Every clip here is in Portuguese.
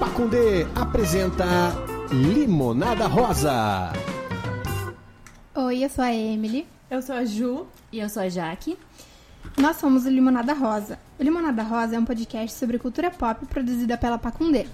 Pacundê apresenta Limonada Rosa. Oi, eu sou a Emily. Eu sou a Ju. E eu sou a Jaque. Nós somos o Limonada Rosa. O Limonada Rosa é um podcast sobre cultura pop produzida pela Pacundê.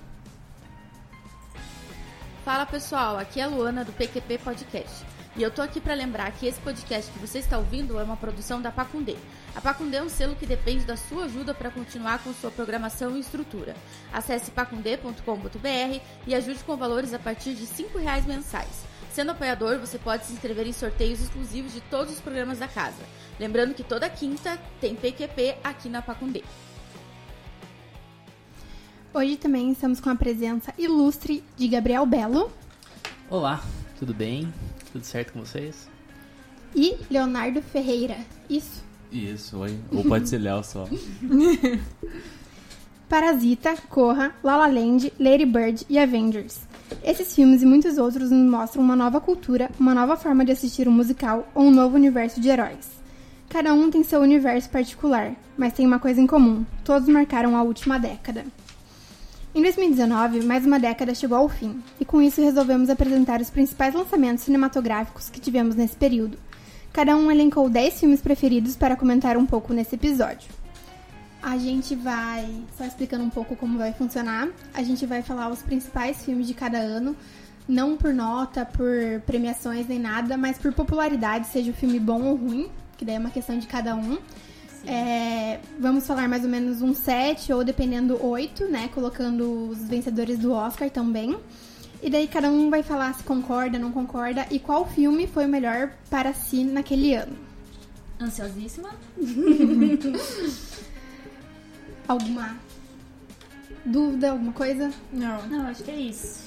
Fala pessoal, aqui é a Luana do PQP Podcast. E eu tô aqui para lembrar que esse podcast que você está ouvindo é uma produção da Pacundê. A Pacundê é um selo que depende da sua ajuda para continuar com sua programação e estrutura. Acesse pacundê.com.br e ajude com valores a partir de R$ reais mensais. Sendo apoiador, você pode se inscrever em sorteios exclusivos de todos os programas da casa. Lembrando que toda quinta tem PQP aqui na Pacundê. Hoje também estamos com a presença ilustre de Gabriel Belo. Olá, tudo bem? Tudo certo com vocês? E Leonardo Ferreira. Isso. Isso, oi. Ou pode ser Léo só. Parasita, Corra, La La Land, Lady Bird e Avengers. Esses filmes e muitos outros nos mostram uma nova cultura, uma nova forma de assistir um musical ou um novo universo de heróis. Cada um tem seu universo particular, mas tem uma coisa em comum: todos marcaram a última década. Em 2019, mais uma década chegou ao fim, e com isso resolvemos apresentar os principais lançamentos cinematográficos que tivemos nesse período. Cada um elencou 10 filmes preferidos para comentar um pouco nesse episódio. A gente vai, só explicando um pouco como vai funcionar, a gente vai falar os principais filmes de cada ano, não por nota, por premiações nem nada, mas por popularidade, seja o filme bom ou ruim, que daí é uma questão de cada um. É, vamos falar mais ou menos um sete ou dependendo oito, né? Colocando os vencedores do Oscar também. E daí cada um vai falar se concorda, não concorda e qual filme foi o melhor para si naquele ano. Ansiosíssima? alguma dúvida, alguma coisa? Não. Não, acho que é isso.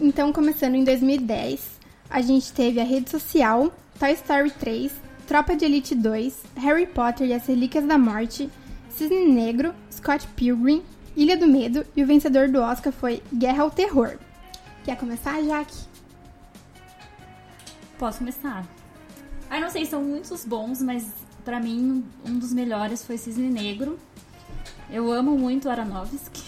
Então, começando em 2010, a gente teve a rede social, Toy Story 3, Tropa de Elite 2, Harry Potter e as Relíquias da Morte, Cisne Negro, Scott Pilgrim, Ilha do Medo e o vencedor do Oscar foi Guerra ao Terror. Quer começar, Jaque? Posso começar. Ai, não sei, são muitos bons, mas pra mim um dos melhores foi Cisne Negro. Eu amo muito Aronofsky,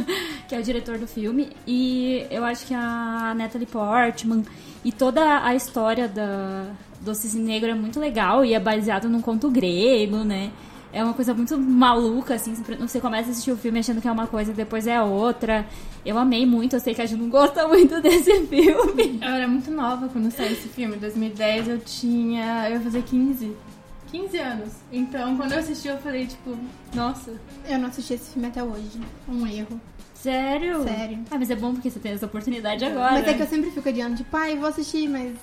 que é o diretor do filme, e eu acho que a Natalie Portman e toda a história da, do Cisne Negro é muito legal e é baseado num conto grego, né? É uma coisa muito maluca, assim, você começa a assistir o filme achando que é uma coisa e depois é outra. Eu amei muito, eu sei que a gente não gosta muito desse filme. Eu era muito nova quando saiu esse filme, em 2010 eu tinha. eu ia fazer 15. 15 anos. Então, quando eu assisti, eu falei, tipo, nossa. Eu não assisti esse filme até hoje. Um erro. Sério? Sério. Ah, mas é bom porque você tem essa oportunidade agora. Mas é que eu sempre fico adiando, tipo, pai, ah, vou assistir, mas.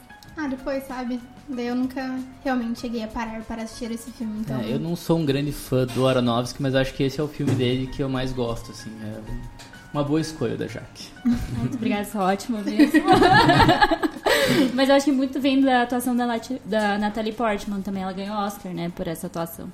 Ah, depois, sabe? Daí eu nunca realmente cheguei a parar para assistir esse filme. Então... É, eu não sou um grande fã do Aronofsky, mas acho que esse é o filme dele que eu mais gosto, assim. É uma boa escolha da Jaque. Muito obrigada, isso é ótimo mesmo. Mas eu acho que muito vem da atuação da, da Natalie Portman também. Ela ganhou Oscar, né, por essa atuação.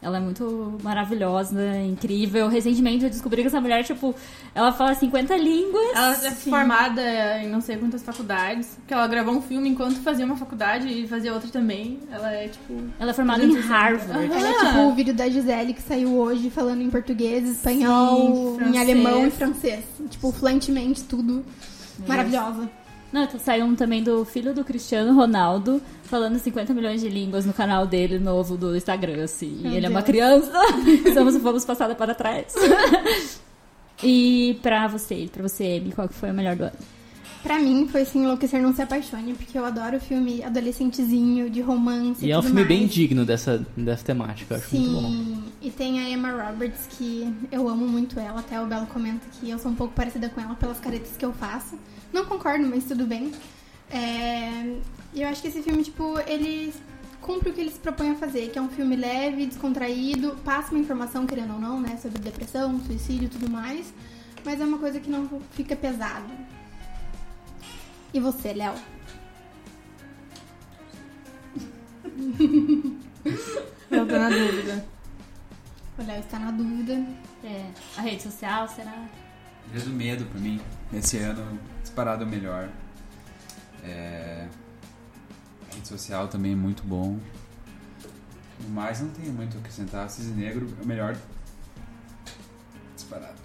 Ela é muito maravilhosa, incrível. Recentemente eu descobri que essa mulher, tipo, ela fala 50 línguas. Ela é Sim. formada em não sei quantas faculdades. Porque ela gravou um filme enquanto fazia uma faculdade e fazia outra também. Ela é, tipo. Ela é formada em Harvard. Uhum. Ela é tipo o vídeo da Gisele que saiu hoje falando em português, espanhol, Sim, em alemão e francês. Tipo, fluentemente, tudo. Maravilhosa. Não, então saiu um também do filho do Cristiano Ronaldo falando 50 milhões de línguas no canal dele novo do Instagram, assim. Meu e ele Deus. é uma criança. Estamos fomos passada para trás. e pra você, pra você, Amy, qual que foi o melhor do ano? Pra mim foi assim, Enlouquecer Não Se Apaixone, porque eu adoro filme adolescentezinho, de romance. E, e é um filme mais. bem digno dessa, dessa temática, eu acho Sim, muito bom. E tem a Emma Roberts, que eu amo muito ela, até o Belo comenta que eu sou um pouco parecida com ela pelas caretas que eu faço. Não concordo, mas tudo bem. É... Eu acho que esse filme, tipo, ele cumpre o que ele se propõe a fazer, que é um filme leve, descontraído, passa uma informação, querendo ou não, né, sobre depressão, suicídio e tudo mais, mas é uma coisa que não fica pesado. E você, Léo? Eu tô na dúvida. O Léo está na dúvida. É. A rede social, será? Dia do Medo, pra mim, esse ano, disparado o melhor. É... A rede social também é muito bom. No mais, não tenho muito o que acrescentar. Cisne Negro é o melhor disparado.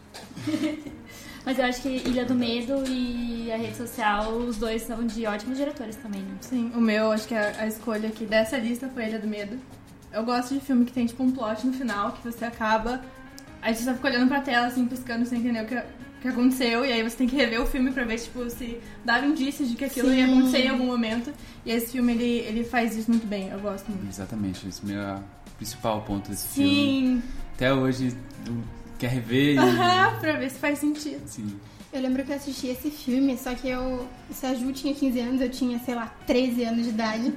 Mas eu acho que Ilha do Medo e a rede social, os dois são de ótimos diretores também, né? Sim, o meu, acho que a, a escolha aqui dessa lista foi Ilha do Medo. Eu gosto de filme que tem, tipo, um plot no final, que você acaba... Aí você só fica olhando pra tela, assim, piscando, sem entender o que, que aconteceu. E aí você tem que rever o filme pra ver, tipo, se dava indícios de que aquilo ia Sim. acontecer em algum momento. E esse filme, ele, ele faz isso muito bem. Eu gosto muito. Exatamente, esse é o meu principal ponto desse filme. Sim! Até hoje, quer rever e... Pra ver se faz sentido. Sim. Eu lembro que eu assisti esse filme, só que eu. Se a Ju tinha 15 anos, eu tinha, sei lá, 13 anos de idade.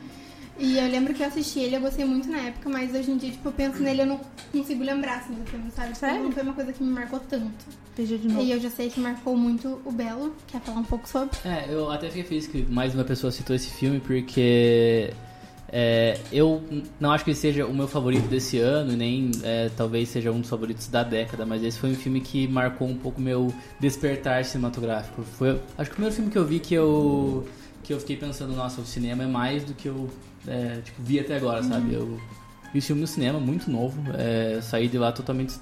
E eu lembro que eu assisti ele, eu gostei muito na época, mas hoje em dia, tipo, eu penso nele, eu não consigo lembrar assim, do filme, sabe? Tipo, Sério? Não foi uma coisa que me marcou tanto. Veja de novo. E eu já sei que marcou muito o Belo. Quer falar um pouco sobre? É, eu até fiquei feliz que mais uma pessoa citou esse filme, porque é, eu não acho que ele seja o meu favorito desse ano, nem é, talvez seja um dos favoritos da década, mas esse foi um filme que marcou um pouco meu despertar cinematográfico. Foi, acho que o primeiro filme que eu vi que eu, que eu fiquei pensando, nossa, o cinema é mais do que eu é, tipo, vi até agora, sabe? Eu vi o filme no cinema, muito novo, é, saí de lá totalmente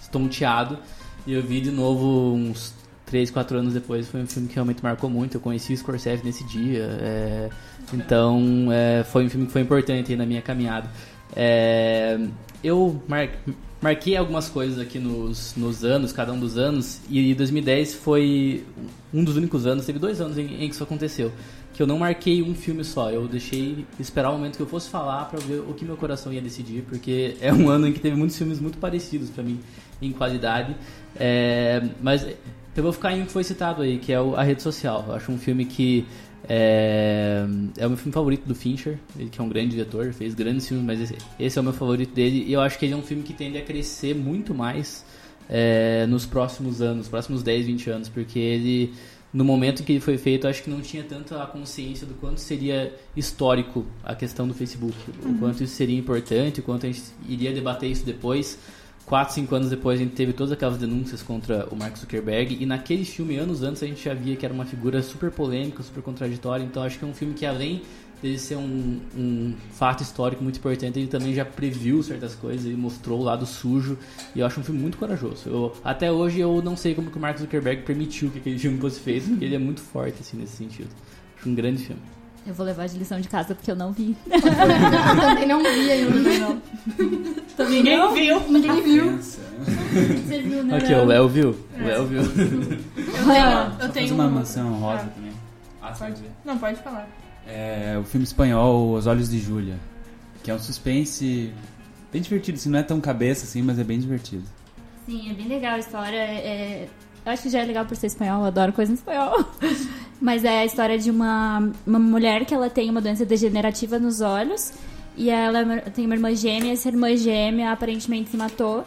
estonteado, e eu vi de novo uns 3, 4 anos depois. Foi um filme que realmente marcou muito. Eu conheci o Scorsese nesse dia. é, então, é, foi um filme que foi importante na minha caminhada. É, eu mar- marquei algumas coisas aqui nos, nos anos, cada um dos anos, e 2010 foi um dos únicos anos, teve dois anos em, em que isso aconteceu. Que eu não marquei um filme só, eu deixei esperar o momento que eu fosse falar pra ver o que meu coração ia decidir, porque é um ano em que teve muitos filmes muito parecidos pra mim em qualidade. É, mas eu vou ficar em um que foi citado aí, que é o A Rede Social. Eu acho um filme que é, é o meu filme favorito do Fincher, ele que é um grande diretor, fez grandes filmes, mas esse, esse é o meu favorito dele. E eu acho que ele é um filme que tende a crescer muito mais é, nos próximos anos, nos próximos 10, 20 anos, porque ele, no momento em que ele foi feito, eu acho que não tinha tanto a consciência do quanto seria histórico a questão do Facebook, o quanto isso seria importante, o quanto a gente iria debater isso depois. Quatro, cinco anos depois a gente teve todas aquelas denúncias contra o Mark Zuckerberg e naquele filme, anos antes, a gente já via que era uma figura super polêmica, super contraditória, então acho que é um filme que além dele ser um, um fato histórico muito importante, ele também já previu certas coisas, ele mostrou o lado sujo e eu acho um filme muito corajoso. Eu, até hoje eu não sei como que o Mark Zuckerberg permitiu que aquele filme fosse feito, porque ele é muito forte assim nesse sentido. Acho um grande filme. Eu vou levar de lição de casa porque eu não vi. Eu também não vi ainda. Também Ninguém viu. Ninguém viu. Você viu, né? Aqui, o Léo viu. O Léo viu. Eu tenho, eu Só tenho uma um- mansão rosa Ah, também. Ah, Pode. Não, pode falar. É o filme espanhol Os Olhos de Júlia, que é um suspense bem divertido, assim, não é tão cabeça assim, mas é bem divertido. Sim, é bem legal a história. é- Eu acho que já é legal por ser espanhol, eu adoro coisa em espanhol. Mas é a história de uma, uma mulher que ela tem uma doença degenerativa nos olhos. E ela tem uma irmã gêmea, essa irmã gêmea aparentemente se matou.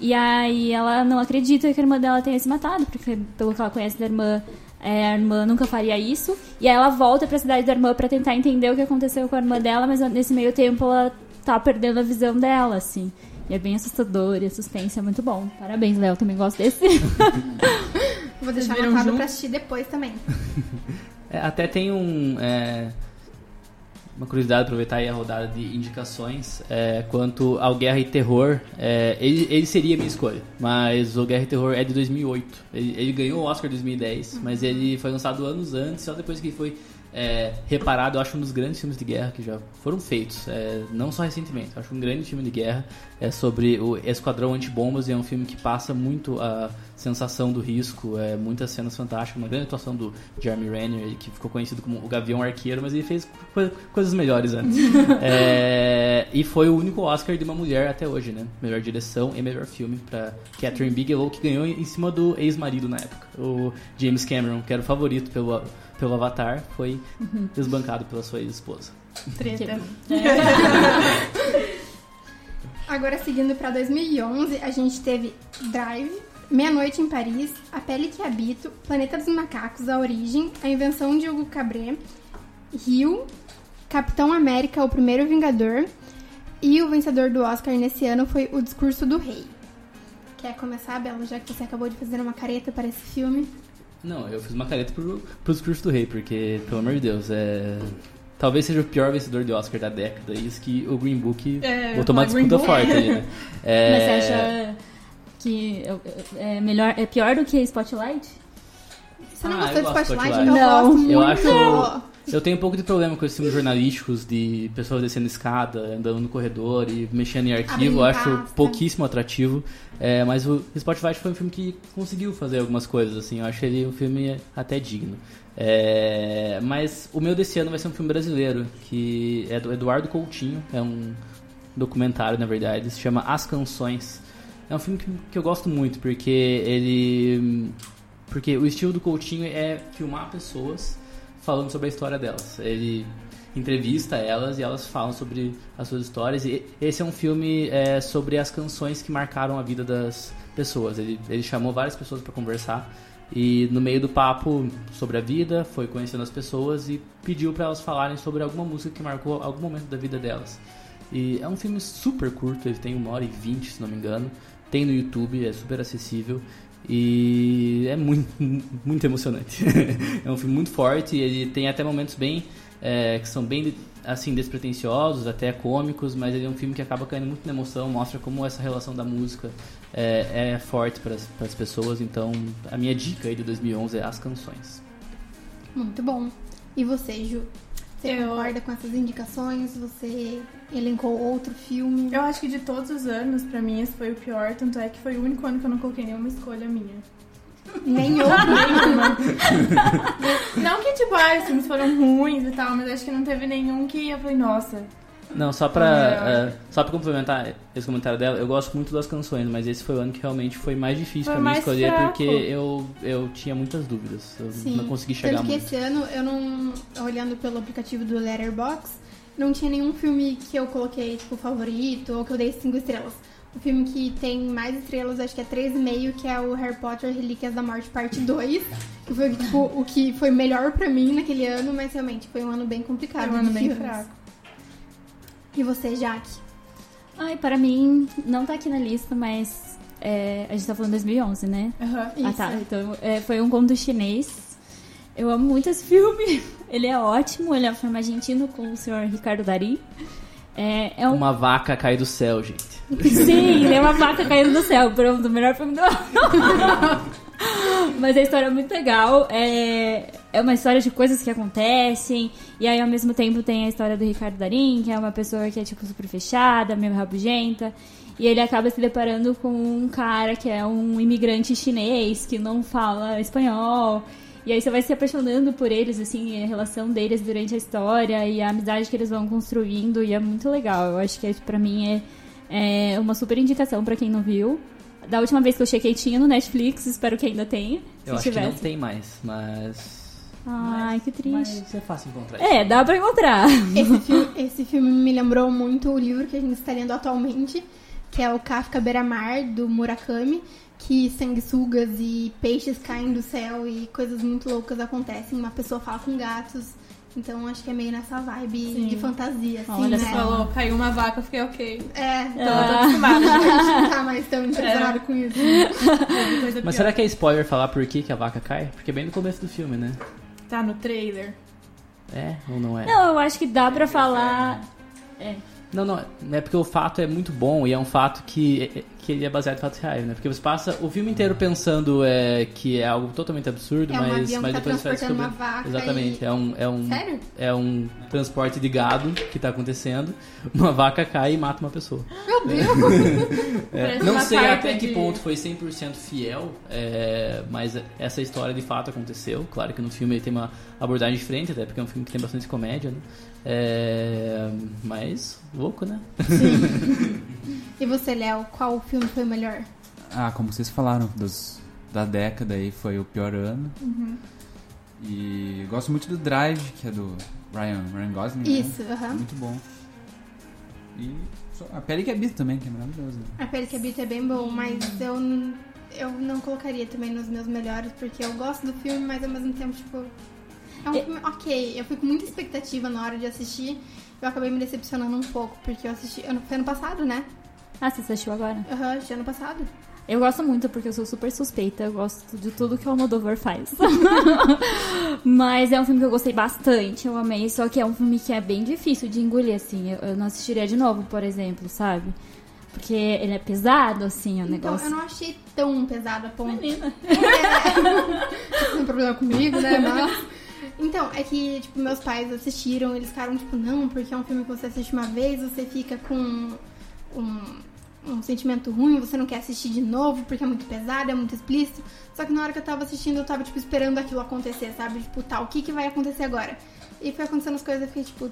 E aí ela não acredita que a irmã dela tenha se matado, porque pelo que ela conhece da irmã, é, a irmã nunca faria isso. E aí ela volta pra cidade da irmã pra tentar entender o que aconteceu com a irmã dela, mas nesse meio tempo ela tá perdendo a visão dela, assim. E é bem assustador e a suspense é muito bom. Parabéns, Léo, também gosto desse. Vou deixar anotado junto? pra assistir depois também. É, até tem um. é, uma curiosidade, aproveitar aí a rodada de indicações. é, quanto ao Guerra e Terror, é, ele, ele seria a minha escolha, mas o Guerra e Terror é de 2008. Ele, ele ganhou o Oscar em 2010, mas ele foi lançado anos antes, só depois que foi é, reparado. Eu acho um dos grandes filmes de guerra que já foram feitos, é, não só recentemente. Eu acho um grande filme de guerra. É sobre o Esquadrão Antibombas e é um filme que passa muito a sensação do risco, é, muitas cenas fantásticas, uma grande atuação do Jeremy Renner, que ficou conhecido como o Gavião Arqueiro, mas ele fez co- coisas melhores antes. É, e foi o único Oscar de uma mulher até hoje, né? Melhor direção e melhor filme para Catherine Bigelow, que ganhou em cima do ex-marido na época, o James Cameron, que era o favorito pelo, pelo Avatar, foi desbancado pela sua ex-esposa. Treta. Agora, seguindo pra 2011, a gente teve Drive, Meia-Noite em Paris, A Pele que Habito, Planeta dos Macacos, A Origem, A Invenção de Hugo Cabret, Rio, Capitão América, O Primeiro Vingador, e o vencedor do Oscar nesse ano foi O Discurso do Rei. Quer começar, Bela, já que você acabou de fazer uma careta para esse filme? Não, eu fiz uma careta pro, pro discurso do rei, porque, pelo amor de Deus, é. Talvez seja o pior vencedor de Oscar da década, isso que o Green Book É, botou uma disputa Book. forte ali, né? É, Mas você acha que é melhor, é pior do que Spotlight? Você não Ah, gostou eu de Spotlight? Spotlight. Eu Não. gosto muito. Eu acho- Eu tenho um pouco de problema com esses filmes jornalísticos de pessoas descendo escada, andando no corredor e mexendo em arquivo. Eu acho pouquíssimo atrativo. É, mas o Spotlight foi um filme que conseguiu fazer algumas coisas, assim. Eu acho ele um filme até digno. É, mas o meu desse ano vai ser um filme brasileiro, que é do Eduardo Coutinho. É um documentário, na verdade. Se chama As Canções. É um filme que, que eu gosto muito, porque ele... Porque o estilo do Coutinho é filmar pessoas falando sobre a história delas. Ele entrevista elas e elas falam sobre as suas histórias. E esse é um filme é, sobre as canções que marcaram a vida das pessoas. Ele, ele chamou várias pessoas para conversar e no meio do papo sobre a vida foi conhecendo as pessoas e pediu para elas falarem sobre alguma música que marcou algum momento da vida delas. E é um filme super curto, ele tem uma hora e vinte, se não me engano. Tem no YouTube, é super acessível. E é muito, muito emocionante. é um filme muito forte, ele tem até momentos bem é, que são bem assim despretensiosos, até cômicos, mas ele é um filme que acaba caindo muito na emoção, mostra como essa relação da música é, é forte para as pessoas. Então, a minha dica aí de 2011 é as canções. Muito bom. E você, Ju? Você Eu- concorda com essas indicações? Você elencou outro filme? Eu acho que de todos os anos, pra mim, esse foi o pior. Tanto é que foi o único ano que eu não coloquei nenhuma escolha minha. Nem outro. Nenhuma. não que, tipo, ah, os filmes foram ruins e tal, mas acho que não teve nenhum que eu falei, nossa. Não, só pra, é, só pra complementar esse comentário dela, eu gosto muito das canções, mas esse foi o ano que realmente foi mais difícil Foi pra mim escolher, fraco. porque eu, eu tinha muitas dúvidas. Eu Sim. não consegui chegar Tanto que muito. esse ano, eu não. Olhando pelo aplicativo do Letterboxd, não tinha nenhum filme que eu coloquei, tipo, favorito ou que eu dei cinco estrelas. O filme que tem mais estrelas, acho que é 3,5, que é o Harry Potter Relíquias da Morte, parte 2. Que foi, tipo, o que foi melhor pra mim naquele ano, mas realmente foi um ano bem complicado. Foi um ano bem filmes. fraco. E você, Jaque? Ai, para mim, não tá aqui na lista, mas é, a gente tá falando 2011, né? Aham. Ah, tá. Então, é, foi um conto chinês. Eu amo muito esse filme. Ele é ótimo. Ele é um filme argentino com o senhor Ricardo Dari. É, é um... Uma vaca cai do céu, gente. Sim, ele é uma vaca caindo do céu. Pronto, o melhor filme do ano. Mas a história é muito legal. É, é uma história de coisas que acontecem. E aí, ao mesmo tempo, tem a história do Ricardo Darim, que é uma pessoa que é, tipo, super fechada, meio rabugenta. E ele acaba se deparando com um cara que é um imigrante chinês, que não fala espanhol. E aí você vai se apaixonando por eles, assim, a relação deles durante a história e a amizade que eles vão construindo. E é muito legal. Eu acho que, pra mim, é, é uma super indicação pra quem não viu. Da última vez que eu chequei tinha no Netflix, espero que ainda tenha. Eu acho que não tivesse. tem mais, mas. Ai, que triste. Mas é fácil encontrar. É, dá pra encontrar. Esse filme, esse filme me lembrou muito o livro que a gente está lendo atualmente, que é o Kafka Beira-Mar, do Murakami, que sanguessugas e peixes caem do céu e coisas muito loucas acontecem. Uma pessoa fala com gatos. Então acho que é meio nessa vibe Sim. de fantasia, assim, Olha né? Você falou, caiu uma vaca, eu fiquei ok. É, Então eu tô acostumada. a gente não tá mais tão impressionado com isso. Teve coisa Mas pior. será que é spoiler falar por que, que a vaca cai? Porque é bem no começo do filme, né? Tá no trailer. É ou não é? Não, eu acho que dá pra falar. É. Não, não, é porque o fato é muito bom e é um fato que, que ele é baseado em fatos reais, né? Porque você passa o filme inteiro pensando é, que é algo totalmente absurdo, É um mas, mas tá depois você vai descobrir. uma vaca Exatamente, e- é, um, é, um, Sério? é um transporte de gado que tá acontecendo, uma vaca cai e mata uma pessoa. Meu Deus! É, não sei até que de- ponto foi 100% fiel, é, mas essa história de fato aconteceu. Claro que no filme ele tem uma abordagem diferente, até porque é um filme que tem bastante comédia, né? É, mas, louco, né? e você, Léo, qual filme foi o melhor? Ah, como vocês falaram, dos, da década aí foi o pior ano. E gosto muito do Drive, que é do Ryan, Ryan Gosling. né? Isso, aham. Muito bom. E a Pele que habita também, que é maravilhosa. A Pele que Habita é bem bom, mas eu, eu não colocaria também nos meus melhores, porque eu gosto do filme, mas ao mesmo tempo, tipo. É um É- filme ok. Eu fui com muita expectativa na hora de assistir. Eu acabei me decepcionando um pouco, porque eu assisti. Ano, foi ano passado, né? Ah, você assistiu agora? Aham, assisti ano passado. Eu gosto muito porque eu sou super suspeita, eu gosto de tudo que o Almodóvar faz. Mas é um filme que eu gostei bastante, eu amei, só que é um filme que é bem difícil de engolir, assim. Eu, eu não assistiria de novo, por exemplo, sabe? Porque ele é pesado, assim, o Então, negócio. eu não achei tão pesado a ponto. Menina. É, tô sem problema comigo, né? Mas. Então, é que, tipo, meus pais assistiram, eles ficaram, tipo, não, porque é um filme que você assiste uma vez, você fica com um, um sentimento ruim, você não quer assistir de novo porque é muito pesado, é muito explícito. Só que na hora que eu tava assistindo, eu tava, tipo, esperando aquilo acontecer, sabe? Tipo, tá, o que que vai acontecer agora? E foi acontecendo as coisas, eu fiquei, tipo,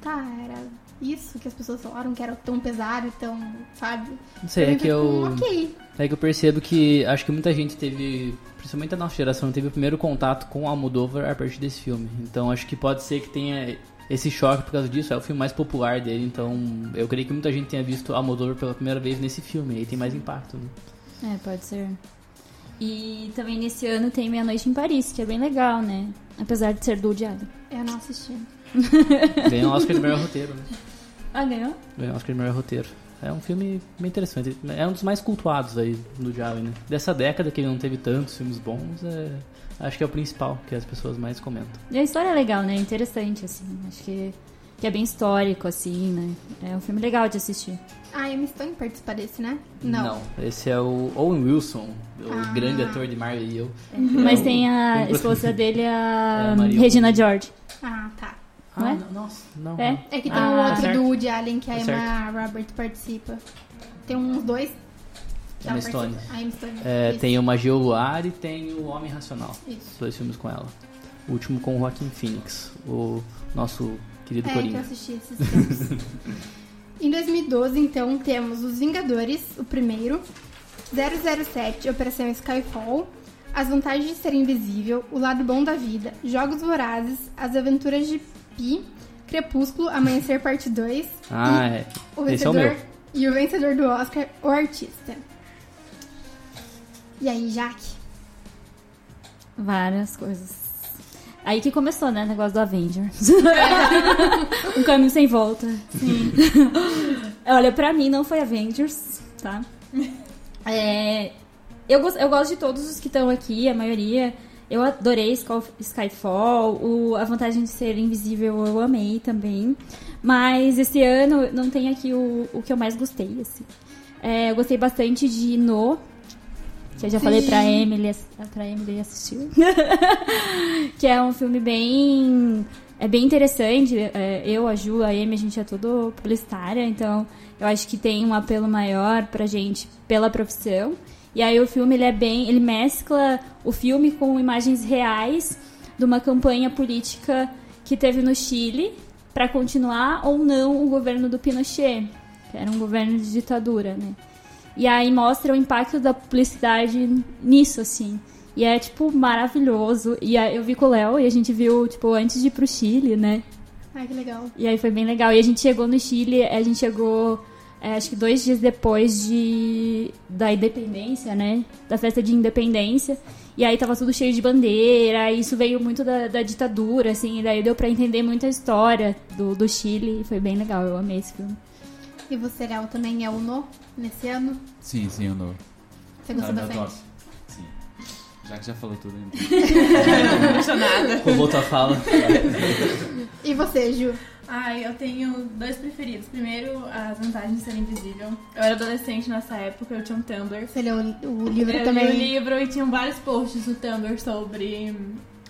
tá, era isso que as pessoas falaram, que era tão pesado e tão, sabe? Não sei, é que eu. tipo, Ok. É que eu percebo que acho que muita gente teve, principalmente a nossa geração, teve o primeiro contato com Almodóvar a partir desse filme. Então acho que pode ser que tenha esse choque por causa disso. É o filme mais popular dele, então eu creio que muita gente tenha visto Almodóvar pela primeira vez nesse filme. Aí tem mais impacto. Né? É, pode ser. E também nesse ano tem Meia Noite em Paris, que é bem legal, né? Apesar de ser do Allen. Eu não assisti. Ganhou o Oscar de melhor roteiro, né? Ah, ganhou? Ganhou o Oscar de melhor roteiro. É um filme bem interessante. É um dos mais cultuados aí do Allen, né? Dessa década que ele não teve tantos filmes bons, é... acho que é o principal que as pessoas mais comentam. E a história é legal, né? Interessante, assim. Acho que, que é bem histórico, assim, né? É um filme legal de assistir. A Emma Stone participa desse, né? Esse é o Owen Wilson, o Ah. grande ator de Marvel e eu. Mas É o- tem a esposa dele, É, a Maria Regina George. Ah, tá. Não Ah, é? não, nossa, não. É? não. É que tem Ah, um outro do Woody Allen que a Tá Emma Robert participa. Tem uns dois. Emma ela Stone. participa. A Emma Stone. É, Isso. tem o Magia Luar e tem o Homem Racional. Isso. Dois filmes com ela. O último com o Joaquin Phoenix, o nosso querido É, que eu assisti esses filmes. em 2012, então, temos Os Vingadores, o primeiro. 007, Operação Skyfall. As Vantagens de Ser Invisível, O Lado Bom da Vida, Jogos Vorazes, As Aventuras de Pi, Crepúsculo, Amanhecer Parte 2. Ah, é. O Esse é o vencedor. E o vencedor do Oscar, O Artista. E aí, Jaque? Várias coisas. Aí que começou, né? O negócio do Avengers. um caminho sem volta. Sim. Olha, pra mim não foi Avengers, tá? É, eu, eu gosto de todos os que estão aqui, a maioria. Eu adorei Sky- Skyfall, o, a vantagem de ser invisível eu amei também. Mas esse ano não tem aqui o, o que eu mais gostei, assim. É, eu gostei bastante de No, que eu já falei pra Sim. Emily, pra Emily assistir. que é um filme bem. É bem interessante. É, eu, a Ju, a Amy, a gente é tudo publicitária, então eu acho que tem um apelo maior pra gente pela profissão. E aí o filme ele é bem. ele mescla o filme com imagens reais de uma campanha política que teve no Chile para continuar ou não o governo do Pinochet, que era um governo de ditadura, né? E aí mostra o impacto da publicidade nisso, assim. E é, tipo, maravilhoso. E eu vi com o Léo e a gente viu, tipo, antes de ir pro Chile, né? Ai, que legal. E aí foi bem legal. E a gente chegou no Chile, a gente chegou, é, acho que dois dias depois de da independência, né? Da festa de independência. E aí tava tudo cheio de bandeira, e isso veio muito da, da ditadura, assim, e daí deu pra entender muita história do, do Chile, e foi bem legal, eu amei esse filme. E você, Léo, também é o No nesse ano? Sim, sim, o novo. Você gostou Ah, bastante? top. Sim. Já que já falou tudo, então. Emocionada. Roubou tua fala. E você, Ju? Ai, eu tenho dois preferidos. Primeiro, as vantagens de ser invisível. Eu era adolescente nessa época, eu tinha um Tumblr. Você leu o livro eu também? li o livro e tinham vários posts no Tumblr sobre,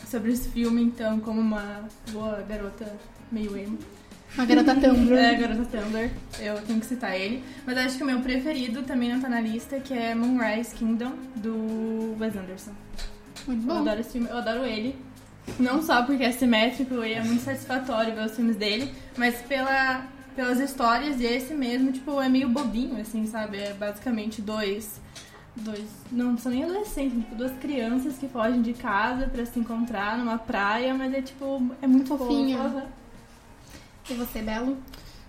sobre esse filme, então, como uma boa garota meio emo. Uma garota Tumblr. É, garota Tumblr, eu tenho que citar ele. Mas acho que o meu preferido também não tá na lista, que é Moonrise Kingdom, do Wes Anderson. Muito Eu bom. adoro esse filme, eu adoro ele. Não só porque é simétrico e é muito satisfatório ver os filmes dele, mas pela, pelas histórias e esse mesmo, tipo, é meio bobinho, assim, sabe? É basicamente dois. Dois. Não são nem adolescentes, tipo, duas crianças que fogem de casa pra se encontrar numa praia, mas é tipo. É muito Fofinho. fofinho. E você, Belo?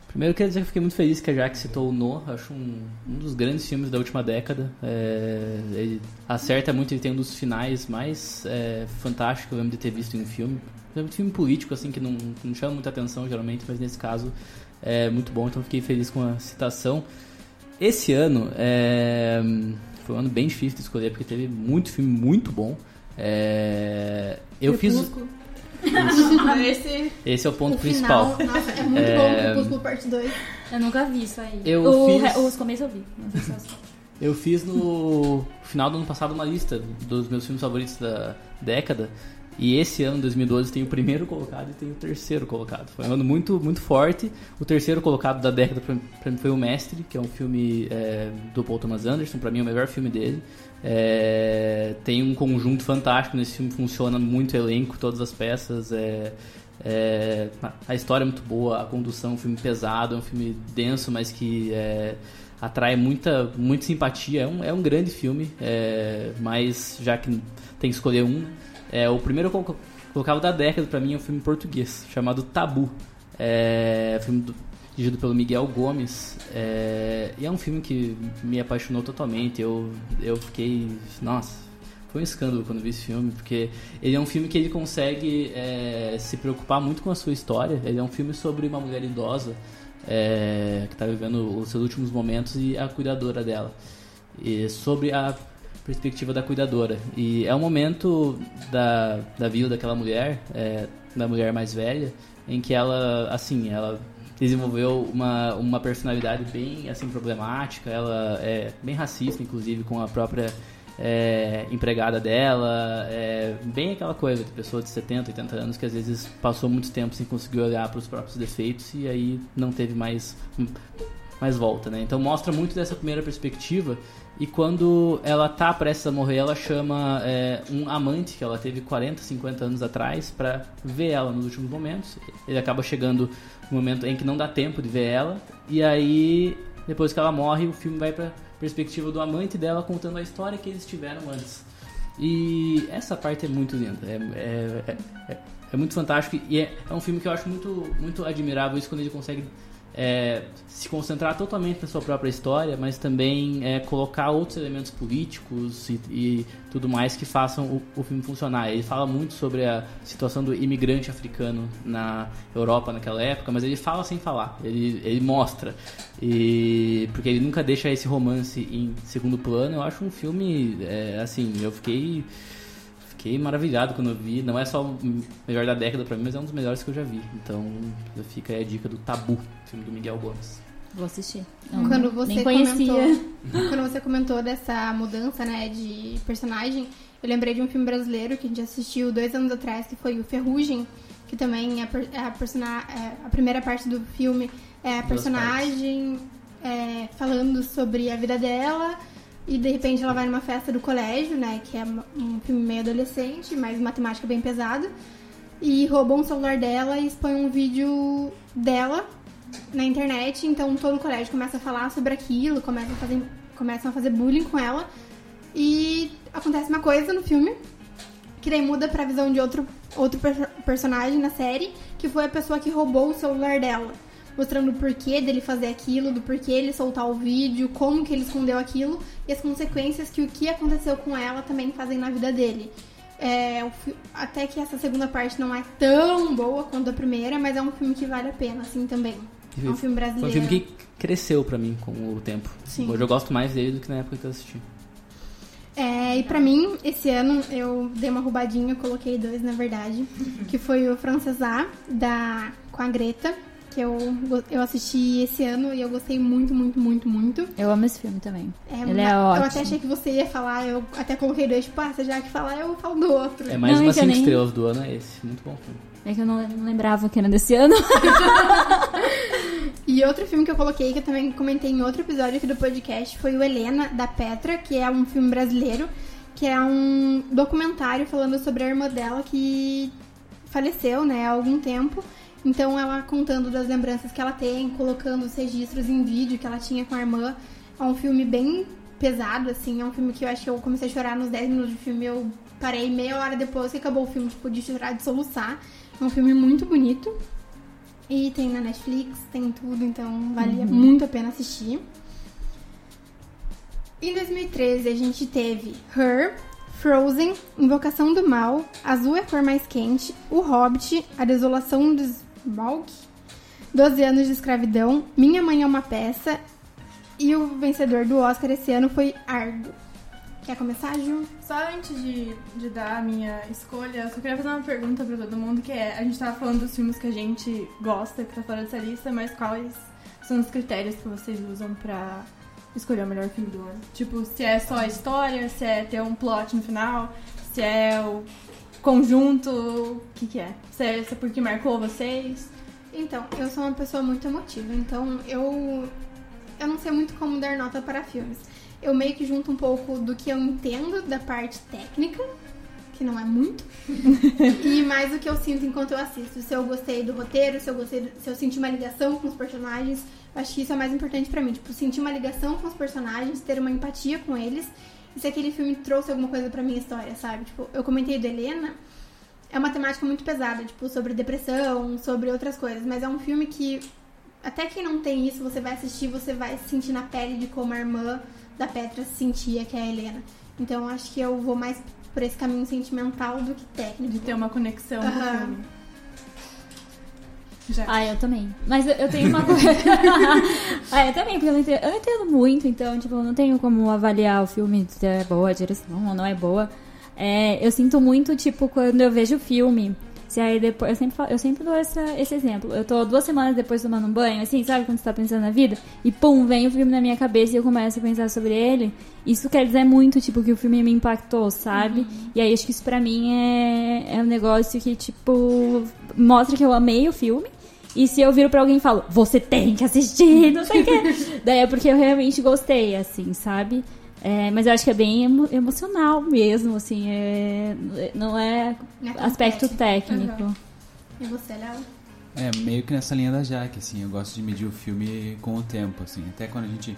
Primeiro, eu quero dizer que eu fiquei muito feliz que a Jack citou o No. Acho um, um dos grandes filmes da última década. É, ele acerta muito, ele tem um dos finais mais é, fantásticos que eu lembro de ter visto em um filme. É um filme político, assim, que não, não chama muita atenção geralmente, mas nesse caso é muito bom, então eu fiquei feliz com a citação. Esse ano é, foi um ano bem difícil de escolher, porque teve muito filme muito bom. É, eu fiz. Esse. Esse é o ponto o principal. Final, nossa, é muito É, bom o Crepúsculo Parte 2. Eu nunca vi isso aí. Eu o, fiz- re- Os começos eu vi, Eu fiz no final do ano passado uma lista dos meus filmes favoritos da década. E esse ano, 2012, tem o primeiro colocado e tem o terceiro colocado. Foi um ano muito, muito forte. O terceiro colocado da década pra, pra mim foi O Mestre, que é um filme é, do Paul Thomas Anderson. Pra mim é o melhor filme dele. É, tem um conjunto fantástico nesse filme, funciona muito elenco, todas as peças. É, é, a história é muito boa, a condução é um filme pesado, é um filme denso, mas que é, atrai muita, muita simpatia. É um, é um grande filme, é, mas já que tem que escolher um, é, o primeiro eu colocava da década para mim é um filme português chamado Tabu. É filme do, dirigido pelo Miguel Gomes. É, e é um filme que me apaixonou totalmente. Eu, eu fiquei. Nossa, foi um escândalo quando vi esse filme, porque ele é um filme que ele consegue é, se preocupar muito com a sua história. Ele é um filme sobre uma mulher idosa é, que está vivendo os seus últimos momentos e a cuidadora dela. E sobre a perspectiva da cuidadora. E é um momento da, da vida daquela mulher, é, da mulher mais velha, em que ela, assim, ela desenvolveu uma, uma personalidade bem, assim, problemática, ela é bem racista, inclusive, com a própria é, empregada dela, é, bem aquela coisa de pessoa de 70, 80 anos que às vezes passou muito tempo sem conseguir olhar para os próprios defeitos e aí não teve mais, mais volta, né? Então mostra muito dessa primeira perspectiva e quando ela tá prestes a morrer, ela chama é, um amante que ela teve 40, 50 anos atrás para ver ela nos últimos momentos. Ele acaba chegando no momento em que não dá tempo de ver ela. E aí, depois que ela morre, o filme vai pra perspectiva do amante dela contando a história que eles tiveram antes. E essa parte é muito linda. É, é, é, é muito fantástico. E é, é um filme que eu acho muito, muito admirável isso quando ele consegue é, se concentrar totalmente na sua própria história, mas também é, colocar outros elementos políticos e, e tudo mais que façam o, o, filme funcionar. Ele fala muito sobre a situação do imigrante africano na Europa naquela época, mas ele fala sem falar, ele, ele mostra. E, porque ele nunca deixa esse romance em segundo plano. Eu acho um filme, é, assim, eu fiquei fiquei maravilhado quando eu vi. Não é só o melhor da década pra mim, mas é um dos melhores que eu já vi. Então fica aí a dica do Tabu, filme do Miguel Gomes. Vou assistir. Não, quando você comentou, quando você comentou dessa mudança, né, de personagem, eu lembrei de um filme brasileiro que a gente assistiu dois anos atrás, que foi o Ferrugem, que também é a, persona, é, a primeira parte do filme é a personagem é, falando sobre a vida dela e de repente ela vai numa festa do colégio, né? Que é um filme meio adolescente, mas matemática bem pesado. E roubam o celular dela e expõe um vídeo dela na internet. Então todo o colégio começa a falar sobre aquilo, começa a fazer, começam a fazer bullying com ela. E acontece uma coisa no filme, que daí muda pra visão de outro, outro personagem na série, que foi a pessoa que roubou o celular dela mostrando o porquê dele fazer aquilo, do porquê ele soltar o vídeo, como que ele escondeu aquilo e as consequências que o que aconteceu com ela também fazem na vida dele. É, até que essa segunda parte não é tão boa quanto a primeira, mas é um filme que vale a pena, assim, também. É um filme brasileiro. Foi um filme que cresceu pra mim com o tempo. Sim. Hoje eu gosto mais dele do que na época que eu assisti. É, e pra mim, esse ano, eu dei uma roubadinha, coloquei dois, na verdade, que foi o Francesá, da, com a Greta, que eu, eu assisti esse ano e eu gostei muito, muito, muito, muito. Eu amo esse filme também. É, Ele é ótimo. Eu até achei que você ia falar, eu até coloquei dois, tipo, ah, você já que falar, eu falo do outro. É mais não, uma 5 nem... estrelas do ano, é esse. Muito bom filme. É que eu não, não lembrava que era desse ano. e outro filme que eu coloquei, que eu também comentei em outro episódio aqui do podcast, foi o Helena, da Petra, que é um filme brasileiro, que é um documentário falando sobre a irmã dela que faleceu, né, há algum tempo. Então ela contando das lembranças que ela tem, colocando os registros em vídeo que ela tinha com a irmã. É um filme bem pesado, assim. É um filme que eu acho que eu comecei a chorar nos 10 minutos de filme. Eu parei meia hora depois que acabou o filme, tipo, de chorar, de soluçar. É um filme muito bonito. E tem na Netflix, tem tudo, então vale uhum. muito a pena assistir. Em 2013 a gente teve Her, Frozen, Invocação do Mal, Azul é a cor mais quente, O Hobbit, A Desolação dos Balk, 12 anos de escravidão, Minha Mãe é uma Peça e o vencedor do Oscar esse ano foi Argo. Quer começar, Ju? Só antes de, de dar a minha escolha, eu só queria fazer uma pergunta pra todo mundo, que é, a gente tava falando dos filmes que a gente gosta, que tá fora dessa lista, mas quais são os critérios que vocês usam pra escolher o melhor filme do ano. Tipo, se é só a história, se é ter um plot no final, se é o conjunto, o que que é? Se é porque marcou vocês. Então, eu sou uma pessoa muito emotiva, então eu eu não sei muito como dar nota para filmes. Eu meio que junto um pouco do que eu entendo da parte técnica, que não é muito, e mais o que eu sinto enquanto eu assisto. Se eu gostei do roteiro, se eu gostei, se eu senti uma ligação com os personagens, acho que isso é mais importante pra mim, tipo, sentir uma ligação com os personagens, ter uma empatia com eles, se aquele filme trouxe alguma coisa pra minha história, sabe? Tipo, eu comentei do Helena, é uma temática muito pesada, tipo, sobre depressão, sobre outras coisas, mas é um filme que até quem não tem isso, você vai assistir, você vai sentir na pele de como a irmã da Petra sentia, que é a Helena. Então acho que eu vou mais por esse caminho sentimental do que técnico. De ter uma conexão com o filme. Já. Ah, eu também. Mas eu, eu tenho uma coisa. ah, eu também, porque eu não, entendo, eu não entendo muito, então, tipo, eu não tenho como avaliar o filme se é boa a direção ou não é boa. É, eu sinto muito, tipo, quando eu vejo o filme. Se aí depois. Eu sempre, falo- eu sempre dou essa, esse exemplo. Eu tô duas semanas depois tomando um banho, assim, sabe quando você tá pensando na vida? E pum, vem o filme na minha cabeça e eu começo a pensar sobre ele. Isso quer dizer muito, tipo, que o filme me impactou, sabe? E aí acho que isso pra mim é, é um negócio que, tipo, mostra que eu amei o filme. E se eu viro pra alguém e falo, você tem que assistir, não sei o quê. Daí é porque eu realmente gostei, assim, sabe? É, mas eu acho que é bem emo- emocional mesmo, assim, é, não é é aspecto técnico. técnico. E você, Léo? É, meio que nessa linha da Jaque, assim, eu gosto de medir o filme com o tempo, assim. Até quando a gente,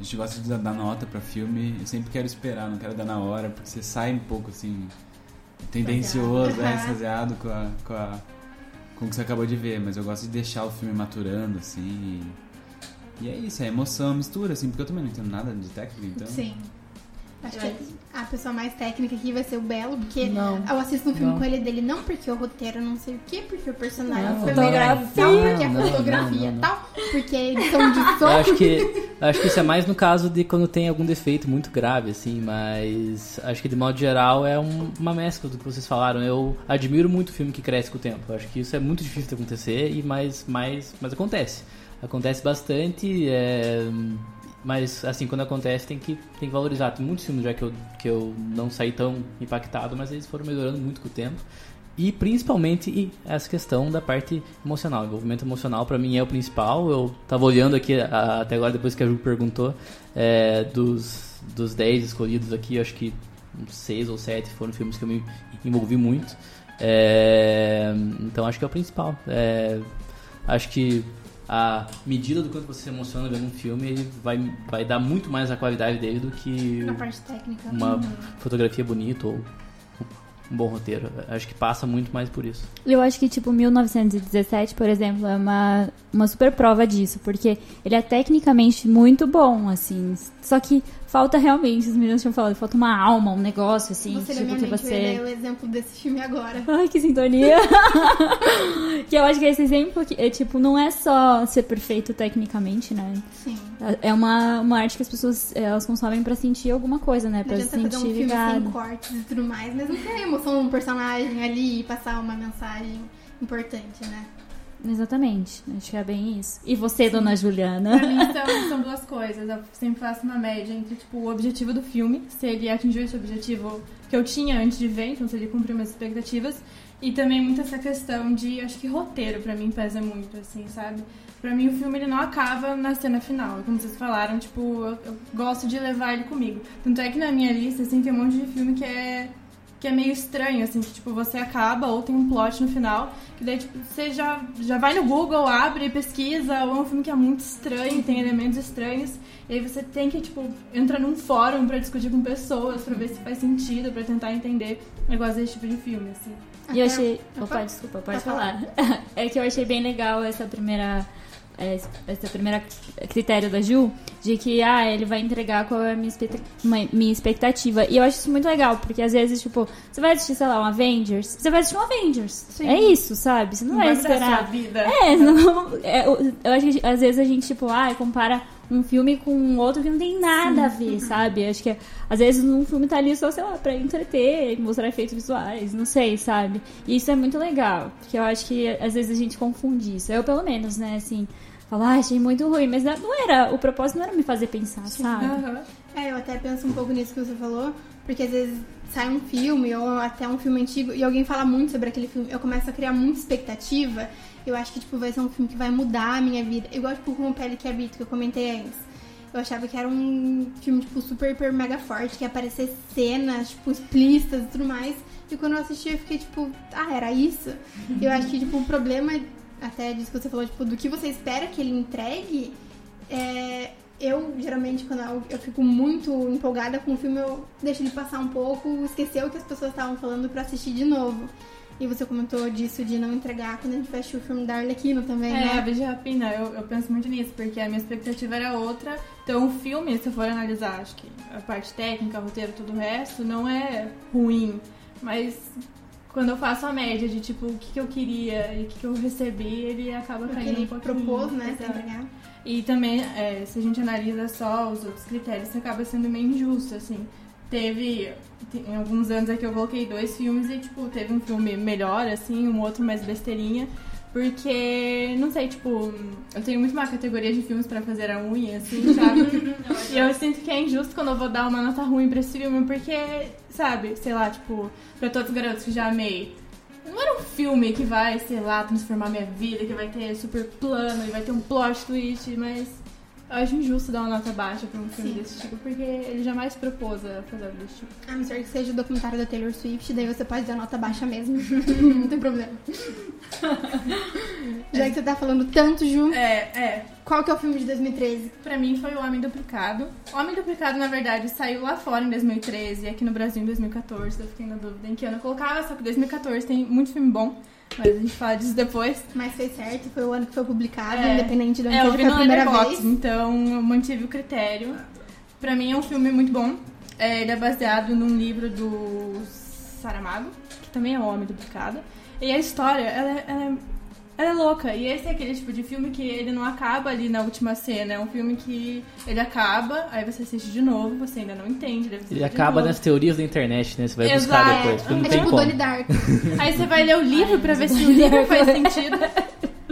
a gente gosta de dar- nota pra filme, eu sempre quero esperar, não quero dar na hora, porque você sai um pouco, assim, tendencioso, é, extasiado com, a, com, a, com o que você acabou de ver. Mas eu gosto de deixar o filme maturando, assim, e... E é isso, é emoção, mistura, assim, porque eu também não entendo nada de técnica, então... Sim. Acho que a pessoa mais técnica aqui vai ser o Belo, porque Não. eu assisto um filme Não. com ele dele não porque o roteiro não sei o que, porque o personagem Não, foi não. melhor e tal, porque a Não, não, fotografia não, e não. tal, porque a edição de Eu som. acho que, acho que isso é mais no caso de quando tem algum defeito muito grave, assim, mas acho que de modo geral é um- uma mescla do que vocês falaram. Eu admiro muito o filme que cresce com o tempo. Eu acho que isso é muito difícil de acontecer, e mais, mais, mas acontece. Acontece bastante, é, mas assim, quando acontece tem que, tem que valorizar. Tem muitos filmes já que eu, que eu não saí tão impactado, mas eles foram melhorando muito com o tempo. E principalmente essa questão da parte emocional. O envolvimento emocional pra mim é o principal. Eu tava olhando aqui até agora, depois que a Ju perguntou, é, dos, dos 10 escolhidos aqui, acho que uns 6 ou 7 foram filmes que eu me envolvi muito. É, então acho que é o principal. É, acho que a medida do quanto você se emociona vendo um filme ele vai, vai dar muito mais a qualidade dele do que Na parte técnica. uma fotografia bonita ou um bom roteiro. Acho que passa muito mais por isso. Eu acho que, tipo, 1917, por exemplo, é uma, uma super prova disso, porque ele é tecnicamente muito bom, assim. Só que falta realmente, os meninos tinham falado, falta uma alma, um negócio, assim, Você tipo, que você. dar o exemplo desse filme agora. Ai, que sintonia! que eu acho que esse exemplo é tipo, não é só ser perfeito tecnicamente, né? Sim. É uma, uma arte que as pessoas elas consomem pra sentir alguma coisa, né? Pra se adianta fazer um sentir filme sem ligado. cortes e tudo mais, mas não tem a emoção de um personagem ali e passar uma mensagem importante, né? Exatamente. Acho que é bem isso. E você, dona Pra Juliana? mim são, são duas coisas. Eu sempre faço uma média entre tipo, o objetivo do filme, se ele atingiu esse objetivo que eu tinha antes de ver, então se ele cumpriu minhas expectativas. E também muito essa questão de, acho que roteiro pra mim pesa muito, assim, sabe? Pra mim o filme ele não acaba na cena final. Como vocês falaram, tipo, eu, eu gosto de levar ele comigo. Tanto é que na minha lista, assim, tem um monte de filme que é que é meio estranho, assim, que tipo, você acaba ou tem um plot no final, que daí, tipo, você já, já vai no Google, abre, pesquisa, ou é um filme que é muito estranho, tem elementos estranhos, e aí você tem que, tipo, entrar num fórum pra discutir com pessoas, pra ver se faz sentido, pra tentar entender. Eu gosto desse tipo de filme, assim. E eu achei. Opa. Desculpa, pode falar. É que eu achei bem legal essa primeira. É, Essa primeira critério da Ju, de que, ah, ele vai entregar qual é a minha, expectativa. E eu acho isso muito legal, porque às vezes, tipo, você vai assistir, sei lá, um Avengers, você vai assistir um Avengers. Sim. É isso, sabe? Você não, vai mudar a esperar. sua vida. É, não, é, eu acho que às vezes a gente, tipo, ah, compara um filme com um outro que não tem nada a ver, sabe? Acho que às vezes um filme tá ali só, sei lá, pra entreter, mostrar efeitos visuais, não sei, sabe? E isso é muito legal, porque eu acho que às vezes a gente confunde isso. Eu, pelo menos, né, assim, falo, ah, achei muito ruim, mas não era, o propósito não era me fazer pensar, sabe? Aham. É, eu até penso um pouco nisso que você falou, porque às vezes sai um filme ou até um filme antigo e alguém fala muito sobre aquele filme, eu começo a criar muita expectativa. Eu acho que tipo vai ser um filme que vai mudar a minha vida. Igual tipo com o Pele que Habito que eu comentei antes. Eu achava que era um filme tipo super hiper mega forte, que ia aparecer cenas tipo explícitas e tudo mais. E quando eu assisti eu fiquei tipo, ah, era isso. Eu acho que tipo o problema até disso que você falou, tipo, do que você espera que ele entregue, é, eu, geralmente, quando eu, eu fico muito empolgada com o filme, eu deixo ele passar um pouco, esquecer o que as pessoas estavam falando pra assistir de novo. E você comentou disso de não entregar quando a gente assistir o filme da Arlequino também, É, né? Virgem Rapina, eu, eu penso muito nisso, porque a minha expectativa era outra. Então, o filme, se eu for analisar, acho que a parte técnica, roteiro, tudo o resto, não é ruim. Mas quando eu faço a média de, tipo, o que, que eu queria e o que, que eu recebi, ele acaba O que caindo um ele pouquinho. propôs, né, Exato. E também, é, se a gente analisa só os outros critérios, isso acaba sendo meio injusto, assim. Teve, te- em alguns anos aqui eu coloquei dois filmes e, tipo, teve um filme melhor, assim, um outro mais besteirinha. Porque, não sei, tipo, eu tenho muito uma categoria de filmes pra fazer a unha, assim, sabe? e eu sinto que é injusto quando eu vou dar uma nota ruim pra esse filme, porque, sabe, sei lá, tipo, pra todos os garotos que já amei. Não era um filme que vai, sei lá, transformar minha vida, que vai ter super plano e vai ter um plot twist, mas eu acho injusto dar uma nota baixa pra um filme desse tipo, porque ele jamais propôs a fazer algo desse tipo. A não ser que seja o documentário da Taylor Swift, daí você pode dar nota baixa mesmo. não tem problema. Já que você tá falando tanto, Ju, É, é. qual que é o filme de 2013? Pra mim foi o Homem Duplicado. O Homem Duplicado, na verdade, saiu lá fora em 2013 e aqui no Brasil em 2014. Eu fiquei na dúvida em que ano eu colocava, só que 2014 tem muito filme bom, mas a gente fala disso depois. Mas fez certo, foi o ano que foi publicado, É. independente de onde É, eu vi foi no primeira Letterboxd, vez. então eu mantive o critério. Pra mim é um filme muito bom. É, ele é baseado num livro do Saramago, que também é o Homem Duplicado. E a história, ela, é- ela é, ela é louca. E esse é aquele tipo de filme que ele não acaba ali na última cena. É um filme que ele acaba, aí você assiste de novo, você ainda não entende. Ele acaba novo. nas teorias da internet, né? Você vai Exato. buscar depois, não É tem tipo como. Donnie Dark. Aí você vai ler o livro pra ver se o livro faz sentido.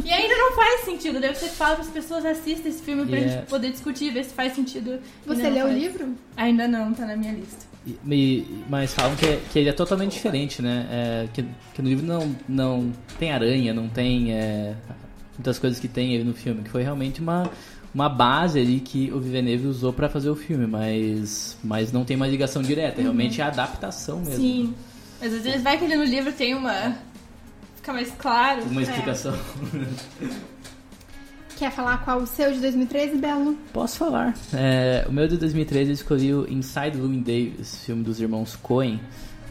E ainda não faz sentido. Daí você fala para as pessoas assistem esse filme pra E é- gente poder discutir, ver se faz sentido. Você leu o livro? Ainda não, tá na minha lista. E- mas falam que, é- que ele é totalmente diferente, né? É, que, que no livro não, não tem aranha, não tem é, muitas coisas que tem ele no filme, que foi realmente uma, uma base ali que o Villeneuve usou pra fazer o filme, mas, mas não tem uma ligação direta, realmente é a adaptação mesmo. Sim. Mas às vezes vai que ele no livro tem uma. Fica mais claro. Uma É. Quer falar qual o seu de 2013, Belo? Posso falar. É, o meu de 2013 eu escolhi o Inside Llewyn Davis, filme dos irmãos Coen.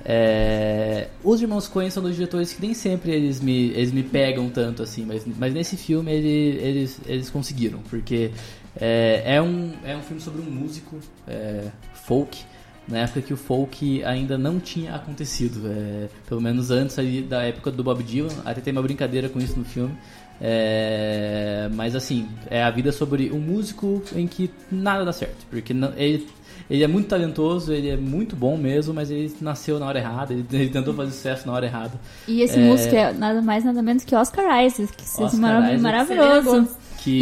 É, os irmãos Coen são dois diretores que nem sempre eles me, eles me pegam tanto assim, mas, mas nesse filme ele- eles, eles conseguiram, porque é, é, um, é um filme sobre um músico é, folk, na época que o folk ainda não tinha acontecido, é, pelo menos antes ali da época do Bob Dylan, até tem uma brincadeira com isso no filme. É, mas assim, é a vida sobre um músico em que nada dá certo, porque não- ele, ele é muito talentoso, ele é muito bom mesmo, mas ele nasceu na hora errada, ele, ele tentou fazer sucesso na hora errada. E esse É. músico é nada mais, nada menos que Oscar Isaac, que Oscar marav- Isaac. maravilhoso. Que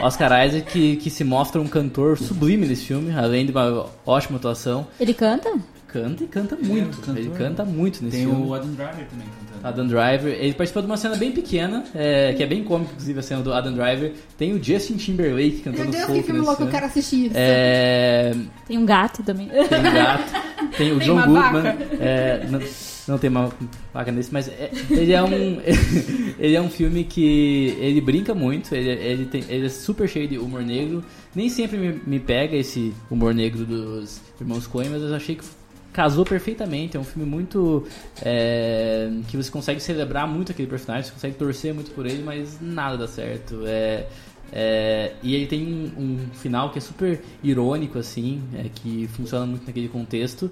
Oscar Isaac que, que se mostra um cantor sublime nesse filme, além de uma ótima atuação, Ele canta? Canta e canta muito. cantor. ele canta muito nesse Tem filme. o Adam Driver também cantando. Adam Driver, ele participou de uma cena bem pequena, é, que é bem cômica, inclusive, a cena do Adam Driver. Tem o Justin Timberlake Meu cantando Deus, folk que filme louco, eu quero assistir isso. É, Tem um gato também. tem o gato, tem o Tem John uma Goodman. vaca. é, não, não tem uma vaca nesse, mas é- ele é um ele é um filme que ele brinca muito, ele, ele, tem, ele é super cheio de humor negro. Nem sempre me, me pega esse humor negro dos irmãos Coen, mas eu achei que casou perfeitamente. É um filme muito. é, que você consegue celebrar muito aquele personagem, você consegue torcer muito por ele, mas nada dá certo. É, é, e ele tem um, um final que é super irônico, assim, é, que funciona muito naquele contexto.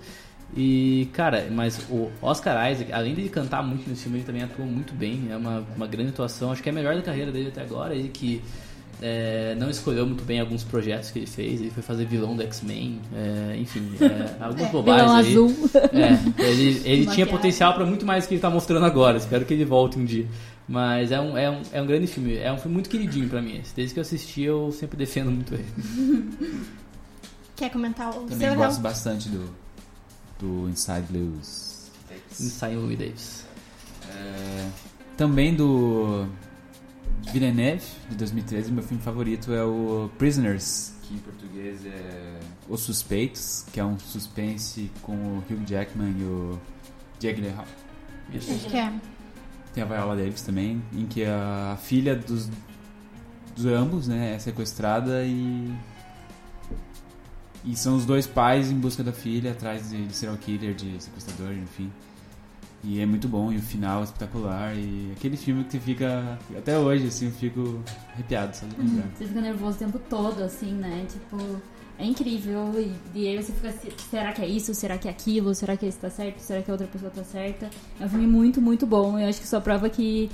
E, cara, mas o Oscar Isaac, além de cantar muito nesse filme, ele também atua muito bem. É uma, uma grande atuação. Acho que é a melhor da carreira dele até agora. Ele que é, não escolheu muito bem alguns projetos que ele fez. Ele foi fazer vilão do X-Men, é, enfim, é, algumas bobagens Vilão aí. azul. É, ele, ele tinha potencial pra muito mais do que ele tá mostrando agora. Espero que ele volte um dia. Mas é um, é um, é um grande filme. É um filme muito queridinho pra mim. Desde que eu assisti, eu sempre defendo muito ele. Quer comentar o Também seu, gosto Léo? bastante do, do Inside. Sai o Louis Davis. É, também do Villeneuve, de 2013, meu filme favorito é o Prisoners, que em português é Os Suspeitos, que é um suspense com o Hugh Jackman e o Jake Gyllenhaal. Acho que é. Tem a Viola Davis também, em que a filha dos, dos ambos né, é sequestrada e. E são os dois pais em busca da filha, atrás de, de serial killer, de sequestrador, enfim. E é muito bom, e o final é espetacular. E aquele filme que você fica. Até hoje, assim, eu fico arrepiado, só de lembrar. Você fica nervoso o tempo todo, assim, né? Tipo, é incrível. E, e aí você fica assim, será que é isso? Será que é aquilo? Será que esse tá certo? Será que a outra pessoa tá certa? É um filme muito, muito bom. Eu acho que só prova que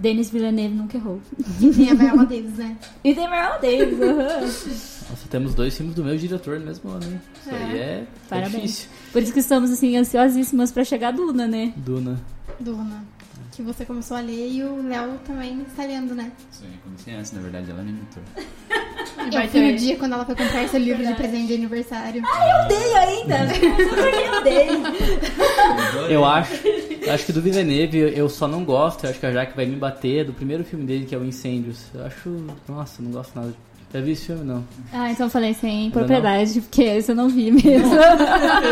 Denis Villeneuve nunca errou. Tem a Viola Davis, né? E tem Meryl Davis. aham. Nossa, temos dois filmes do meu diretor no mesmo ano, hein? Isso aí é, é Parabéns. difícil. Por isso que estamos, assim, ansiosíssimas pra chegar a Duna, né? Duna. Duna. Que você começou a ler e o Léo também está lendo, né? Isso aí, comecei antes, na verdade, ela me imitou. E Eu fui no dia quando ela foi comprar esse livro de presente de aniversário. Odeio ainda! Eu odeio! Eu acho. eu Acho que do Villeneuve eu só não gosto, eu acho que a Jaque vai me bater, do primeiro filme dele, que é o Incêndios. Eu acho. Nossa, não gosto nada. Já vi esse filme, não. Ah, então eu falei sem propriedade, porque esse eu não vi mesmo.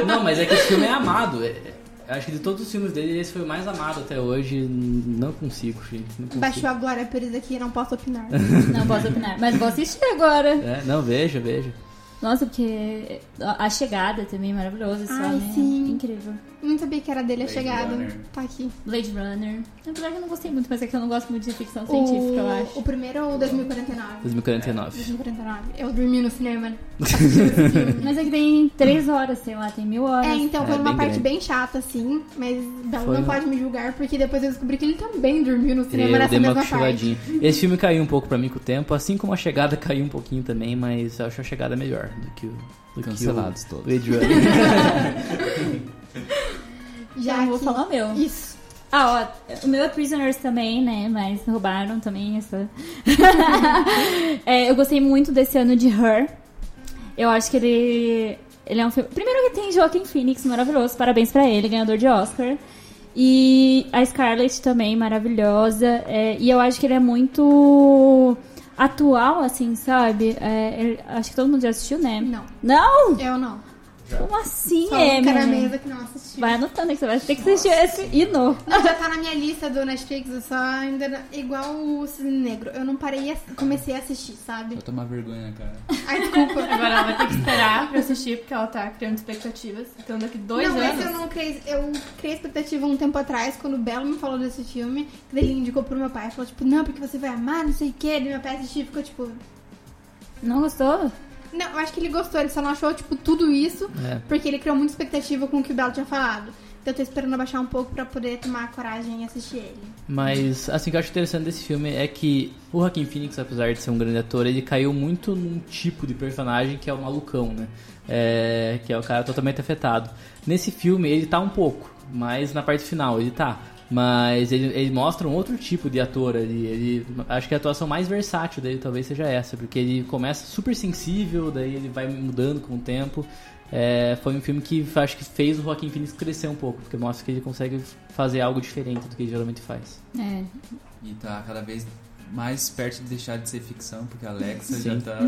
Não, mas é que esse filme é amado. É- é- Acho que de todos os filmes dele, esse foi o mais amado até hoje. Não consigo, gente. Não consigo. Baixou a Glória Pires aqui, não posso opinar. Não posso opinar, mas vou assistir agora. É, não, veja, veja. Nossa, porque a chegada também é maravilhosa, esse Ai, homem é sim. incrível. Não sabia que era dele a Blade chegada. Runner. Tá aqui. Blade Runner. Apesar que eu não gostei muito, mas é que eu não gosto muito de ficção científica, eu O, acho. o primeiro ou o 2049? 2049. 2049. Eu dormi no cinema. Mas é que tem três horas, sei lá, tem mil horas. É, então foi É, uma bem parte grande. bem chata, assim. Mas Foi não pode me julgar, porque depois eu descobri que ele também dormiu no cinema Eu nessa mesma parte. Esse filme caiu um pouco pra mim com o tempo, assim como a chegada caiu um pouquinho também, mas eu acho a chegada melhor do que o. Do Cancelados que o todos. Blade Runner. Já vou que- falar o meu. Isso. Ah, ó, o meu é Prisoners também, né? Mas roubaram também essa. É, eu gostei muito desse ano de Her. Eu acho que ele. Ele é um filme. Primeiro que tem Joaquin Phoenix, maravilhoso. Parabéns pra ele, ganhador de Oscar. E a Scarlett também, maravilhosa. É, e eu acho que ele é muito atual, assim, sabe? É, ele- acho que todo mundo já assistiu, né? Não, Não! eu não. Como assim, Só é, um cara mesa que não assistiu. Vai anotando que você vai ter que assistir esse hino. Não, já tá na minha lista do Netflix, eu só ainda. não- Igual o Cisne Negro. Eu não parei e comecei a assistir, sabe? Vou tomar vergonha cara. Ai, desculpa. Agora ela vai ter que esperar pra assistir, porque ela tá criando expectativas. Então daqui dois não, anos. esse eu não criei. Eu criei expectativa um tempo atrás, quando o Belo me falou desse filme. Que daí ele indicou pro meu pai. Falou, tipo, não, porque você vai amar, não sei o quê. Daí meu pai assistiu e ficou, tipo. Não gostou? Não, eu acho que ele gostou, ele só não achou, tipo, tudo isso. É. Porque ele criou muita expectativa com o que o Belo tinha falado. Então eu tô esperando abaixar um pouco pra poder tomar coragem e assistir ele. Mas, assim, o que eu acho interessante desse filme é que o Joaquin Phoenix, apesar de ser um grande ator, ele caiu muito num tipo de personagem que é o malucão, né? É, que é o cara totalmente afetado. Nesse filme, ele tá um pouco, mas na parte final ele tá. Mas ele, ele mostra um outro tipo de ator ali. Ele, acho que a atuação mais versátil dele talvez seja essa, porque ele começa super sensível, daí ele vai mudando com o tempo. É, foi um filme que acho que fez o Joaquin Phoenix crescer um pouco, porque mostra que ele consegue fazer algo diferente do que ele geralmente faz. É. E tá cada vez mais perto de deixar de ser ficção, porque a Alexa Sim. já tá,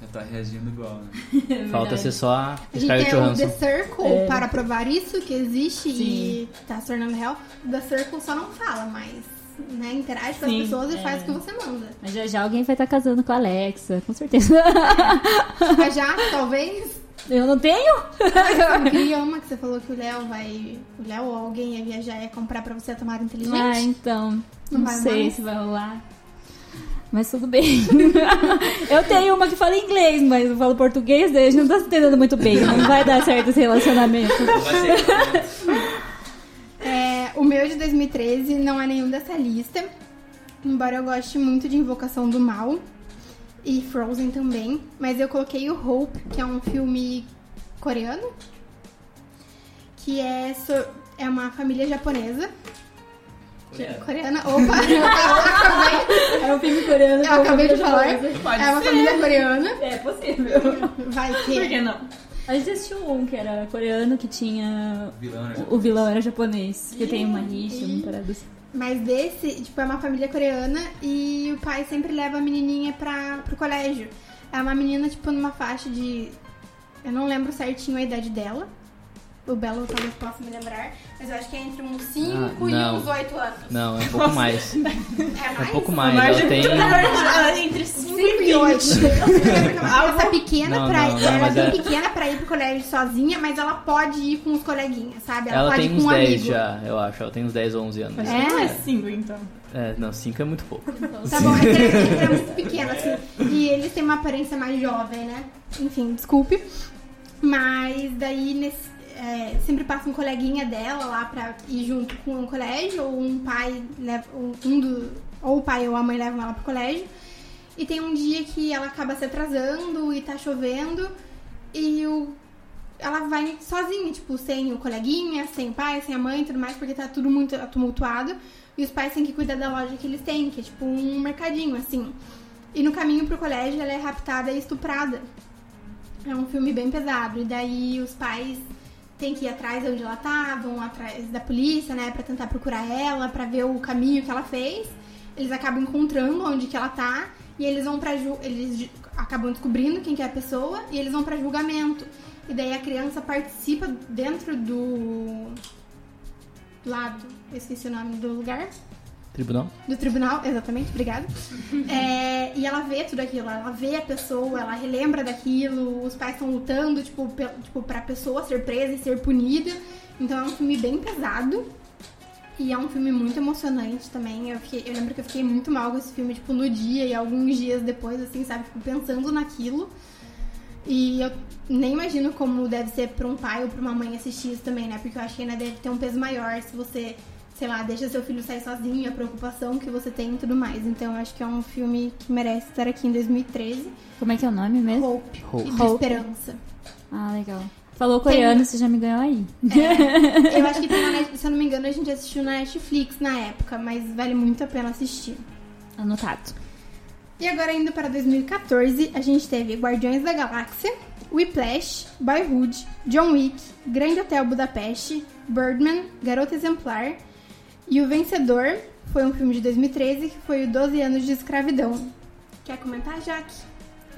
já tá reagindo igual, né? Falta ser só a A gente Scarlett tem o The. Circle É. para provar isso, que existe e Sim. tá se tornando real. O The Circle só não fala, mas né, interage com Sim, as pessoas e é. faz o que você manda. Mas já já alguém vai estar casando com a Alexa, com certeza. Mas já, talvez, Eu não tenho? eu queria uma que você falou que o Léo vai. O Léo ou alguém ia viajar e ia comprar pra você a tomada inteligente. Ah, então. Não Não, vai sei mais? se vai rolar. Mas tudo bem. eu tenho uma que fala inglês, mas eu falo português, daí a gente não tá se entendendo muito bem. Não vai dar certo esse relacionamento. É, o meu de 2013 não é nenhum dessa lista. Embora eu goste muito de Invocação do Mal. E Frozen também. Mas eu coloquei o Hope, que é um filme coreano. Que é, so- é uma família japonesa. Coreana. Opa! acabei, É um filme coreano. eu acabei de falar. Pode É uma ser. família coreana. É possível. Vai Por que que. não? A gente assistiu um que era coreano, que tinha... Vilão era O vilão era japonês, que tem uma rixa, uma parada assim. Mas desse, tipo, é uma família coreana e o pai sempre leva a menininha pra, pro colégio. É uma menina, tipo, numa faixa de. Eu não lembro certinho a idade dela. O Belo talvez possa me lembrar. Mas eu acho que é entre uns 5 Ah, e uns 8 anos. Não, é um pouco mais. É É mais? um pouco mais. Ela tem. Ah, Entre 5 5 e 8. Ela tá pequena Não, pra não, ir. não, ela mas é é- bem pequena pra ir pro colégio sozinha, mas ela pode ir com os coleguinhas, sabe? Ela, Ela pode tem ir com uns um 10 amigo. já, eu acho. Ela tem uns 10 ou 11 anos. Acho É? que não é 5, então. É, não, 5 é muito pouco. Tá bom, é que ela é muito pequena, assim. E eles têm uma aparência mais jovem, né? Enfim, desculpe. Mas daí nesse. É, sempre passa um coleguinha dela lá pra ir junto com o colégio, ou um pai leva. Um um do, ou o pai ou a mãe levam ela pro colégio. E tem um dia que ela acaba se atrasando e tá chovendo. E o, ela vai sozinha, tipo, sem o coleguinha, sem o pai, sem a mãe e tudo mais, porque tá tudo muito tumultuado. E os pais têm que cuidar da loja que eles têm, que é tipo um mercadinho, assim. E no caminho pro colégio ela é raptada e estuprada. É um filme bem pesado. E daí os pais têm que ir atrás de onde ela tá, vão atrás da polícia, né, pra tentar procurar ela, pra ver o caminho que ela fez. Eles acabam encontrando onde que ela tá e eles vão para eles acabam descobrindo quem que é a pessoa e eles vão pra julgamento. E daí a criança participa dentro do lado, eu esqueci o nome do lugar, Tribunal? do tribunal, exatamente, obrigada. É, e ela vê tudo aquilo, ela vê a pessoa, ela relembra daquilo, os pais estão lutando, tipo, pe- tipo, pra pessoa ser presa e ser punida. Então é um filme bem pesado. E é um filme muito emocionante também. Eu, fiquei- eu lembro que eu fiquei muito mal com esse filme, tipo, no dia e alguns dias depois, assim, sabe? Tipo, pensando naquilo. E eu nem imagino como deve ser pra um pai ou pra uma mãe assistir isso também, né? Porque eu acho que ainda deve ter um peso maior se você, sei lá, deixa seu filho sair sozinho, a preocupação que você tem e tudo mais. Então eu acho que é um filme que merece estar aqui em 2013. Como é que é o nome mesmo? Hope, Hope. de Hope. Esperança. Ah, legal. Falou coreano, você já me ganhou aí. Eu acho que tem na Net- se eu não me engano, a gente assistiu na Netflix na época, mas vale muito a pena assistir. Anotado. E agora indo para 2014, a gente teve Guardiões da Galáxia, Whiplash, Boyhood, John Wick, Grande Hotel Budapeste, Birdman, Garota Exemplar e o vencedor foi um filme de 2013 que foi o 12 anos de escravidão. Quer comentar, Jaque?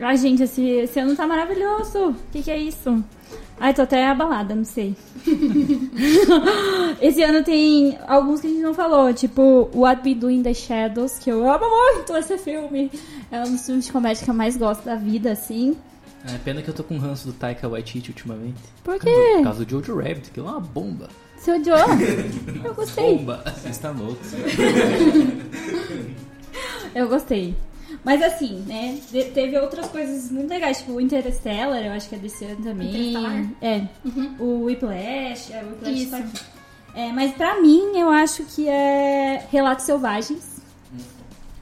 Ai, gente, esse, esse ano tá maravilhoso. O que, que é isso? Ai, tô até abalada, não sei. esse ano tem alguns que a gente não falou, tipo What We Do in the Shadows, que eu amo muito esse filme. É um dos filmes de comédia que eu mais gosto da vida, assim. É pena que eu tô com ranço do Taika Waititi ultimamente. Por Por quê? causa do Jojo Rabbit, que é uma bomba. Você odiou? Eu gostei. Bomba. Você está louco. Eu gostei. Mas assim, né? de- teve outras coisas muito legais, tipo o Interstellar, eu acho que é desse ano também. É. O Whiplash, é, o Whiplash Isso. tá aqui. É, mas pra mim, eu acho que é Relatos Selvagens.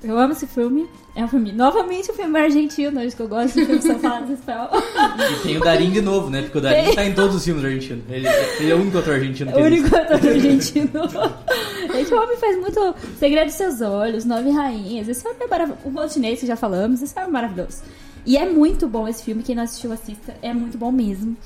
Eu amo esse filme. É um filme, novamente um filme argentino, acho que eu gosto de filmes são falados espanhol. E tem o Darim de novo, né? Porque o Darim tá em todos os filmes argentinos. Ele, ele é o único ator argentino que O único ator argentino. Esse homem faz muito Segredo dos Seus Olhos, Nove Rainhas. Esse filme é maravilhoso. O Montenegro, que já falamos, esse filme é maravilhoso. E é muito bom esse filme, quem não assistiu, assista. É muito bom mesmo.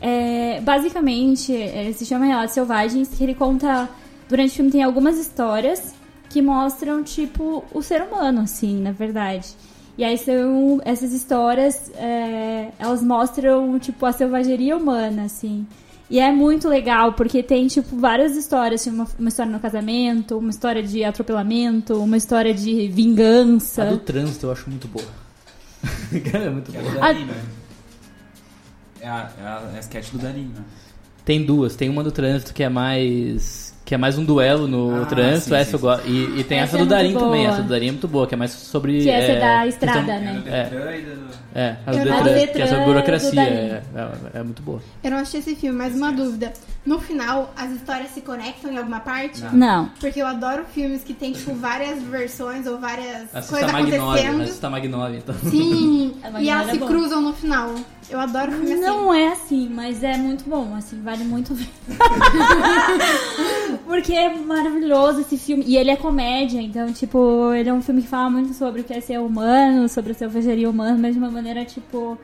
É, basicamente, é, se chama Relatos Selvagens, que ele conta... Durante o filme tem algumas histórias que mostram, tipo, o ser humano, assim, na verdade. E aí são essas histórias, é, elas mostram, tipo, a selvageria humana, assim. E é muito legal, porque tem, tipo, várias histórias. Tem uma, uma história no casamento, uma história de atropelamento, uma história de vingança. A do trânsito eu acho muito boa. Cara, é muito Que é boa. do Darim, né? É a, é a, é a sketch do Darim, né? Tem duas. Tem uma do trânsito que é mais. Que é mais um duelo no Ah, trânsito. sim, essa sim, eu gosto. E, e tem Essa essa, é do Darim também. Essa do Darim é muito boa, que é mais sobre. Que essa é da questão- estrada, né? É. É, a do Detran, não- que é sobre burocracia. É, é, é muito boa. Eu não achei esse filme, mas uma dúvida. No final, as histórias se conectam em alguma parte? Não. Porque eu adoro filmes que tem, tipo, várias versões ou várias Assista coisas Magnolia. acontecendo. Assista Magnolia, então. Sim, A e elas é se bom. cruzam no final. Eu adoro filme assim. Não é assim, mas é muito bom, assim, vale muito a. Porque é maravilhoso esse filme. E ele é comédia, então, tipo, ele é um filme que fala muito sobre o que é ser humano, sobre a selvageria humana, mas de uma maneira, tipo.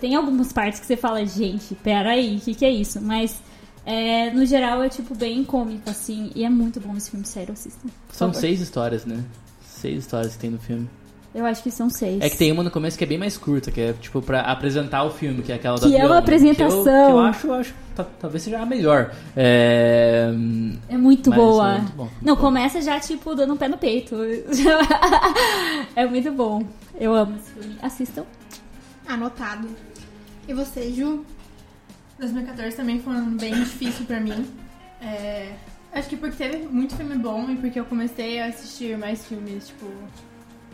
Tem algumas partes que você fala, gente, peraí, o que, que é isso? Mas. é, no geral é tipo bem cômico, assim, e é muito bom esse filme, sério, assistam. São favor. seis histórias, né? Seis histórias que tem no filme. Eu acho que são seis. É que tem uma no começo que é bem mais curta, que é tipo pra apresentar o filme, que é aquela Que da é uma Fiona, apresentação. Que eu, que eu acho, eu acho ta- talvez seja a melhor. É, É muito mas boa. é muito bom, muito Não, bom. começa já, tipo, dando um pé no peito. é muito bom. Eu amo esse filme. Assistam. Anotado. E você, Ju? 2014 também foi um ano bem difícil pra mim. É, acho que porque teve muito filme bom e porque eu comecei a assistir mais filmes, tipo.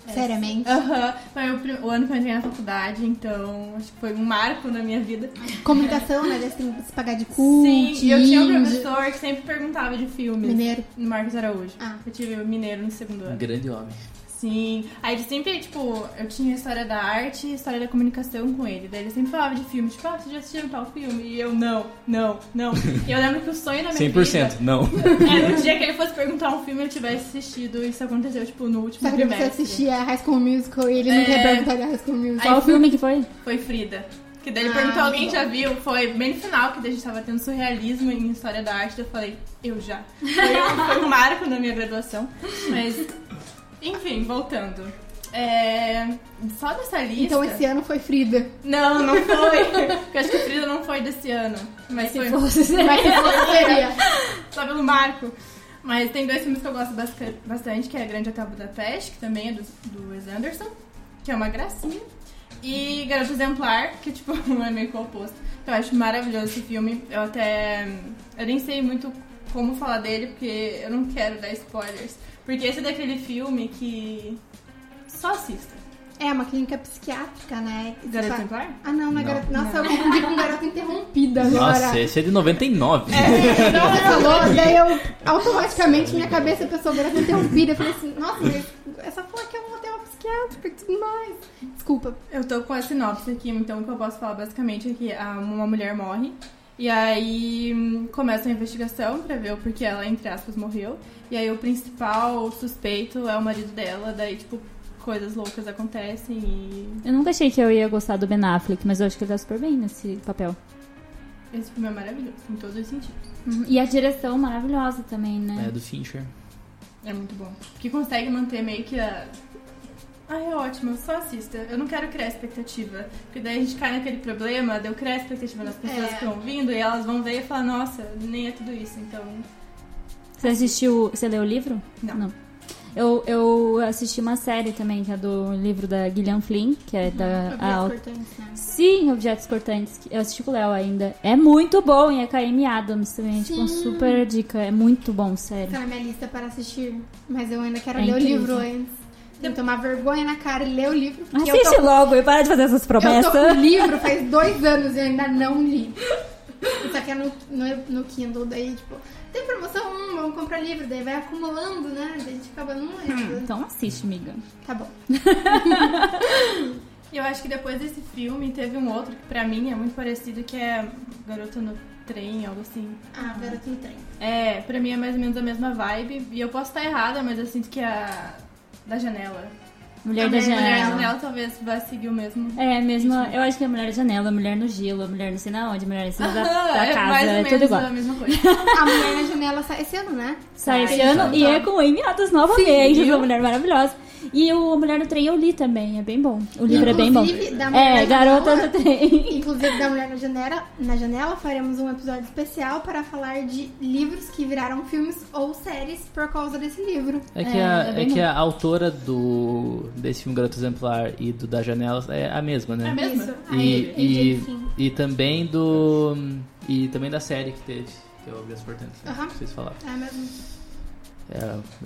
É, Seriamente? Aham. Foi o, prim- o ano que eu entrei na faculdade, então acho que foi um marco na minha vida. Comunicação, né? Eles têm que se pagar de cult, Sim, e eu tinha um professor que sempre perguntava de filmes. Mineiro. No Marcos Araújo. Ah. Eu tive o Mineiro no segundo Um ano. grande homem. Sim. Aí ele sempre, tipo, eu tinha história da arte e história da comunicação com ele. Daí ele sempre falava de filme, tipo, ah, você já assistiu tal filme? E eu, não, não, não. E eu lembro que o sonho da minha 100%, vida não. é no dia que ele fosse perguntar um filme eu tivesse assistido. Isso aconteceu, tipo, no último Sabe que você trimestre. assistia High School Musical e ele não É. quer perguntar de High School Musical. Qual o filme que foi? Foi Frida. Que daí ele Ah, perguntou, alguém já viu? Foi bem no final, que daí a gente tava tendo surrealismo em história da arte. daí Eu falei, eu já. Foi, foi um marco na minha graduação. Mas, enfim, voltando. É, só dessa lista. Então esse ano foi Frida. Não, não foi. Porque eu acho que Frida não foi desse ano. Mas Se foi fosse. Mas se fosse, seria. só pelo marco. Mas tem dois filmes que eu gosto bastante, que é Grande Hotel Budapeste, que também é do, do Wes Anderson, que é uma gracinha. E Garoto Exemplar, que tipo, é meio que o oposto. Eu acho maravilhoso esse filme. Eu até. Eu nem sei muito como falar dele, porque eu não quero dar spoilers. Porque esse é daquele filme que. Só assista. É uma clínica psiquiátrica, né? Que Garoto fa- Exemplar? Ah, não, não é Não. garoto. Nossa, eu confundi com garoto interrompida agora. Nossa, esse é de 99. Então você falou, daí eu automaticamente minha cabeça pensou garota interrompida. Eu falei assim, nossa, mas essa porra aqui é um hotel psiquiátrico e tudo mais. Desculpa. Eu tô com a sinopse aqui, então o que eu posso falar basicamente é que uma mulher morre. E aí hum, começa a investigação pra ver o porquê ela, entre aspas, morreu. E aí o principal suspeito é o marido dela, daí, tipo, coisas loucas acontecem e. Eu nunca achei que eu ia gostar do Ben Affleck, mas eu acho que ele tá super bem nesse papel. Esse filme é maravilhoso, em todos os sentidos. Uhum. E a direção maravilhosa também, né? É do Fincher. É muito bom. Que consegue manter meio que a. Ai, é ótimo, só assista. Eu não quero criar expectativa. Porque daí a gente cai naquele problema de eu criar expectativa nas pessoas É. que estão ouvindo e elas vão ver e falar, nossa, nem é tudo isso. Então, Você assistiu. Você leu o livro? Não. Eu, eu assisti uma série também, que é do livro da Gillian Flynn, que é da. a- Objetos cortantes, né? Sim, Objetos Cortantes. Eu assisti com o Léo ainda. É muito bom e é com a Amy Adams também. Tipo, Sim. super dica. É muito bom, sério. Tá na minha lista para assistir, mas eu ainda quero É ler o incrível. livro antes. Tem que tomar vergonha na cara e ler o livro. porque eu Assiste tô, logo e para de fazer essas eu tô com o promessas. livro faz dois anos e eu ainda não li. Isso aqui é no, no, no Kindle, daí, tipo, tem promoção, hum, vamos comprar livro, daí vai acumulando, né? Daí a gente acaba não lendo. Então assiste, amiga. Tá bom. E eu acho que depois desse filme teve um outro que pra mim é muito parecido, que é Garota no Trem, algo assim. Ah, garoto no trem. É, pra mim é mais ou menos a mesma vibe. E eu posso estar errada, mas eu sinto que a da janela. Mulher a da Mulher da Janela. janela talvez vá seguir o mesmo. É, mesmo. Eu acho que é Mulher da Janela, Mulher no Gelo, Mulher não sei na onde, Mulher em cima da, da é casa. mais ou É menos tudo igual. a mesma coisa. A Mulher na Janela sai esse ano, né? Sai esse Sai, ano então e é com Amy Adams novamente, Sim, uma mulher maravilhosa. E o Mulher no Trem eu li também, é bem bom. O livro é bem bom. Inclusive, da Mulher É, na Garota Janela- no Trem. Inclusive, da Mulher na Janela, na Janela, faremos um episódio especial para falar de livros que viraram filmes ou séries por causa desse livro. É que, É, a, é é que a autora do, desse filme Garoto Exemplar e do da Janela é a mesma, né? É mesmo? Isso. E, Aí, e, enfim. e também do. E também da série que teve. que eu abri as portas. Né? Aham. Vocês falaram. É mesmo. É,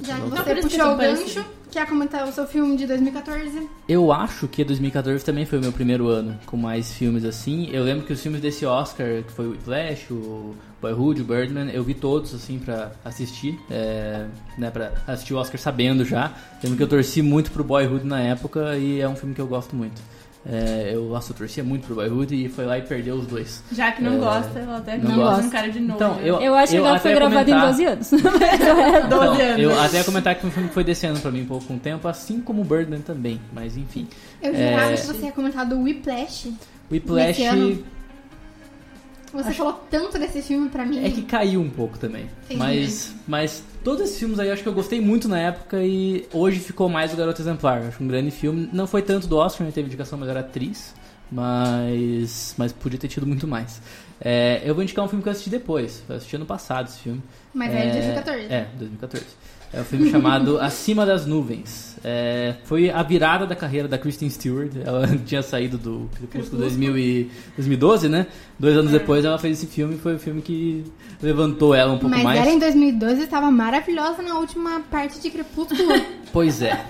Já que eu- Não, você que puxou o gancho, quer comentar o seu filme de 2014? Eu acho que 2014 também foi o meu primeiro ano com mais filmes assim. Eu lembro que os filmes desse Oscar, que foi o Flash, o Boyhood, o Birdman, eu vi todos assim pra assistir, é, né, para assistir o Oscar sabendo já. Lembro que eu torci muito pro Boyhood na época e é um filme que eu gosto muito. É, eu, nossa, eu torcia muito pro Boyhood e foi lá e perdeu os dois. Já que não É, gosta, ela até não não gosta. gosta um cara de novo. Então, eu, Eu acho que ela foi gravada em comentar- 12 anos. 12 Então, anos. eu até ia comentar que o filme foi descendo pra mim um pouco com o tempo, assim como o Birdman também, mas enfim. Eu É. jurava que você ia comentar do Whiplash. Whiplash. Você Acho- falou tanto desse filme pra mim. É que caiu um pouco também. Mas, mas todos esses filmes aí eu acho que eu gostei muito na época e hoje ficou mais o Garoto Exemplar. Acho um grande filme. Não foi tanto do Oscar, teve indicação melhor atriz, mas, mas podia ter tido muito mais. É, eu vou indicar um filme que eu assisti depois. Eu assisti ano passado esse filme. Mas é de 2014. É, 2014. É um filme chamado Acima das Nuvens. É, foi a virada da carreira da Kristen Stewart. Ela tinha saído do Crepúsculo 2000 e 2012, né? Dois anos depois ela fez esse filme e foi o filme que levantou ela um pouco Mas mais. ela em 2012 estava maravilhosa na última parte de Crepúsculo. Pois é.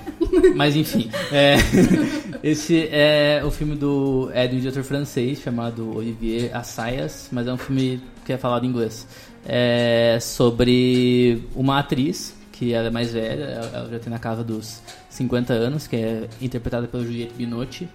Mas enfim. é, esse é o filme do, é de um diretor francês chamado Olivier Assayas, mas é um filme que é falado em inglês. É sobre uma atriz que ela é mais velha, ela já tem na casa dos 50 anos, que é interpretada pela Juliette Binotti.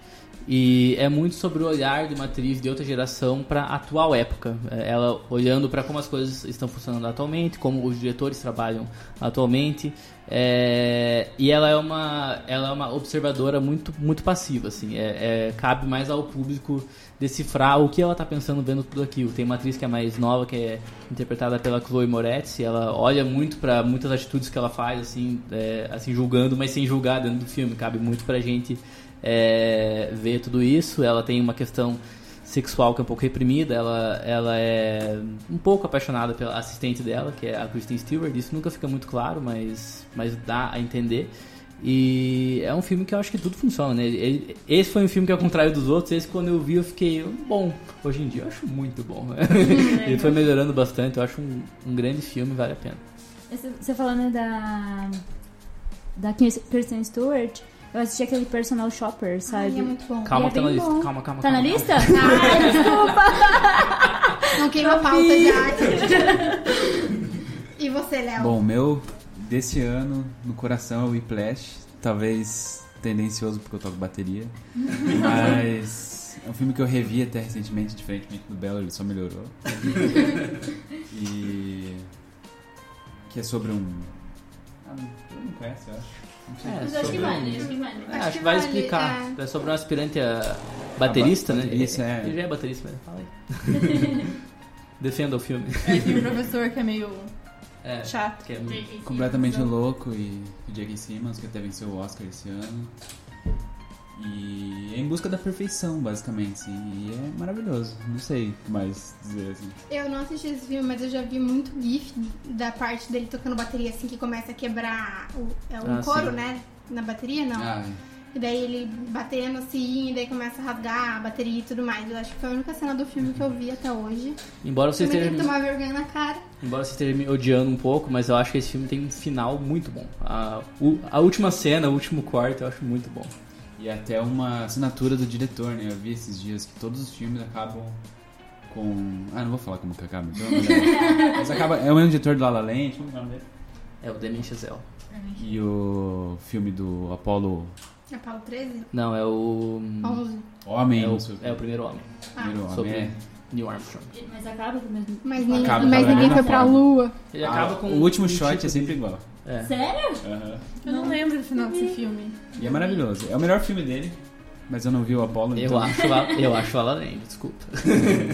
E é muito sobre o olhar de uma atriz de outra geração para a atual época. É, Ela olhando para como as coisas estão funcionando atualmente, como os diretores trabalham atualmente. É, e ela é uma ela é uma observadora muito muito passiva assim. É, é- cabe mais ao público decifrar o que ela está pensando vendo tudo aquilo. Tem uma atriz que é mais nova que é interpretada pela Chloe Moretz. E ela olha muito para muitas atitudes que ela faz assim, é, assim julgando, mas sem julgar dentro do filme. Cabe muito pra gente é, tudo isso. Ela tem uma questão sexual que é um pouco reprimida. Ela, ela é um pouco apaixonada pela assistente dela, que é a Kristen Stewart. Isso nunca fica muito claro, mas, mas dá a entender. E é um filme que eu acho que tudo funciona, né? Esse foi um filme que, ao contrário dos outros, esse quando eu vi eu fiquei bom. Hoje em dia eu acho muito bom. Ele foi melhorando bastante, eu acho um, um grande filme, vale a pena. Você falando da. Da Kirsten Stewart, eu assisti aquele personal shopper, Ai, sabe? é muito bom. Calma é tá na lista. bom. Calma, calma, Tá na calma, lista? calma. Ai, desculpa! Não queima a pauta já. e você, Léo? Bom, o meu desse ano, no coração, é o Whiplash. Talvez tendencioso porque eu toco bateria. Mas é um filme que eu revi até recentemente, diferentemente do Belo, ele só melhorou. e. que é sobre um. Ah, todo mundo conhece, eu acho. Não sei. É, Mas acho que sobre vale, acho que vale. É, Acho acho que que vai vale, explicar. É. sobre um aspirante a baterista, Ah, né? baterista, é. Ele já é baterista, mas fala aí. Defenda o filme. É, tem um professor que é meio É, chato. que é completamente louco e o J.K. Simmons, que até venceu o Oscar esse ano. E é em busca da perfeição, basicamente, sim. E é maravilhoso. Não sei mais dizer, assim. Eu não assisti esse filme, mas eu já vi muito gif da parte dele tocando bateria, assim, que começa a quebrar o, é um Ah, couro, sim. né? Na bateria, não. Ah, E daí ele batendo assim, e daí começa a rasgar a bateria e tudo mais. Eu acho que foi a única cena do filme que eu vi até hoje. Embora você esteja, que tomar vergonha na cara. embora você esteja me odiando um pouco, mas eu acho que esse filme tem um final muito bom. A, a última cena, o último quarto, eu acho muito bom. E até uma assinatura do diretor, né? Eu vi esses dias que todos os filmes acabam com... Ah, não vou falar como que acaba, então... Mas, mas acaba... É o mesmo diretor do La La Land, como é o nome dele? É o Damien Chazelle. E o filme do Apollo É Paulo 13? Não, é o. 11. Homem, É o, é o primeiro homem. Ah, Primeiro homem, Sobre é. Neil Armstrong. Mas acaba com o mesmo. mas, Acaba mas ninguém foi pra forma. lua. Ele Ah, acaba com o último um shot tipo é sempre de- igual. É. Sério? Aham. Eu não lembro do final desse filme. E é maravilhoso. É o melhor filme dele, mas eu não vi o Apollo, Eu então... acho, eu acho La La Land, desculpa.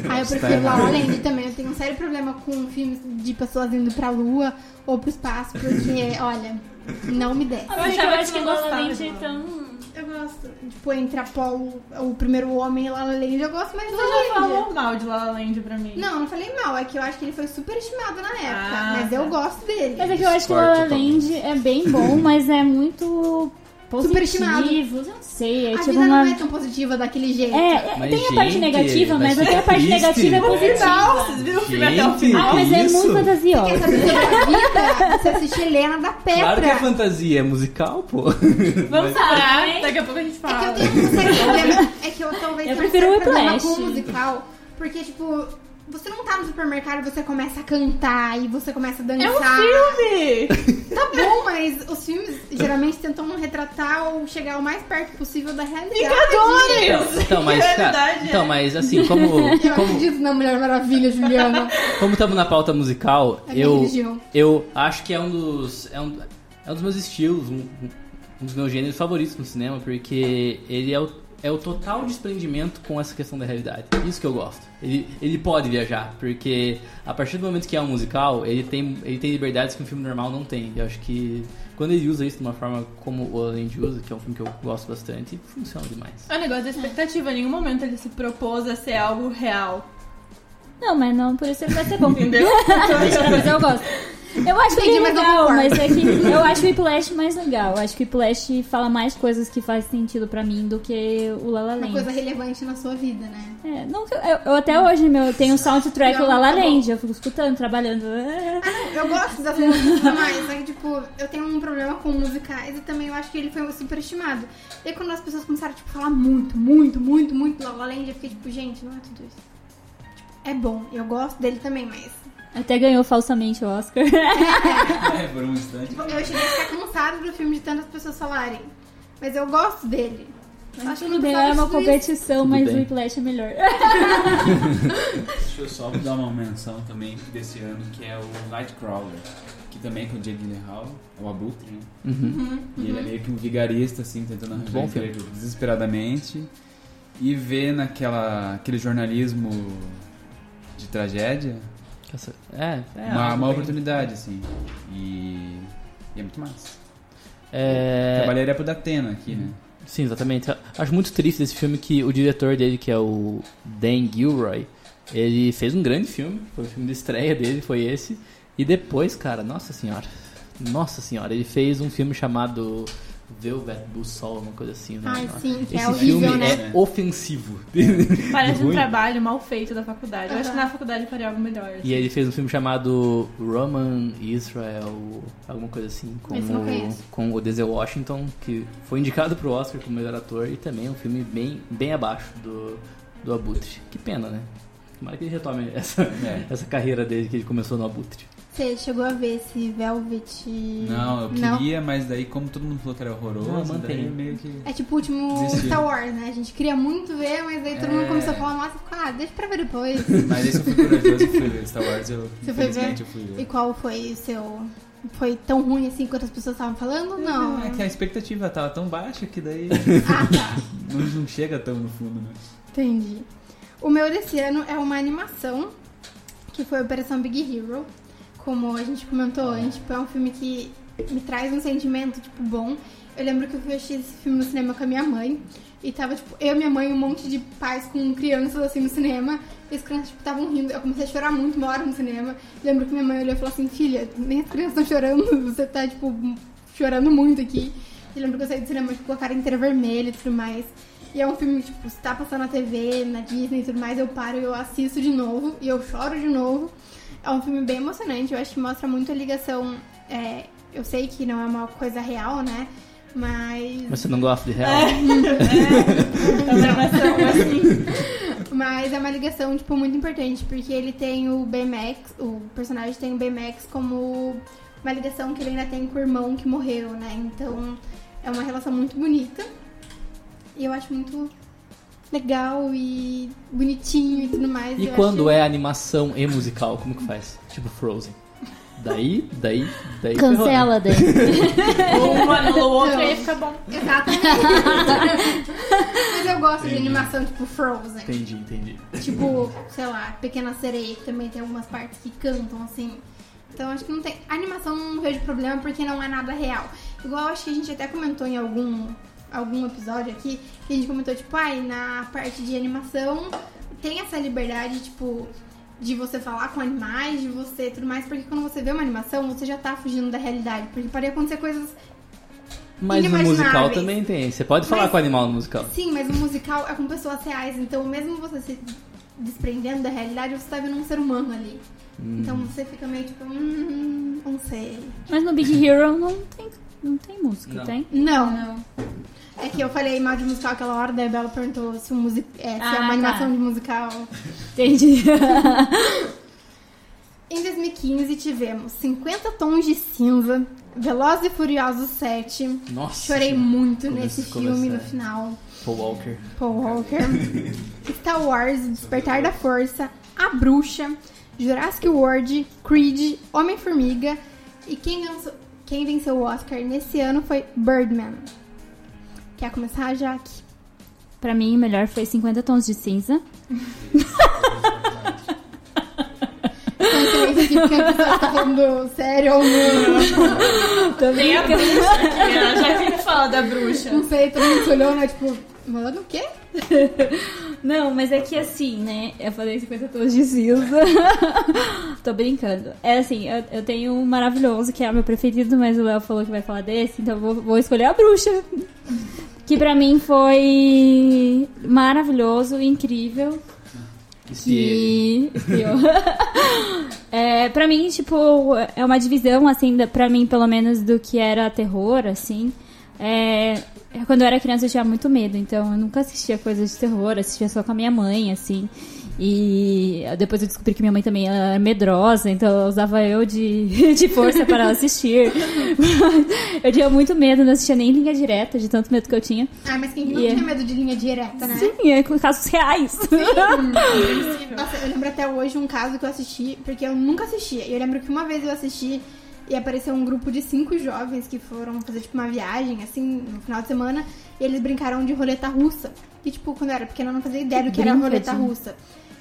Ah, eu prefiro La La. Land também. Eu tenho um sério problema com filmes de pessoas indo pra lua ou pro espaço, porque, olha, não me desce. Eu, Eu acho achava que La La Land é tão. Eu gosto. Tipo, entre Apolo, o primeiro homem e La La Land, eu gosto mais de La Você Land. falou mal de La La Land pra mim. Não, não falei mal. É que eu acho que ele foi super estimado na época. Ah, mas tá. eu gosto dele. Mas é que eu acho que La La Land é bem bom, mas é muito. Positivos, eu não sei. É A tipo vida uma. não é tão positiva daquele jeito. É, Mas, tem a parte gente, negativa, mas até a parte triste. negativa é positiva. final, vocês viram o filme até o Gente, final? Ah, mas é muito Quer fantasioso. saber sobre a vida? Você assiste Helena da Petra. Claro que é fantasia, é musical, pô. Vamos parar, Ai. daqui a pouco a gente É que fala. eu tenho um sério problema. É que eu talvez Eu tenha um sério problema com o musical. Porque, tipo, você não tá no supermercado e você começa a cantar e você começa a dançar. É um filme! Tá bom, mas os filmes geralmente tentam retratar ou chegar o mais perto possível da realidade. Vingadores! Então, mas, cara, Realidade, então, é. mas assim, como Eu como acredito na Mulher Maravilha, Juliana. como estamos na pauta musical, É eu religião. eu acho que é um dos é um, é um dos meus estilos, um, um dos meus gêneros favoritos no cinema, porque ele é o é o total desprendimento com essa questão da realidade. Isso que eu gosto. Ele, ele pode viajar, porque a partir do momento que é um musical, ele tem, ele tem liberdades que um filme normal não tem. Eu acho que quando ele usa isso de uma forma como o La La Land usa, que é um filme que eu gosto bastante, funciona demais. É o negócio da expectativa. Em nenhum momento ele se propôs a ser algo real. Não, mas não, por isso ele vai ser bom. Entendeu? mas eu gosto. Eu acho Entendi, ele mas não legal, concordo. mas é que eu acho o Whiplash mais legal. Eu acho que o Whiplash fala mais coisas que faz sentido pra mim do que o La La Uma Land. coisa relevante na sua vida, né? É, não, eu, eu- até hoje meu, eu tenho o soundtrack Não, La La tá. Land, eu fico escutando, trabalhando. Eu gosto das músicas demais, só que, tipo, eu tenho um problema com musicais e também eu acho que ele foi superestimado. E aí, quando as pessoas começaram, tipo, a falar muito, muito, muito, muito La La Land, eu fiquei tipo, gente, não é tudo isso. Tipo, é bom, eu gosto dele também, mas... Até ganhou falsamente o Oscar. É, por um instante. Tipo, eu cheguei a ficar cansada do filme de tantas pessoas falarem. Mas eu gosto dele. Só acho que não Tudo bem, era uma competição, Tudo mas bem. o Whiplash é melhor. Deixa eu só dar uma menção também desse ano, que é o Nightcrawler. Que também é com o Jake Gyllenhaal, é o Abutre, né? Uhum. E ele é meio que um vigarista, assim, tentando arranjar emprego desesperadamente. E vê naquela, aquele jornalismo de tragédia É, é uma, uma bem- oportunidade, assim. E, e é muito massa. É, Trabalharia pro Datena aqui, né? Sim, exatamente. Acho muito triste desse filme que o diretor dele, que é o Dan Gilroy, ele fez um grande filme, foi o filme de estreia dele, foi esse. E depois, cara, nossa senhora, nossa senhora, ele fez um filme chamado Velvet Buzzsaw, uma coisa assim. Né? Ai, sim, que Esse é horrível, filme né? é ofensivo. Parece um trabalho mal feito da faculdade. Eu acho que na faculdade faria algo melhor. assim. E ele fez um filme chamado Roman Israel, alguma coisa assim, com, o, com o Denzel Washington, que foi indicado pro Oscar como melhor ator, e também é um filme bem, bem abaixo do, do Abutre. Que pena, né? Tomara que ele retome essa, É. essa carreira dele que ele começou no Abutre. Você chegou a ver esse Velvet... Não, eu queria, mas daí como todo mundo falou que era horroroso, Não, mantém. daí meio que... É tipo o último Desistiu. Star Wars, né? A gente queria muito ver, mas aí todo mundo É. começou a falar, nossa, ficou, ah, deixa pra ver depois. Mas esse eu fui corajoso e fui ver Star Wars, eu Você foi ver? eu fui ver. E qual foi o seu... Foi tão ruim assim quanto as pessoas estavam falando? Não. É que a expectativa tava tão baixa que daí Ah, tá. não, não chega tão no fundo, né? Entendi. O meu desse ano é uma animação, que foi Operação Big Hero. Como a gente comentou, a gente, tipo, é um filme que me traz um sentimento, tipo, bom. Eu lembro que eu fui assistir esse filme no cinema com a minha mãe. E tava, tipo, eu, minha mãe e um monte de pais com crianças, assim, no cinema. E as crianças, tipo, estavam rindo. Eu comecei a chorar muito uma hora no cinema. Lembro que minha mãe olhou e falou assim, filha, nem as crianças estão chorando. Você tá, tipo, chorando muito aqui. E lembro que eu saí do cinema, tipo, com a cara inteira vermelha e tudo mais. E é um filme que, tipo, se tá passando na TV, na Disney e tudo mais, eu paro e eu assisto de novo. E eu choro de novo. É um filme bem emocionante. Eu acho que mostra muito a ligação... é, eu sei que não é uma coisa real, né? Mas... Mas você não gosta de real? É uma animação assim. Mas é uma ligação, tipo, muito importante, porque ele tem o Baymax, o personagem tem o Baymax como uma ligação que ele ainda tem com o irmão que morreu, né? Então é uma relação muito bonita. E eu acho muito legal e bonitinho e tudo mais. E Eu quando acho- é animação e musical, como que faz? Tipo Frozen. Daí, daí, daí. né? Cancela, daí. Um anula o outro e aí fica bom. Exatamente. Mas eu gosto de animação tipo Frozen. Entendi, entendi. Tipo, sei lá, Pequena Sereia, que também tem algumas partes que cantam, assim. Então acho que não tem. A animação não vejo problema porque não é nada real. Igual acho que a gente até comentou em algum, algum episódio aqui, que a gente comentou, tipo, ai, na parte de animação tem essa liberdade, tipo, de você falar com animais, de você tudo mais, porque quando você vê uma animação, você já tá fugindo da realidade. Porque pode acontecer coisas Mas no musical também tem. Você pode falar Mas- com o animal no musical. Sim, mas o musical é com pessoas reais, então mesmo você se desprendendo da realidade, você tá vendo um ser humano ali. Hum. Então você fica meio tipo, hum, não sei. Mas no Big Hero não tem, não tem música, Não. tem? Não. Não. É que eu falei mal de musical aquela hora, daí a Bela perguntou se, o music... é, se é Ah, uma tá. animação de musical. Entendi. Em 2015 tivemos 50 Tons de Cinza, Velozes e Furiosos 7. Nossa. Chorei Senhora. muito Como nesse filme no começa? final. Paul Walker. Paul Walker. Star Wars, Despertar da Força, A Bruxa, Jurassic World, Creed, Homem-Formiga. E quem, venceu- quem venceu o Oscar nesse ano foi Birdman. Quer começar, Jaque? pra mim, o melhor foi 50 Tons de Cinza. Aqui tá falando sério ou não. Tem a bruxa, que ela já sempre fala da bruxa. Não sei, todo mundo se olhou, né? Tipo, mano, o quê? Não, mas é que assim, né? Eu falei 50 tons de cinza. Tô brincando. É assim, eu, eu tenho um maravilhoso, que é o meu preferido, mas o Léo falou que vai falar desse, então eu vou, vou escolher a bruxa. Que pra mim foi maravilhoso, incrível. Que. Espiou. é, pra mim, tipo, é uma divisão, assim, pra mim, pelo menos, do que era terror, assim. É, é, quando eu era criança eu tinha muito medo, então eu nunca assistia coisas de terror, assistia só com a minha mãe, assim. E depois eu descobri que minha mãe também era medrosa, então usava eu de, de força para ela assistir. eu tinha muito medo, não assistia nem linha direta, de tanto medo que eu tinha. Ah, mas quem não E é- tinha medo de linha direta, né? Sim, é com casos reais. Nossa, eu lembro até hoje um caso que eu assisti, porque eu nunca assistia. E eu lembro que uma vez eu assisti e apareceu um grupo de cinco jovens que foram fazer, tipo, uma viagem, assim, no final de semana, e eles brincaram de roleta russa. E, tipo, quando eu era pequena, eu não fazia ideia do que era roleta de- russa.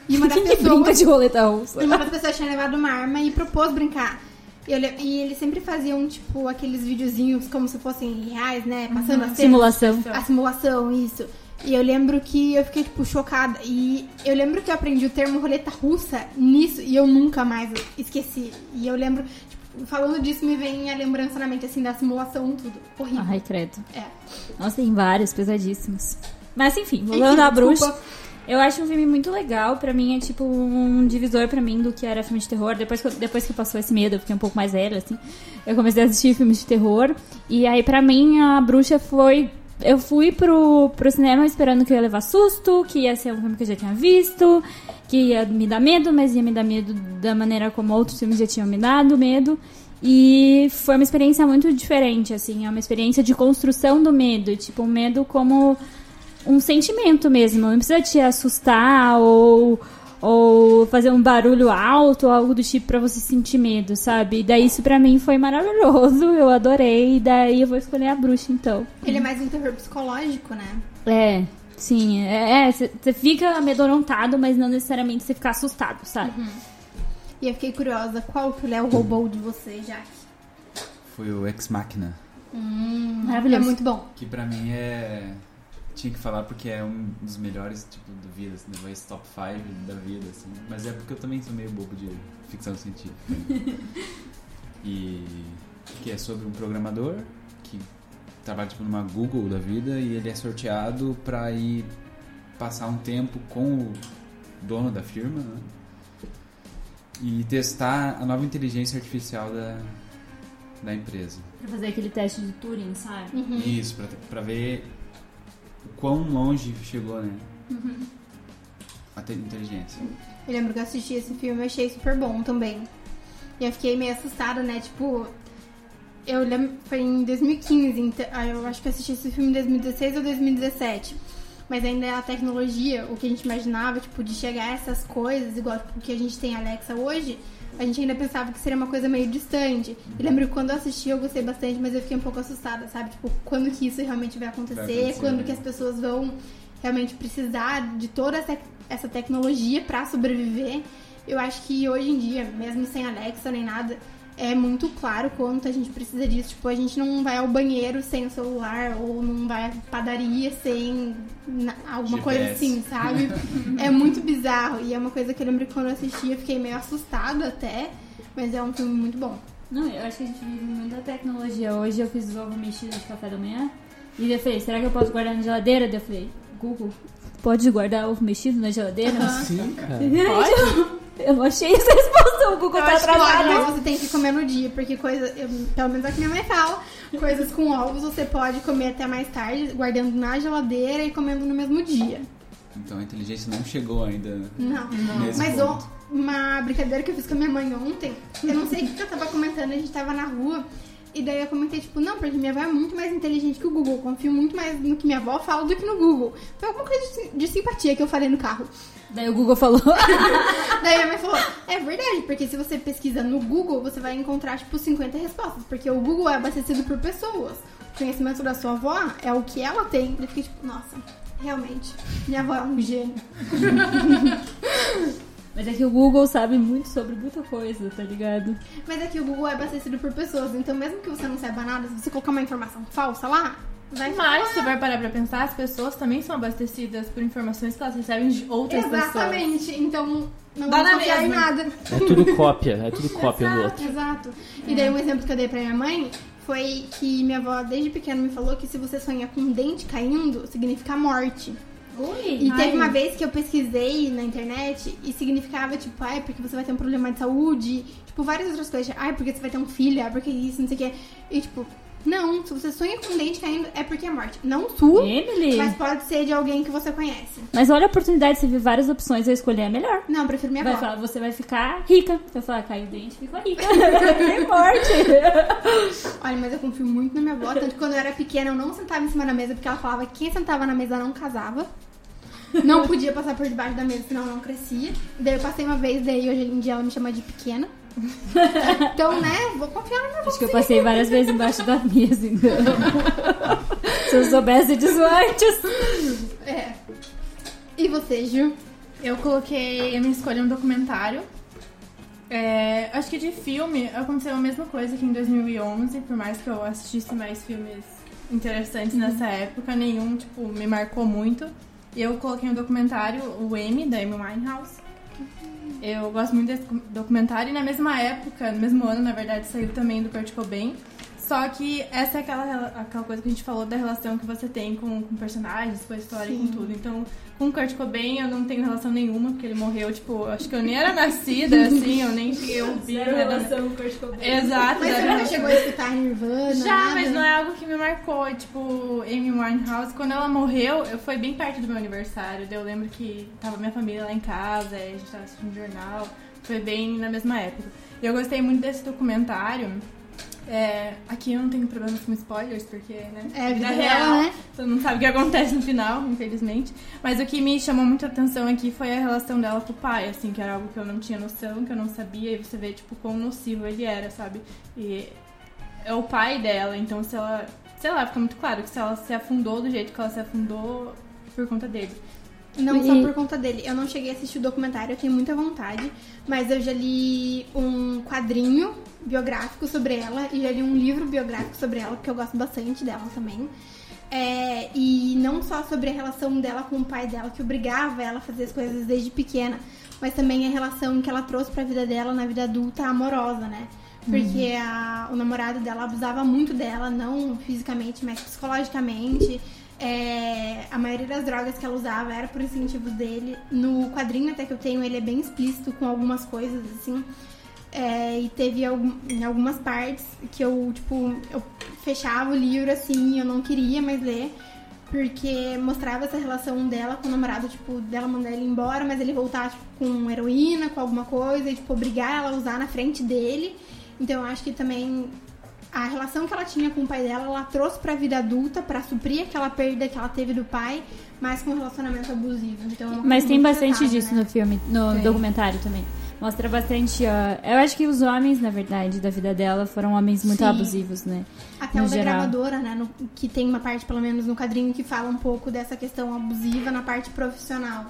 E uma das Quem que pessoas. brinca de roleta russa? E uma das pessoas tinha levado uma arma e propôs brincar. E, eu e eles sempre faziam, tipo, aqueles videozinhos como se fossem reais, né? Passando as cenas. Simulação. A simulação, isso. E eu lembro que eu fiquei, tipo, chocada. E eu lembro que eu aprendi o termo roleta russa nisso e eu nunca mais esqueci. E eu lembro, tipo, falando disso, me vem a lembrança na mente, assim, da simulação, tudo. Horrível. Ai, credo. É. Nossa, tem vários pesadíssimos. Mas enfim, voltando à bruxa. Eu acho um filme muito legal. Pra mim é tipo um divisor pra mim do que era filme de terror. Depois que, eu- depois que passou esse medo, eu fiquei um pouco mais velha, assim. Eu comecei a assistir filmes de terror. E aí, pra mim, a bruxa foi. Eu fui pro, pro cinema esperando que ia levar susto, que ia ser um filme que eu já tinha visto, que ia me dar medo, mas ia me dar medo da maneira como outros filmes já tinham me dado medo. E foi uma experiência muito diferente, assim, é uma experiência de construção do medo, tipo, um medo como um sentimento mesmo, não precisa te assustar ou, ou fazer um barulho alto ou algo do tipo pra você sentir medo, sabe? E daí isso pra mim foi maravilhoso, eu adorei, e daí eu vou escolher a bruxa então. Ele é mais um terror psicológico, né? É, sim, é, você fica amedrontado, mas não necessariamente você fica assustado, sabe? E eu fiquei curiosa, qual que o Léo roubou de você, Jaque? Foi o Ex Machina. É Maravilhoso. muito bom. Que pra mim é. Tinha que falar porque é um dos melhores, tipo, da vida, assim, talvez top 5 da vida, assim. Mas é porque eu também sou meio bobo de ficção científica. e. que é sobre um programador que trabalha, tipo, numa Google da vida e ele é sorteado pra ir passar um tempo com o dono da firma, né? E testar a nova inteligência artificial da, da empresa. Pra fazer aquele teste de Turing, sabe? Isso, pra, pra ver quão longe chegou, né? A te- inteligência. Eu lembro que eu assisti esse filme e achei super bom também. E eu fiquei meio assustada, né? Tipo, eu lembro, foi em 2015, então, ah, eu acho que eu assisti esse filme em 2016 ou 2017. Mas ainda é a tecnologia, o que a gente imaginava, tipo, de chegar a essas coisas, igual tipo, o que a gente tem Alexa hoje, a gente ainda pensava que seria uma coisa meio distante. E lembro que quando eu assisti eu gostei bastante, mas eu fiquei um pouco assustada, sabe? Tipo, quando que isso realmente vai acontecer, Vai acontecer, quando né? que as pessoas vão realmente precisar de toda essa, essa tecnologia pra sobreviver. Eu acho que hoje em dia, mesmo sem Alexa nem nada, é muito claro quanto a gente precisa disso. Tipo, a gente não vai ao banheiro sem o celular ou não vai à padaria sem alguma coisa GPS. assim, sabe? é muito bizarro. E é uma coisa que eu lembro que quando eu assisti eu fiquei meio assustada até, mas é um filme muito bom. Não, eu acho que a gente vive muita tecnologia. Hoje eu fiz ovo mexido de café da manhã. E eu falei, será que eu posso guardar na geladeira? Eu falei, Google, pode guardar ovo mexido na geladeira? Sim, cara. Pode? Eu não achei essa resposta, o Google Eu tá pode, atrasado. mas você tem que comer no dia, porque coisa, eu- pelo menos é o que minha mãe fala, coisas com ovos você pode comer até mais tarde, guardando na geladeira e comendo no mesmo dia. Então a inteligência não chegou ainda Não. nesse Mas on- uma brincadeira que eu fiz com a minha mãe ontem, eu não sei o que que eu tava comentando, a gente tava na rua, e daí eu comentei, tipo, não, porque minha avó é muito mais inteligente que o Google, confio muito mais no que minha avó fala do que no Google. Foi alguma coisa de, de simpatia que eu falei no carro. Daí o Google falou. Daí minha mãe falou, é verdade, porque se você pesquisa no Google, você vai encontrar, tipo, 50 respostas, porque o Google é abastecido por pessoas. O conhecimento da sua avó é o que ela tem. Eu fiquei tipo, nossa, realmente, minha avó é um gênio. Mas é que o Google sabe muito sobre muita coisa, tá ligado? Mas é que o Google é abastecido por pessoas, então mesmo que você não saiba nada, se você colocar uma informação falsa lá, vai Mas, se vai parar pra pensar, as pessoas também são abastecidas por informações que elas recebem de outras pessoas. Exatamente, então não Dá vou na confiar em nada. É tudo cópia, é tudo cópia um do outro. Exato. E daí um exemplo que eu dei pra minha mãe foi que minha avó desde pequena me falou que se você sonha com um dente caindo, significa morte. Ui! E teve uma vez que eu pesquisei na internet e significava, tipo, ai, porque você vai ter um problema de saúde, tipo, várias outras coisas. Ai, porque você vai ter um filho, ai, porque isso, não sei o quê. E, tipo, não, se você sonha com um dente caindo, é porque é morte. Não sua, Emily! mas pode ser de alguém que você conhece. Mas olha a oportunidade, você viu várias opções, eu escolher a melhor. Não, eu prefiro minha Vai avó. falar, você vai ficar rica. Você vai falar, caiu o dente, ficou rica. Tem morte. Olha, mas eu confio muito na minha avó. Tanto que quando eu era pequena, eu não sentava em cima da mesa, porque ela falava que quem sentava na mesa não casava. Não podia passar por debaixo da mesa, senão não crescia. Daí eu passei uma vez, daí hoje em dia ela me chama de pequena. Então, né, vou confiar na minha avó. Acho que eu passei várias vezes embaixo da mesa, então. Se eu soubesse disso antes. É. E você, Ju? Eu coloquei a minha escolha um documentário. É, acho que de filme aconteceu a mesma coisa que em 2011, por mais que eu assistisse mais filmes interessantes nessa época, nenhum, tipo, me marcou muito. Eu coloquei um documentário, o M, da Amy Winehouse. Eu gosto muito desse documentário e na mesma época, no mesmo ano, na verdade, saiu também do Kurt Cobain. Só que essa é aquela, aquela coisa que a gente falou da relação que você tem com, com personagens, com a história e com tudo. Então, com o Kurt Cobain eu não tenho relação nenhuma, porque ele morreu, tipo, acho que eu nem era nascida, assim, eu nem cheguei a ouvir. Zero relação com o Kurt Cobain. Exato. Mas você nunca chegou a escutar Nirvana? Já, nada? mas não é algo que me marcou. Tipo, Amy Winehouse, quando ela morreu, eu foi bem perto do meu aniversário. Daí eu lembro que tava minha família lá em casa, a gente tava assistindo jornal. Foi bem na mesma época. E eu gostei muito desse documentário. É, aqui eu não tenho problemas com spoilers, porque, né? É, a vida vida dela, né? Todo mundo sabe o que acontece no final, infelizmente. Mas o que me chamou muita atenção aqui foi a relação dela com o pai, assim, que era algo que eu não tinha noção, que eu não sabia, e você vê, tipo, quão nocivo ele era, sabe? E é o pai dela, então se ela. Sei lá, fica muito claro que se ela se afundou do jeito que ela se afundou por conta dele. Não só E- por conta dele. Eu não cheguei a assistir o documentário, eu tenho muita vontade. Mas eu já li um quadrinho biográfico sobre ela e já li um livro biográfico sobre ela, porque eu gosto bastante dela também. É, e não só sobre a relação dela com o pai dela, que obrigava ela a fazer as coisas desde pequena, mas também a relação que ela trouxe pra vida dela na vida adulta amorosa, né? Porque a- o namorado dela abusava muito dela, não fisicamente, mas psicologicamente. É, a maioria das drogas que ela usava era por incentivos dele. No quadrinho até que eu tenho, ele é bem explícito com algumas coisas, assim. É, e teve em algumas partes que eu, tipo, eu fechava o livro assim, eu não queria mais ler. Porque mostrava essa relação dela com o namorado, tipo, dela mandar ele embora, mas ele voltar, tipo, com heroína, com alguma coisa, e, tipo, obrigar ela a usar na frente dele. Então eu acho que também a relação que ela tinha com o pai dela, ela trouxe pra vida adulta pra suprir aquela perda que ela teve do pai, mas com um relacionamento abusivo. Então, é Mas tem bastante disso né? no filme, no Tem. documentário também. Mostra bastante, ó. Eu acho que os homens, na verdade, da vida dela foram homens muito Sim. abusivos, né? Até no o da gravadora, né? no- que tem uma parte, pelo menos no quadrinho, que fala um pouco dessa questão abusiva na parte profissional.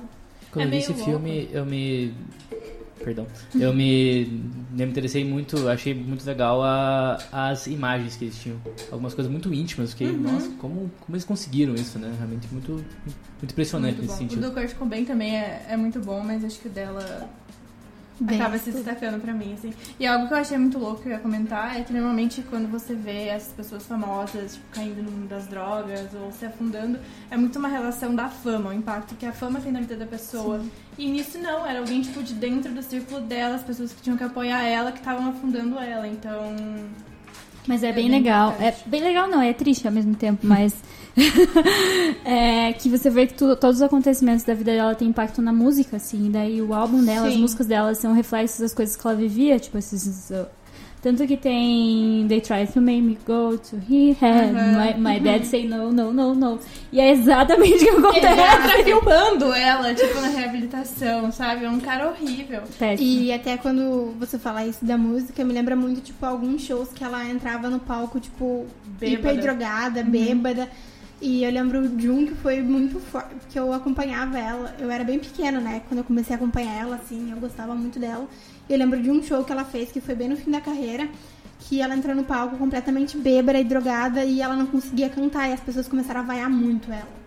Quando É eu vi esse louco. filme, eu me. Perdão. Eu me, me interessei muito, achei muito legal a, as imagens que eles tinham. Algumas coisas muito íntimas, fiquei, Uhum. nossa, como, como eles conseguiram isso, né? Realmente muito, muito impressionante Muito nesse bom. O sentido. do Kurt Cobain também é, é muito bom, mas acho que o dela Bem, acaba se destacando pra mim, assim. E algo que eu achei muito louco que eu ia comentar é que normalmente quando você vê essas pessoas famosas, tipo, caindo no mundo das drogas ou se afundando, é muito uma relação da fama, o impacto que a fama tem na vida da pessoa. E nisso não, era alguém, tipo, de dentro do círculo dela, as pessoas que tinham que apoiar ela, que estavam afundando ela. Então, Mas é, É bem bem legal. É importante. bem legal, não, é triste ao mesmo tempo, mas. é que você vê que tu- todos os acontecimentos da vida dela têm impacto na música, assim. E daí o álbum dela, as Sim. músicas dela são reflexos das coisas que ela vivia, tipo esses. uh, tanto que tem They Tried to Make Me Go to Rehab, Aham. my, my Dad Say No, No, No, No. E é exatamente o que ele acontece. entra filmando ela, tipo, na reabilitação, sabe? É um cara horrível. Péssimo. E até quando você fala isso da música, me lembra muito, tipo, alguns shows que ela entrava no palco, tipo, Bêbada. hiper drogada, bêbada. E eu lembro de um que foi muito forte, porque eu acompanhava ela. Eu era bem pequena, né? Quando eu comecei a acompanhar ela, assim, eu gostava muito dela. E eu lembro de um show que ela fez, que foi bem no fim da carreira, que ela entrou no palco completamente bêbada e drogada e ela não conseguia cantar. E as pessoas começaram a vaiar muito ela.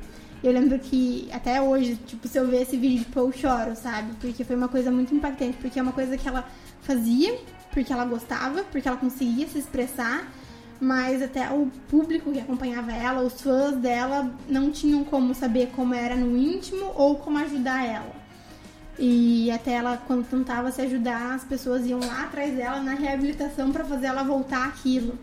Eu lembro que até hoje, tipo, se eu ver esse vídeo, tipo, eu choro, sabe? Porque foi uma coisa muito impactante, porque é uma coisa que ela fazia, porque ela gostava, porque ela conseguia se expressar, mas até o público que acompanhava ela, os fãs dela, não tinham como saber como era no íntimo ou como ajudar ela. E até ela, quando tentava se ajudar, as pessoas iam lá atrás dela na reabilitação pra fazer ela voltar aquilo.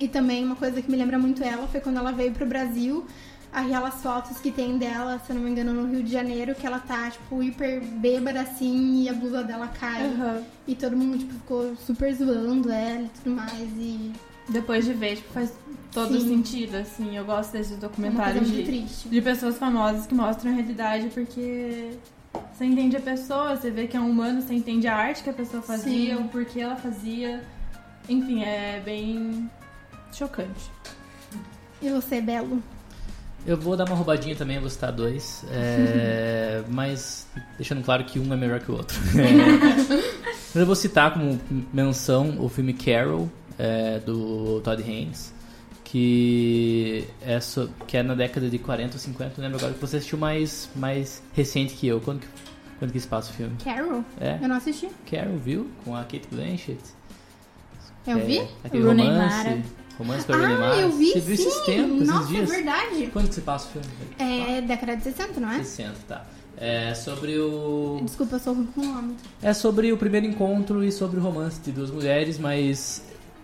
E também uma coisa que me lembra muito ela foi quando ela veio pro Brasil, aquelas fotos que tem dela, se eu não me engano, no Rio de Janeiro, que ela tá, tipo, hiper bêbada assim e a blusa dela cai. Aham. E todo mundo, tipo, ficou super zoando ela e tudo mais. E Depois de ver, tipo, faz todo Sim. sentido, assim. Eu gosto desses é documentários muito de, de pessoas famosas que mostram a realidade, porque você entende a pessoa, você vê que é um humano, você entende a arte que a pessoa fazia, Sim. o porquê ela fazia. Enfim, é bem chocante. E você, Belo? Eu vou dar uma roubadinha também, eu vou citar dois. é, mas deixando claro que um é melhor que o outro. É, mas eu vou citar como menção o filme Carol, é, do Todd Haynes, que é, so- que é na década de 40 ou 50. Não lembro agora que você assistiu mais, mais recente que eu. Quando que, quando que se passa o filme? Carol? É, Eu não assisti. Carol, viu? Com a Kate Blanchett. Eu É, vi? Aquele Rooney romance. Mara. Romance com a Rooney Ah, Mara. eu vi Você viu sim. esses tempos, Nossa, esses dias? é verdade. Quando que se passa o filme? É década de 60, não é? 60, tá. É sobre o. Desculpa, eu sou ruim com o nome. É sobre o primeiro encontro e sobre o romance de duas mulheres, mas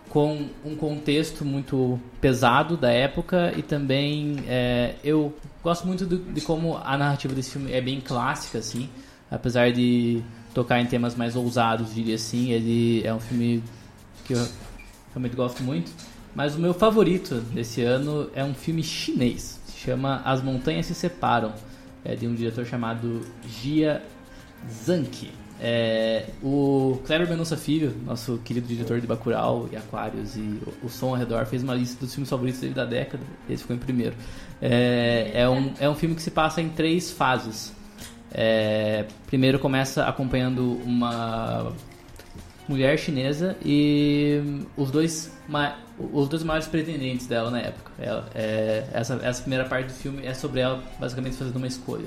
com um contexto muito pesado da época e também é, eu gosto muito do- de como a narrativa desse filme é bem clássica, assim, apesar de tocar em temas mais ousados, diria assim, ele é um filme que eu realmente gosto muito. Mas o meu favorito desse ano é um filme chinês, se chama As Montanhas Se Separam, é de um diretor chamado Jia Zanke. É, o Kleber Mendonça Filho, nosso querido diretor de Bacurau e Aquários e o, Som ao Redor, fez uma lista dos filmes favoritos dele da década. Esse ficou em primeiro. É, é, um, é um filme que se passa em três fases. É, primeiro começa acompanhando uma mulher chinesa e os dois, os dois maiores pretendentes dela na época. Ela- é, essa, essa primeira parte do filme é sobre ela basicamente fazendo uma escolha.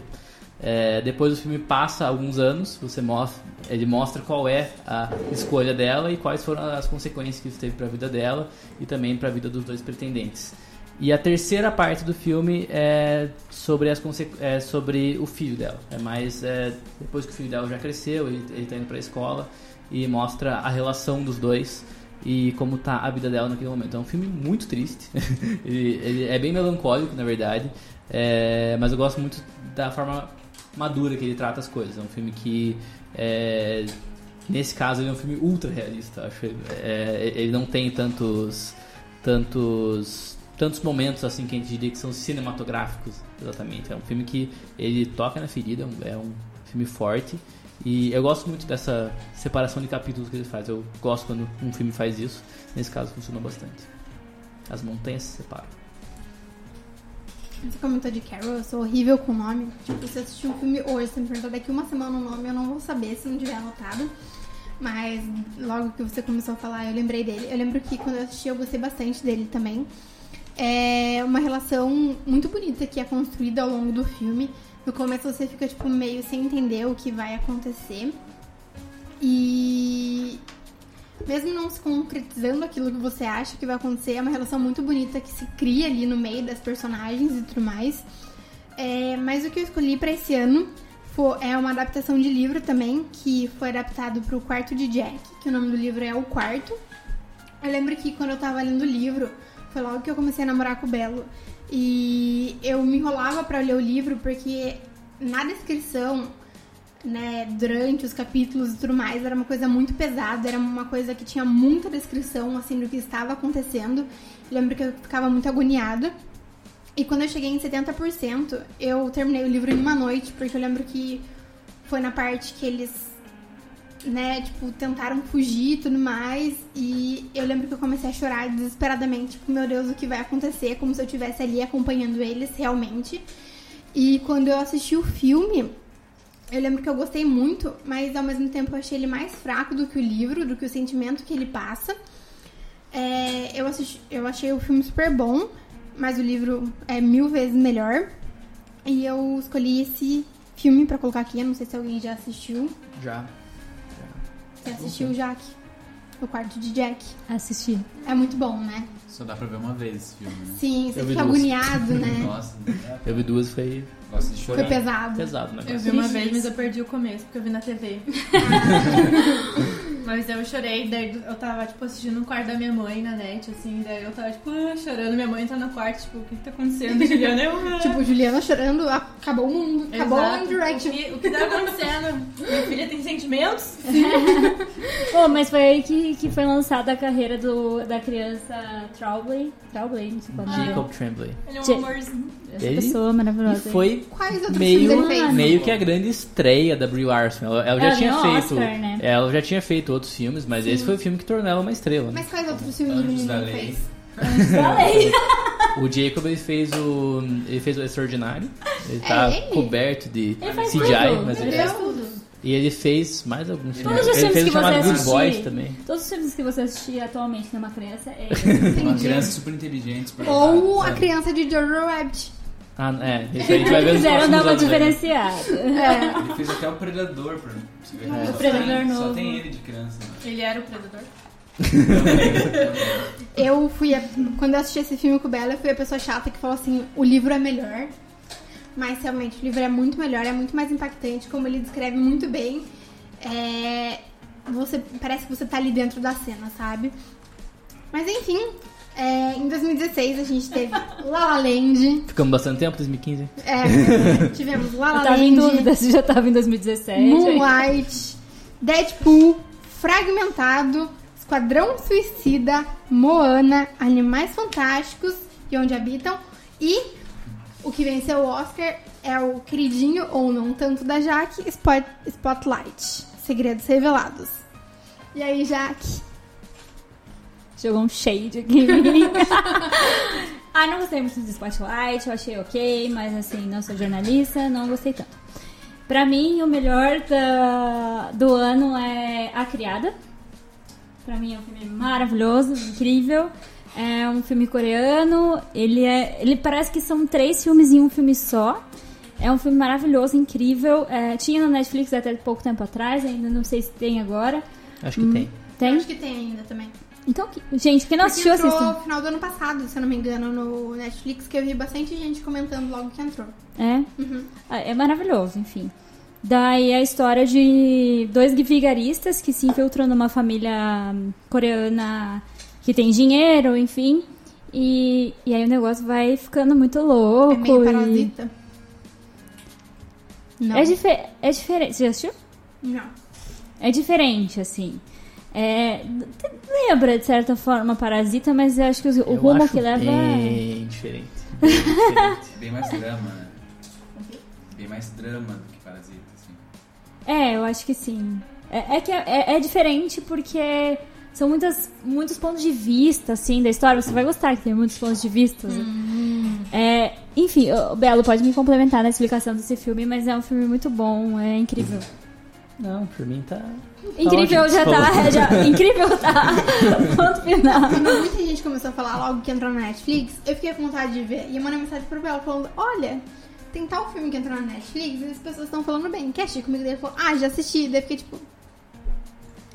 É, depois o filme passa alguns anos, você mostra, ele mostra qual é a escolha dela e quais foram as consequências que isso teve para a vida dela e também para a vida dos dois pretendentes. E a terceira parte do filme é sobre, as é sobre o filho dela. É mais é, depois que o filho dela já cresceu, ele, ele tá indo pra escola e mostra a relação dos dois e como tá a vida dela naquele momento. É um filme muito triste. ele, ele é bem melancólico, na verdade. É, mas eu gosto muito da forma madura que ele trata as coisas. É um filme que é, nesse caso ele é um filme ultra realista. Acho É, ele não tem tantos tantos tantos momentos assim que a gente diria que são cinematográficos exatamente. É um filme que ele toca na ferida é um, filme forte. E eu gosto muito dessa separação de capítulos que ele faz. Eu gosto quando um filme faz isso. Nesse caso funcionou bastante. As montanhas se separam Você comentou de Carol, eu sou horrível com nome. Tipo, se eu assistir um filme hoje, se me perguntar daqui uma semana o nome, eu não vou saber se não tiver anotado. Mas logo que você começou a falar, eu lembrei dele. Eu lembro que quando eu assisti, eu gostei bastante dele também. É uma relação muito bonita que é construída ao longo do filme. No começo você fica, tipo, meio sem entender o que vai acontecer. E mesmo não se concretizando aquilo que você acha que vai acontecer, é uma relação muito bonita que se cria ali no meio das personagens e tudo mais. É, mas o que eu escolhi para esse ano foi, é uma adaptação de livro também, que foi adaptado para o Quarto de Jack, que o nome do livro é O Quarto. Eu lembro que quando eu tava lendo o livro, foi logo que eu comecei a namorar com o Belo. E eu me enrolava para ler o livro porque na descrição, né, durante os capítulos e tudo mais, era uma coisa muito pesada, era uma coisa que tinha muita descrição assim do que estava acontecendo. Eu lembro que eu ficava muito agoniada. E quando eu cheguei em 70%, eu terminei o livro em uma noite, porque eu lembro que foi na parte que eles, né, tipo, tentaram fugir e tudo mais. E eu lembro que eu comecei a chorar desesperadamente, tipo, meu Deus, o que vai acontecer? Como se eu estivesse ali acompanhando eles realmente. E quando eu assisti o filme, eu lembro que eu gostei muito, mas ao mesmo tempo eu achei ele mais fraco do que o livro, do que o sentimento que ele passa. É, eu, assisti, eu achei o filme super bom, mas o livro é mil vezes melhor. E eu escolhi esse filme pra colocar aqui. Eu não sei se alguém já assistiu. Já. Você assistiu, Jack? O quarto de Jack. Assisti. É muito bom, né? Só dá pra ver uma vez esse filme, né? Sim, você Eu fica duas. agoniado, né? Nossa, Eu vi duas, foi de Foi chorar. pesado. pesado o Eu vi uma vez, mas eu perdi o começo, porque eu vi na TV. mas eu chorei, daí eu tava, tipo, assistindo no quarto da minha mãe na net, assim, daí eu tava, tipo, ah, chorando, minha mãe tá no quarto, tipo, o que que tá acontecendo, Juliana? Eu, ah. Tipo, Juliana chorando, acabou o mundo, acabou o Exato. Direction. O que, o que tá acontecendo? Minha filha tem sentimentos? Oh, mas foi aí que, que foi lançada a carreira do, da criança Trowbley. Trowbley, não sei qual é nome. Jacob Tremblay. Ele é um amorzinho. Essa Ele- pessoa E maravilhosa. foi Quais outros filmes meio, ele fez? meio que a grande estreia da Brie Larson. Ela, ela já Ela tinha feito. Oscar, né? Ela já tinha feito outros filmes, mas esse foi o filme que tornou ela uma estrela. né? Mas quais outros filmes o Anjos da menino Lei. fez? O Jacob ele fez o. ele fez o Extraordinário. Ele tá É ele? coberto de Ele faz CGI, tudo. mas Ele ele, faz tudo. e ele fez mais alguns filmes. Todos os ele filmes fez que o chamado você Good. Boys também. Todos os filmes que você assistir atualmente numa criança é ele. Uma criança super inteligente, super Ou a criança de Jojo Rabbit. Ah, é. Isso a gente vai ver Quiseram dar uma né? diferenciada. Ele fez até o Predador, pra você ver. É, Só o Predador tem- Só novo. tem ele de criança. né? Ele era o predador. Eu fui, a- quando eu assisti esse filme com o Bela, eu fui a pessoa chata que falou assim, o livro é melhor. Mas realmente, o livro é muito melhor, é muito mais impactante, como ele descreve muito bem. É, você Parece que você tá ali dentro da cena, sabe? Mas enfim, é, em 2016 a gente teve La La Land. Ficamos bastante tempo, 2015. É, tivemos La Eu La tava em Land. dúvida se já tava em 2017. Moonlight, Deadpool, Fragmentado, Esquadrão Suicida, Moana, Animais Fantásticos e Onde Habitam. E o que venceu o Oscar é o queridinho, ou não tanto, da Jaque, Spot- Spotlight. Segredos Revelados. E aí, Jaque? Jogou um shade aqui em mim. ah, não gostei muito do Spotlight, eu achei ok, mas assim, não sou jornalista, não gostei tanto. Pra mim, o melhor da- do ano é A Criada. Pra mim é um filme maravilhoso, incrível. É um filme coreano. Ele é, ele parece que são três filmes em um filme só. É um filme maravilhoso, incrível. É, tinha na Netflix até pouco tempo atrás, ainda não sei se tem agora. Acho que tem. Tem? Acho que tem ainda também. Então, gente, quem não Porque assistiu, entrou assista. no final do ano passado, se eu não me engano, no Netflix, que eu vi bastante gente comentando logo que entrou. É? Ah, É maravilhoso, enfim. Daí a história de dois vigaristas que se infiltram numa família coreana que tem dinheiro, enfim. E, e aí o negócio vai ficando muito louco. É meio e- parasita. Não. É, dife- é diferente. Você já assistiu? Não. É diferente, assim. É, lembra, de certa forma, Parasita, mas eu acho que o, Eu rumo acho que leva. é- Bem diferente. Bem diferente. Bem mais drama, né? Bem mais drama do que Parasita, assim. É, eu acho que sim. É, é que é, é- é diferente porque são muitas, muitos pontos de vista, assim, da história. Você vai gostar que tem muitos pontos de vista. É, enfim, o Belo pode me complementar na explicação desse filme, mas é um filme muito bom, é incrível. Não, por mim tá. Incrível ótimo, já tá, falou. já, incrível tá. Ponto final. Quando muita gente começou a falar logo que entrou na Netflix, eu fiquei com vontade de ver. E eu mandei mensagem pro Belo falando: Olha, tem tal filme que entrou na Netflix e as pessoas estão falando bem. Quer assistir comigo? Daí ele falou: Ah, já assisti. Daí eu fiquei tipo: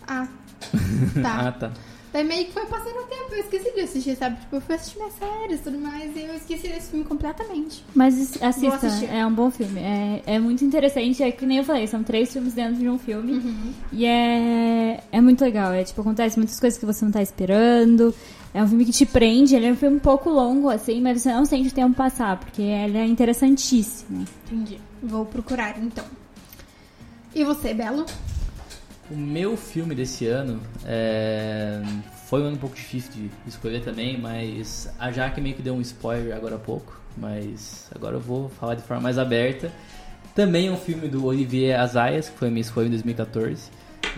Ah, Ah, tá. Daí meio que foi passando o tempo, eu esqueci de assistir, sabe? Tipo, eu fui assistir minhas séries e tudo mais, e eu esqueci desse filme completamente. Mas assista, é um bom filme. É, é muito interessante, é que nem eu falei, são três filmes dentro de um filme. Uhum. E é, é muito legal. É tipo, acontece muitas coisas que você não tá esperando. É um filme que te prende, ele é um filme um pouco longo, assim, mas você não sente o tempo passar, porque ele é interessantíssimo. Entendi. Vou procurar, então. E você, Belo? O meu filme desse ano é, foi um ano um pouco difícil de escolher também, mas a Jaque meio que deu um spoiler agora há pouco, mas agora eu vou falar de forma mais aberta. Também é um filme do Olivier Azayas, que foi a minha escolha em 2014.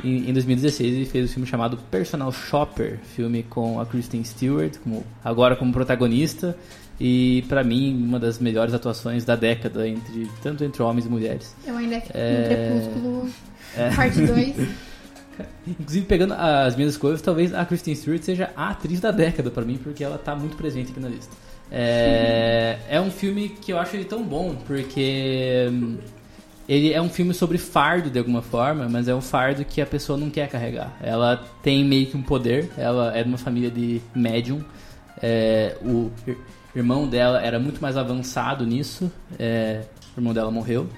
Em, em 2016 ele fez um filme chamado Personal Shopper, filme com a Kristen Stewart, como, agora como protagonista, e pra mim uma das melhores atuações da década, entre, tanto entre homens e mulheres. Eu ainda É. no Crepúsculo, parte 2. Inclusive, pegando as minhas escolhas, talvez a Kristen Stewart seja a atriz da década pra mim, porque ela tá muito presente aqui na lista. É, é um filme que eu acho ele tão bom, porque hum, ele é um filme sobre fardo de alguma forma, mas é um fardo que a pessoa não quer carregar. Ela tem meio que um poder, ela é de uma família de médium. é, o ir- irmão dela era muito mais avançado nisso, é, o irmão dela morreu.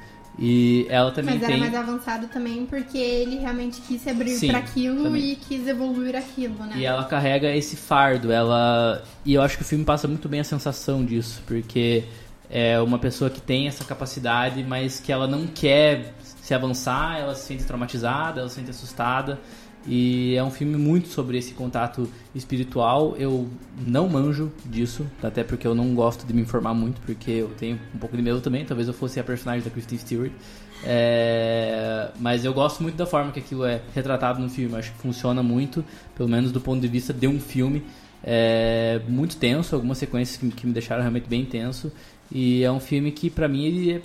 E ela também Mas tem. era mais avançado também porque ele realmente quis se abrir pra aquilo também. e quis evoluir aquilo, né? E ela carrega esse fardo, ela e eu acho que o filme passa muito bem a sensação disso, porque é uma pessoa que tem essa capacidade, mas que ela não quer se avançar, ela se sente traumatizada, ela se sente assustada. E é um filme muito sobre esse contato espiritual. Eu não manjo disso, até porque eu não gosto de me informar muito, porque eu tenho um pouco de medo também. Talvez eu fosse a personagem da Kristen Stewart. É, mas eu gosto muito da forma que aquilo é retratado no filme. Acho que funciona muito, pelo menos do ponto de vista de um filme. É muito tenso, algumas sequências que, me deixaram realmente bem tenso. E é um filme que, pra mim, ele é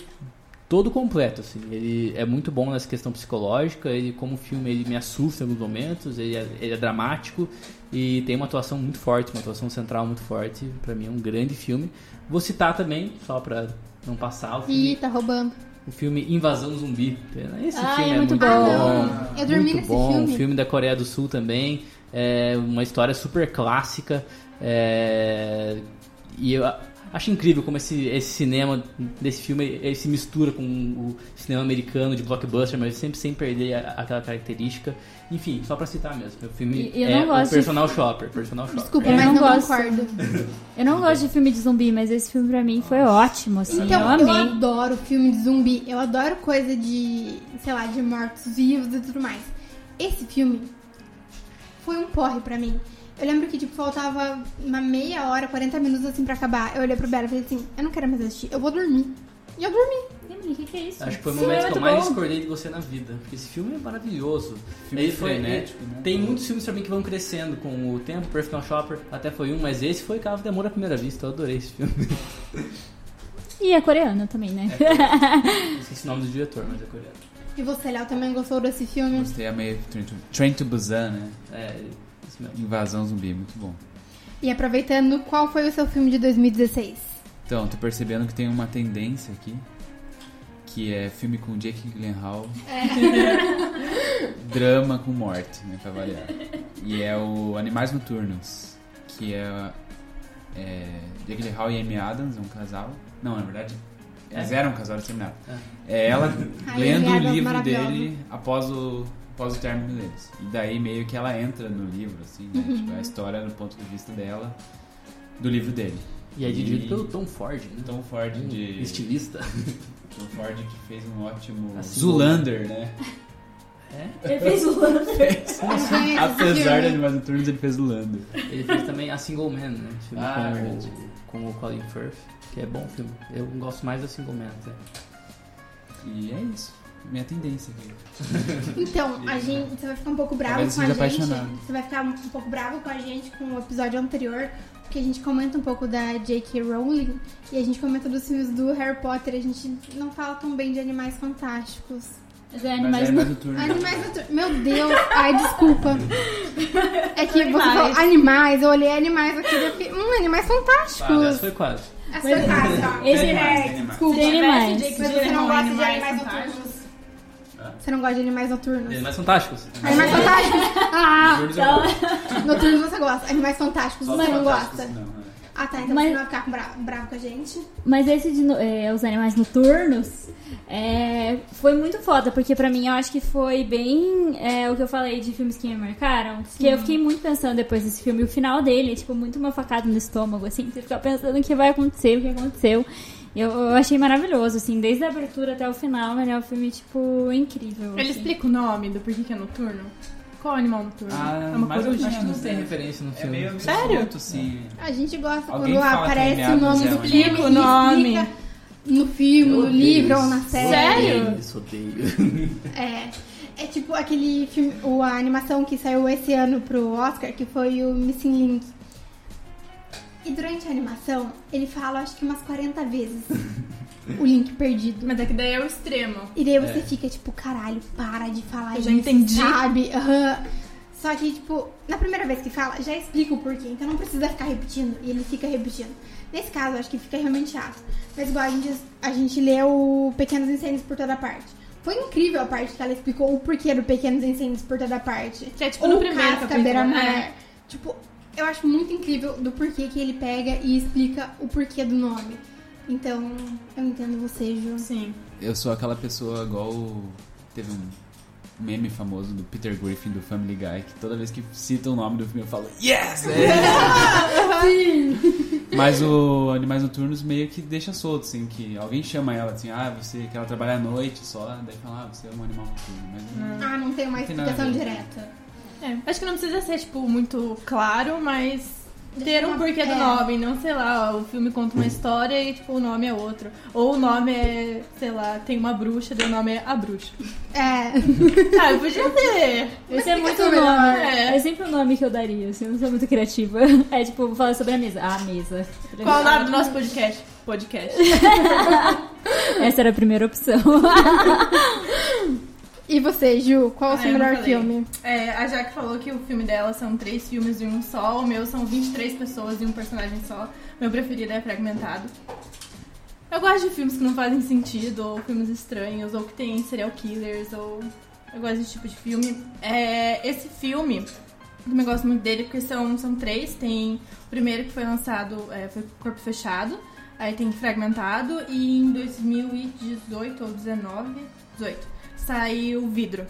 todo completo, assim. Ele é muito bom nessa questão psicológica. Ele, como filme, ele me assusta em alguns momentos. Ele é, ele é dramático e tem uma atuação muito forte, uma atuação central muito forte. Pra mim é um grande filme. Vou citar também, só pra não passar o filme, Ih, tá roubando. o filme Invasão Zumbi. Esse filme é é muito muito, bom. Ah. Eu dormi muito nesse bom. filme. Um filme da Coreia do Sul também. É uma história super clássica. É, E eu acho incrível como esse, esse cinema desse filme ele se mistura com o cinema americano de blockbuster, mas sempre sem perder a- aquela característica. Enfim, só pra citar mesmo. O filme E- eu é não gosto o de- Personal Shopper. Personal Shopper. Desculpa, Eu mas não não, gosto. concordo. Eu não gosto de filme de zumbi, mas esse filme pra mim foi ótimo, assim. Então, eu eu, amei. adoro filme de zumbi. Eu adoro coisa de, sei lá, de mortos-vivos e tudo mais. Esse filme foi um porre pra mim. Eu lembro que, tipo, faltava uma meia hora, 40 minutos, assim, pra acabar. Eu olhei pro Bela e falei assim, eu não quero mais assistir, eu vou dormir. E eu dormi. Emily, o que, que é isso? Acho que foi o momento filme que eu é mais bom. discordei de você na vida. Porque esse filme é maravilhoso. Filme Ele foi- frenético, né? Tem muitos filmes pra mim que vão crescendo com o tempo. Personal Shopper até foi um, mas esse foi Carro de Amor à Primeira Vista. Eu adorei esse filme. E é coreano também, né? Esqueci o nome do diretor, mas é coreano. E você, Léo, também gostou desse filme? Gostei, amei Train to, Train to Busan, né? É. Invasão zumbi, muito bom. E aproveitando, qual foi o seu filme de 2016? Então, tô percebendo que tem uma tendência aqui, que é filme com Jake Gyllenhaal, drama com morte, né, pra variar. E é o Animais Noturnos, que é, é Jake Gyllenhaal e Amy Adams, um casal. Não, na verdade, eles eram um casal, eles terminaram. É ela Ai, lendo o livro dele após o, após o término deles. E daí meio que ela entra no livro, assim, né? Uhum. Tipo, a história do ponto de vista dela, do livro dele. E é dirigido E- pelo Tom Ford, né? Tom Ford Um de. Estilista. Tom Ford que fez um ótimo. Assim, Zulander, né? Ele fez o esse Apesar de. Animais Noturnos, ele fez Zulander. Ele fez também A Single Man, né? Filme Ah, com, o, com o Colin Firth, que é bom filme. Eu gosto mais da Single Man até. E é isso. Minha tendência aqui. Então, a gente, você vai ficar um pouco bravo Talvez com a gente. apaixonado. Você vai ficar um pouco bravo com a gente com o episódio anterior, porque a gente comenta um pouco da J.K. Rowling e a gente comenta dos filmes do Harry Potter. A gente não fala tão bem de Animais Fantásticos. Mas é Mas Animais é Animais Noturnos. Animais Noturnos. Meu Deus! Ai, desculpa. É que você Animais. falou animais, eu olhei animais aqui e eu fiquei, hum, Animais Ah, Fantásticos. essa foi quase. Essa foi fácil, ó. Esse É. Desculpa. Animais. Mas você não gosta de Animais Animais Fantásticos. Você não gosta de animais noturnos? Animais fantásticos. Animais fantásticos. Ah, gosta. noturnos você gosta. Animais fantásticos Só você não gosta. Não, é. Ah, tá. Então Mas- você não vai ficar com bra- bravo com a gente. Mas esse de no- é, os animais noturnos é, foi muito foda, porque pra mim eu acho que foi bem é, o que eu falei de filmes que me marcaram. Que eu fiquei muito pensando depois desse filme, o final dele, tipo, muito uma facada no estômago, assim, você fica pensando o que vai acontecer, o que aconteceu. Eu, eu achei maravilhoso, assim, desde a abertura até o final, ele é um filme, tipo, incrível. Ele assim. explica o nome do porquê que é noturno? Qual animal noturno? Ah, é uma mais ou coruja? Acho que não tem né? referência no É filme. meio, meio Sério? sim. A gente gosta Alguém quando que aparece o nome do é, filme Explica o nome. no filme, Eu no odeio livro isso. ou na série. Sério? Isso, odeio. É. É tipo aquele filme, o- a animação que saiu esse ano pro Oscar, que foi o Missing Link. E durante a animação, ele fala acho que umas 40 vezes o link perdido. Mas é que daí é o extremo. E daí você É. fica tipo, caralho, para de falar Eu isso, já entendi. sabe? Aham. Só que, tipo, na primeira vez que fala, já explica o porquê, então não precisa ficar repetindo, e ele fica repetindo. Nesse caso, acho que fica realmente chato. Mas igual a gente, a gente leu Pequenos Incêndios por toda parte. Foi incrível a parte que ela explicou o porquê do Pequenos Incêndios por toda parte. Que é tipo Ou no primeiro Casca capítulo, Beira-Mar. é. Tipo, eu acho muito incrível do porquê que ele pega e explica o porquê do nome. Então, eu entendo você, Ju. Sim. Eu sou aquela pessoa igual. Teve um meme famoso do Peter Griffin do Family Guy que toda vez que cita o nome do filme eu falo Yes! É! Mas o Animais Noturnos meio que deixa solto, assim, que alguém chama ela assim, ah, você quer ela trabalhar à noite só, daí fala, ah, você é um animal noturno. Mas não- Ah, não tem uma Não a explicação direta. É, acho que não precisa ser, tipo, muito claro, mas ter um porquê do é. nome. Não, sei lá, o filme conta uma história e, tipo, o nome é outro. Ou o nome é, sei lá, tem uma bruxa, daí o nome é A Bruxa. É. Ah, podia ter. Esse é muito o nome. melhor. É. sempre o nome que eu daria, assim, eu não sou muito criativa. É tipo, vou falar sobre a mesa. Ah, mesa. Qual o nome do nosso podcast? Podcast. Essa era a primeira opção. E você, Ju, qual o Ah, seu eu não melhor filme? É, a Jaque falou que o filme dela são três filmes em um só, o meu são 23 pessoas e um personagem só. Meu preferido é Fragmentado. Eu gosto de filmes que não fazem sentido, ou filmes estranhos, ou que tem serial killers, ou. Eu gosto desse tipo de filme. É, esse filme, eu também gosto muito dele, porque são, são três. Tem o primeiro que foi lançado, é, foi Corpo Fechado, aí tem Fragmentado, e em 2018 ou 19, 18, saiu Vidro.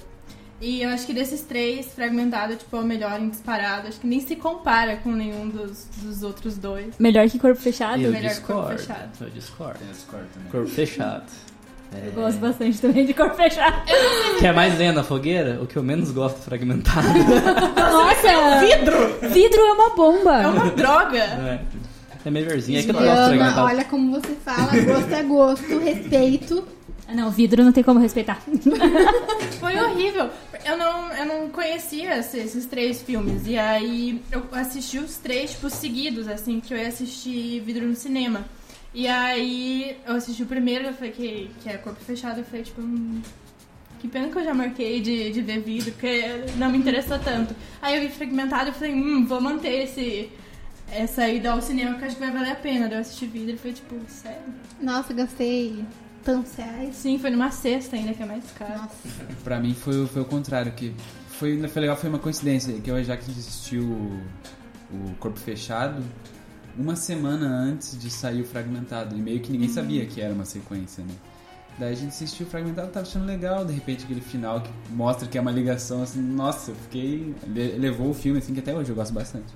E eu acho que desses três, Fragmentado tipo, é o melhor em disparado. Acho que nem se compara com nenhum dos, dos outros dois. Melhor que corpo fechado? Eu melhor corpo discordo. fechado. Eu discordo. Esse corte também. Corpo fechado. Eu gosto bastante também de corpo fechado. Quer mais lenha na fogueira? O que eu menos gosto é fragmentado. Nossa! Vidro! Vidro é uma bomba. É uma droga! é. É melhorzinho. É que eu não gosto fragmentado. olha como você fala, gosto é gosto, respeito. Ah, Não, vidro não tem como respeitar. Foi horrível. Eu não, eu não conhecia esse- esses três filmes. E aí eu assisti os três, tipo, seguidos, assim, porque eu ia assistir Vidro no cinema. E aí eu assisti o primeiro, eu falei que, que é Corpo Fechado, eu falei, tipo, hum, que pena que eu já marquei de, de ver vidro, porque não me interessou tanto. Aí eu vi fragmentado e falei, hum, vou manter esse, essa ida ao cinema, porque acho que vai valer a pena. Daí eu assisti vidro e foi tipo, sério? Nossa, gastei tantos reais. Sim, foi numa sexta ainda, que é mais caro. Nossa. Pra mim foi, foi o contrário, que foi, foi legal, foi uma coincidência, que eu e a Jaque assistiu o, o Corpo Fechado uma semana antes de sair o Fragmentado, e meio que ninguém sabia que era uma sequência, né? Daí a gente assistiu o Fragmentado, tava achando legal, de repente aquele final que mostra que é uma ligação, assim, nossa, eu fiquei... le- levou o filme, assim, que até hoje eu gosto bastante.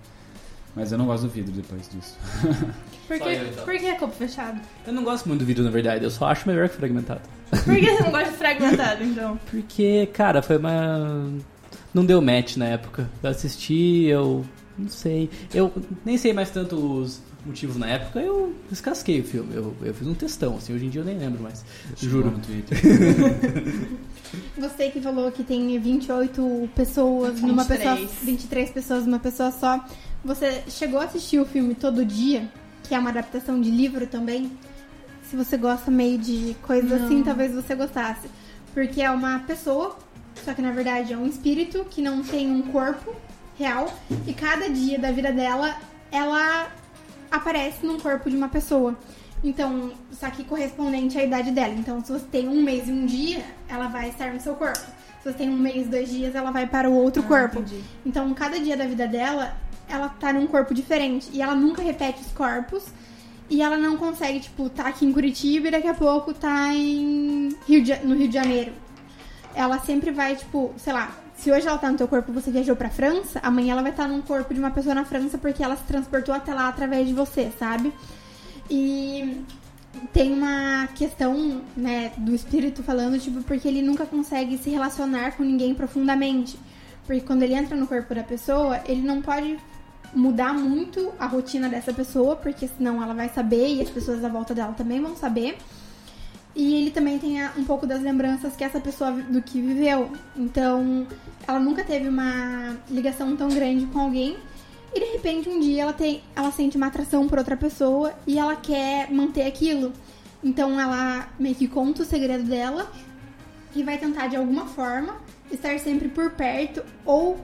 Mas eu não gosto do vidro depois disso. Por que, eu, então. por que é Corpo Fechado? Eu não gosto muito do vídeo, na verdade. Eu só acho melhor que fragmentado. Por que você não gosta de fragmentado, então? Porque, cara, foi uma. Não deu match na época. Eu assisti, eu. Não sei. Eu nem sei mais tanto os motivos na época. Eu descasquei o filme. Eu, eu fiz um textão, assim. Hoje em dia eu nem lembro mais. Juro. no Twitter. Você que falou que tem 28 pessoas numa 23. pessoa. 23 pessoas numa pessoa só. Você chegou a assistir o filme Todo Dia, que é uma adaptação de livro também? Se você gosta meio de coisas Não. assim, talvez você gostasse. Porque é uma pessoa, só que na verdade é um espírito que não tem um corpo real. E cada dia da vida dela, ela aparece num corpo de uma pessoa. Então, só que correspondente à idade dela. Então, se você tem um mês e um dia, ela vai estar no seu corpo. Se você tem um mês e dois dias, ela vai para o outro corpo. entendi. Então, cada dia da vida dela, ela tá num corpo diferente. E ela nunca repete os corpos. E ela não consegue, tipo, tá aqui em Curitiba e daqui a pouco tá em Rio de no Rio de Janeiro. Ela sempre vai, tipo, sei lá, se hoje ela tá no teu corpo você viajou pra França, amanhã ela vai estar num corpo de uma pessoa na França porque ela se transportou até lá através de você, sabe? E tem uma questão, né, do espírito falando, tipo, porque ele nunca consegue se relacionar com ninguém profundamente. Porque quando ele entra no corpo da pessoa, ele não pode mudar muito a rotina dessa pessoa, porque senão ela vai saber e as pessoas à volta dela também vão saber. E ele também tem um pouco das lembranças que essa pessoa do que viveu. Então, ela nunca teve uma ligação tão grande com alguém. E de repente um dia ela tem, ela sente uma atração por outra pessoa e ela quer manter aquilo. Então ela meio que conta o segredo dela e vai tentar de alguma forma estar sempre por perto ou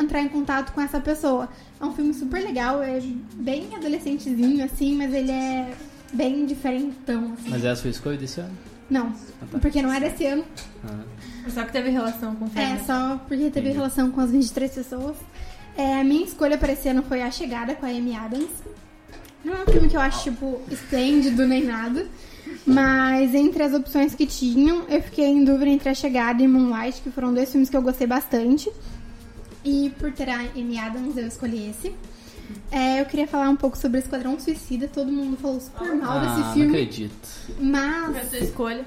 entrar em contato com essa pessoa. É um filme super legal, é bem adolescentezinho assim, mas ele é bem diferentão. Assim. Mas é a sua escolha desse ano? Não, porque não é desse ano. Ah. Só que teve relação com o filme. É, só porque teve Entendi. relação com as 23 pessoas. É, a minha escolha para esse ano foi A Chegada com a Amy Adams. Não é um filme que eu acho, tipo, esplêndido nem nada. Mas entre as opções que tinham, eu fiquei em dúvida entre A Chegada e Moonlight, que foram dois filmes que eu gostei bastante. E por ter a Amy Adams, eu escolhi esse. É, eu queria falar um pouco sobre Esquadrão Suicida. Todo mundo falou super mal ah, desse não filme. acredito. Mas Foi a sua escolha.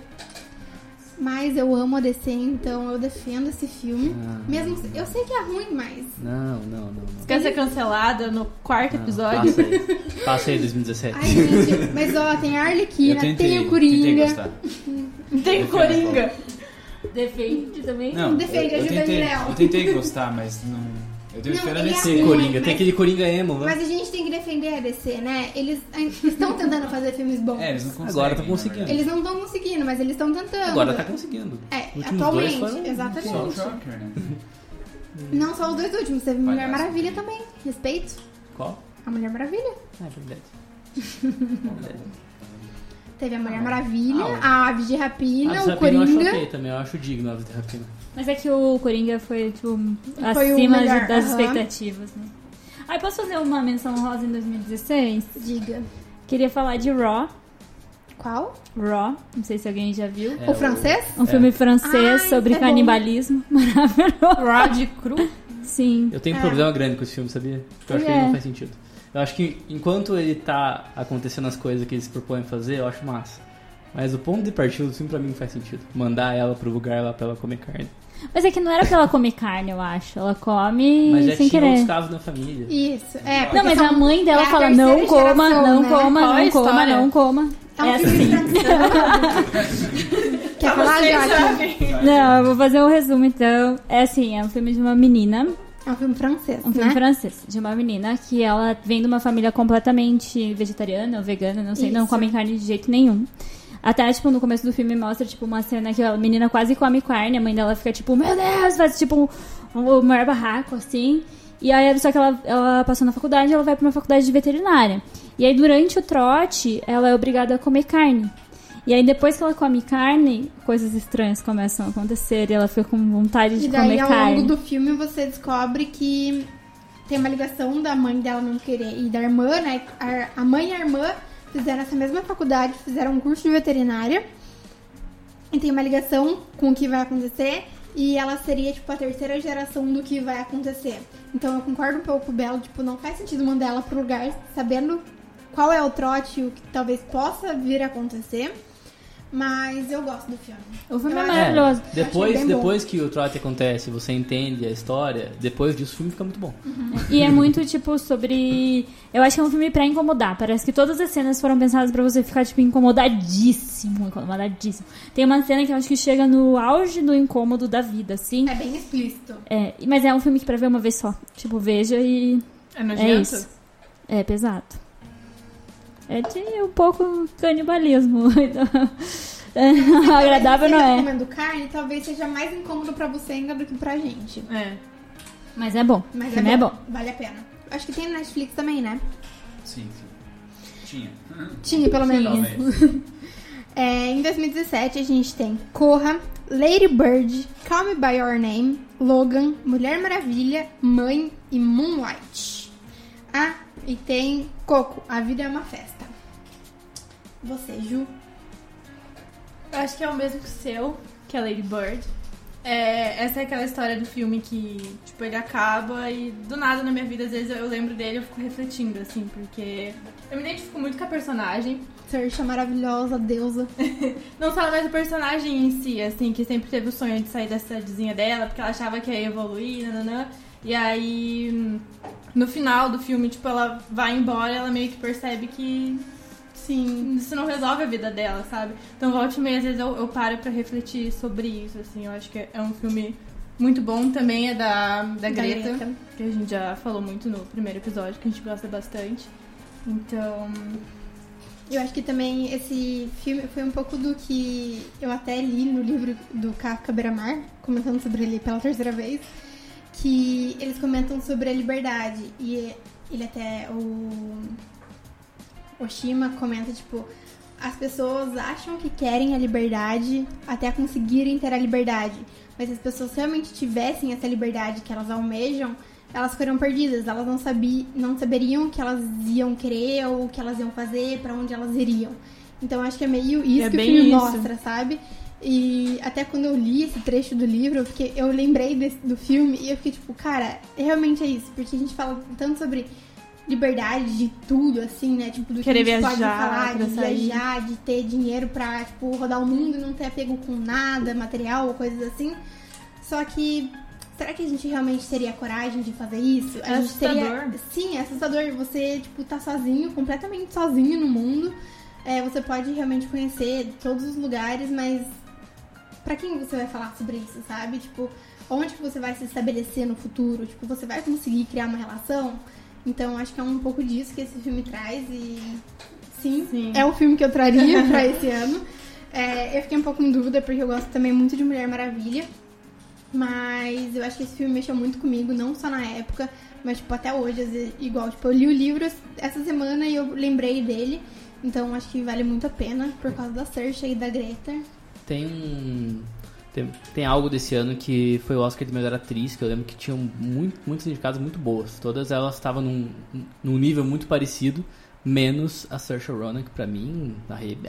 mas eu amo a DC, então eu defendo esse filme. Ah. Mesmo eu sei que é ruim, mas Não, não, não. não. Quer ser cancelada no quarto Não, episódio? Passa aí. Passa aí 2017. Ai, gente, mas ó, tem a Arlequina, tentei, tem o Coringa. Tem o Coringa. Defende também. Não, Defende, eu, eu ajuda tentei, ele, Léo. eu tentei gostar, mas não. Eu tenho Não, esperança ele é. Coringa, mas- tem aquele Coringa emo, né? Mas a gente tem que defender a DC, né? Eles estão tentando fazer filmes bons. É, eles não conseguem. Agora tá na conseguindo. Eles não estão conseguindo, mas eles estão tentando. Agora tá conseguindo. É, atualmente, dois foram- exatamente. Só o Joker, né? Não só os dois últimos, teve Mulher. Maravilha também. Respeito. Qual? A Mulher Maravilha. Ah, é verdade. Teve a Mulher Maravilha, Ah, a Ave de Ah, Rapina, o Rapina eu acho Coringa. ok também, eu acho digno a Aves de Rapina. Mas é que o Coringa foi, tipo, Foi acima de- melhor, das aham. expectativas, né? Aí posso fazer uma menção rosa em 2016? Diga. Queria falar de Raw. Qual? Raw, não sei se alguém já viu. É, o francês? Um filme francês Ai, sobre é bom. canibalismo. Maravilhoso. Rod Cru. Sim. Eu tenho um É. problema grande com esse filme, sabia? Eu acho que É. ele não faz sentido. Eu acho que enquanto ele tá acontecendo as coisas que ele se propõe a fazer, eu acho massa. Mas o ponto de partida do filme pra mim não faz sentido. Mandar ela pro lugar lá pra ela comer carne. Mas é que não era pra ela comer carne, eu acho. Ela come Mas já sem tinha querer. outros casos na família. Isso. É, Não, mas são- a mãe dela é a fala: não coma, geração, não né? coma, Qual não coma, não coma. É É assim. Quer falar, Joaquim? sabem. Não, eu vou fazer um resumo então. É assim: é um filme de uma menina É um filme francês, Um filme né? francês, de uma menina que ela vem de uma família completamente vegetariana ou vegana, não sei, não Isso. come carne de jeito nenhum. Até, tipo, no começo do filme mostra, tipo, uma cena que a menina quase come carne, a mãe dela fica, tipo, meu Deus, faz, tipo, um, um maior barraco, assim. E aí, só que ela, ela passou na faculdade, ela vai pra uma faculdade de veterinária. E aí, durante o trote, ela é obrigada a comer carne. E aí, depois que ela come carne, coisas estranhas começam a acontecer e ela fica com vontade de E daí, comer ao carne. longo do filme, você descobre que tem uma ligação da mãe dela não querer e da irmã, né? A, mãe e a irmã fizeram essa mesma faculdade, fizeram um curso de veterinária. E tem uma ligação com o que vai acontecer. E ela seria, tipo, a terceira geração do que vai acontecer. Então eu concordo um pouco com o Belo, tipo, não faz sentido mandar ela pro lugar sabendo qual é o trote e o que talvez possa vir a acontecer. Mas eu gosto do filme. O filme Eu é maravilhoso. Achei Depois, bom. depois que o trote acontece, você entende a história, depois disso o filme fica muito bom. E é muito, tipo, sobre. Eu acho que é um filme pra incomodar. Parece que todas as cenas foram pensadas pra você ficar, tipo, incomodadíssimo. Incomodadíssimo. Tem uma cena que eu acho que chega no auge do incômodo da vida, assim. É bem explícito. É, mas é um filme que pra ver uma vez só. Tipo, veja e. É É isso. É pesado. É de um pouco canibalismo. Então, agradável não é. comendo carne, talvez seja mais incômodo pra você ainda do que pra gente. É. Mas é bom. Mas o filme é bom. Vale a pena. Acho que tem no Netflix também, né? Sim, sim. Tinha. Tinha, pelo menos. É, em 2017 a gente tem Corra, Lady Bird, Call Me By Your Name, Logan, Mulher Maravilha, Mãe e Moonlight. Ah, e tem Coco, A Vida é uma Festa. Você, Ju? Eu acho que é o mesmo que o seu, que é Lady Bird. É, essa é aquela história do filme que, tipo, ele acaba e do nada na minha vida, às vezes eu lembro dele e eu fico refletindo, assim, porque eu me identifico muito com a personagem. Saoirse maravilhosa, deusa. Não só mais o personagem em si, assim, que sempre teve o sonho de sair da cidadezinha dela, porque ela achava que ia evoluir, nananã. E aí, no final do filme, tipo, ela vai embora e ela meio que percebe que Sim. isso não resolve a vida dela, sabe? Então, volta e meia, às vezes eu, eu paro pra refletir sobre isso, assim. Eu acho que é um filme muito bom. Também é da, da, Greta, Greta. que a gente já falou muito no primeiro episódio, que a gente gosta bastante. Então, Eu acho que também esse filme foi um pouco do que eu até li no livro do Kafka Beira-Mar, comentando sobre ele pela terceira vez, que eles comentam sobre a liberdade. E ele até, o Oshima comenta, tipo, as pessoas acham que querem a liberdade até conseguirem ter a liberdade. Mas se as pessoas realmente tivessem essa liberdade que elas almejam, elas ficariam perdidas. Elas não, sabi, não saberiam o que elas iam querer ou o que elas iam fazer, pra onde elas iriam. Então acho que é meio isso É que o filme isso. mostra, sabe? E até quando eu li esse trecho do livro, eu, fiquei, eu lembrei desse- do filme e eu fiquei tipo, cara, realmente é isso. Porque a gente fala tanto sobre liberdade de tudo, assim, né? Tipo, do Querer que a gente pode viajar, falar, de sair. viajar, de ter dinheiro pra, tipo, rodar o mundo e não ter apego com nada, material ou coisas assim. Só que, será que a gente realmente teria coragem de fazer isso? A É gente teria... assustador. Sim, é assustador. Você, tipo, tá sozinho, completamente sozinho no mundo. É, você pode realmente conhecer todos os lugares, mas pra quem você vai falar sobre isso, sabe? Tipo, onde que você vai se estabelecer no futuro? Tipo, você vai conseguir criar uma relação? Então, acho que é um pouco disso que esse filme traz e sim, Sim. é o filme que eu traria pra esse ano. É, eu fiquei um pouco em dúvida porque eu gosto também muito de Mulher Maravilha. Mas eu acho que esse filme mexeu muito comigo, não só na época, mas tipo até hoje, às vezes, igual, tipo, eu li o livro essa semana e eu lembrei dele. Então acho que vale muito a pena por causa da Cersei e da Greta. Tem um. Tem, tem algo desse ano que foi o Oscar de melhor atriz, que eu lembro que tinham muito, muitos indicados muito boas. Todas elas estavam num, num nível muito parecido, menos a Saoirse Ronan, que pra mim arrebe-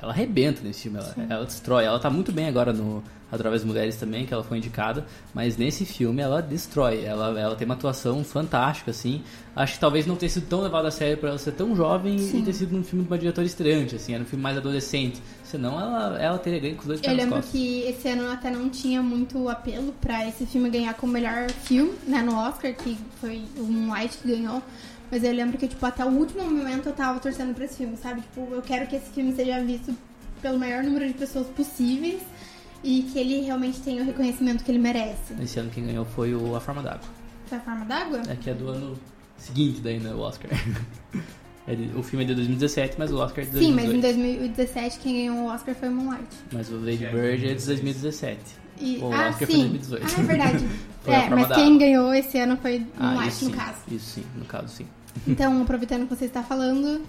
ela arrebenta nesse filme, ela, ela destrói. Ela tá muito bem agora no Através das Mulheres também, que ela foi indicada, mas nesse filme ela destrói. Ela, ela tem uma atuação fantástica, assim. Acho que talvez não tenha sido tão levada a sério por ela ser tão jovem Sim. e ter sido num filme de uma diretora estreante, assim, era um filme mais adolescente. Senão ela, ela teria ganho com os dois Eu lembro costas. que esse ano até não tinha muito apelo pra esse filme ganhar como melhor filme, né, no Oscar, que foi o Moonlight que ganhou. Mas eu lembro que, tipo, até o último momento eu tava torcendo pra esse filme, sabe? Tipo, eu quero que esse filme seja visto pelo maior número de pessoas possíveis e que ele realmente tenha o reconhecimento que ele merece. Esse ano quem ganhou foi o A Forma d'Água. Foi a forma d'água? É que é do ano seguinte daí, né, o Oscar. De- o filme é de 2017, mas o Oscar é de Sim, mas em 2018. 2017 quem ganhou o Oscar foi Moonlight. Mas o Lady Bird é de 2017. E, O ah, Oscar foi sim. 2018. Ah, é verdade. É, mas quem ganhou esse ano foi Ah, Moonlight, isso no sim. caso. Isso sim, no caso sim. Então, aproveitando que você está falando,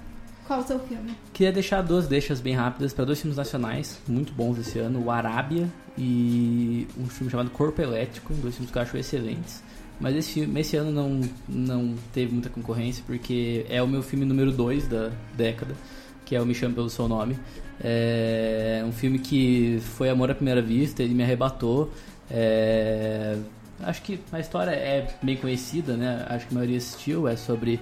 qual o seu filme? Queria deixar duas deixas bem rápidas para dois filmes nacionais muito bons esse ano: o Arábia e um filme chamado Corpo Elétrico, dois filmes que eu acho excelentes. Mas esse, esse ano não, não teve muita concorrência porque é o meu filme número 2 da década, que é o Me Chame Pelo Seu Nome. É um filme que foi amor à primeira vista, ele me arrebatou. É, acho que a história é bem conhecida, né? Acho que a maioria assistiu. É sobre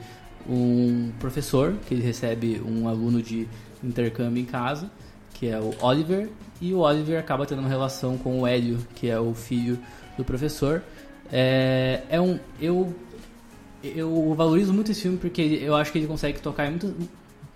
um professor que ele recebe um aluno de intercâmbio em casa, que é o Oliver, e o Oliver acaba tendo uma relação com o Hélio, que é o filho do professor. É, é um eu eu valorizo muito esse filme porque eu acho que ele consegue tocar em muitas,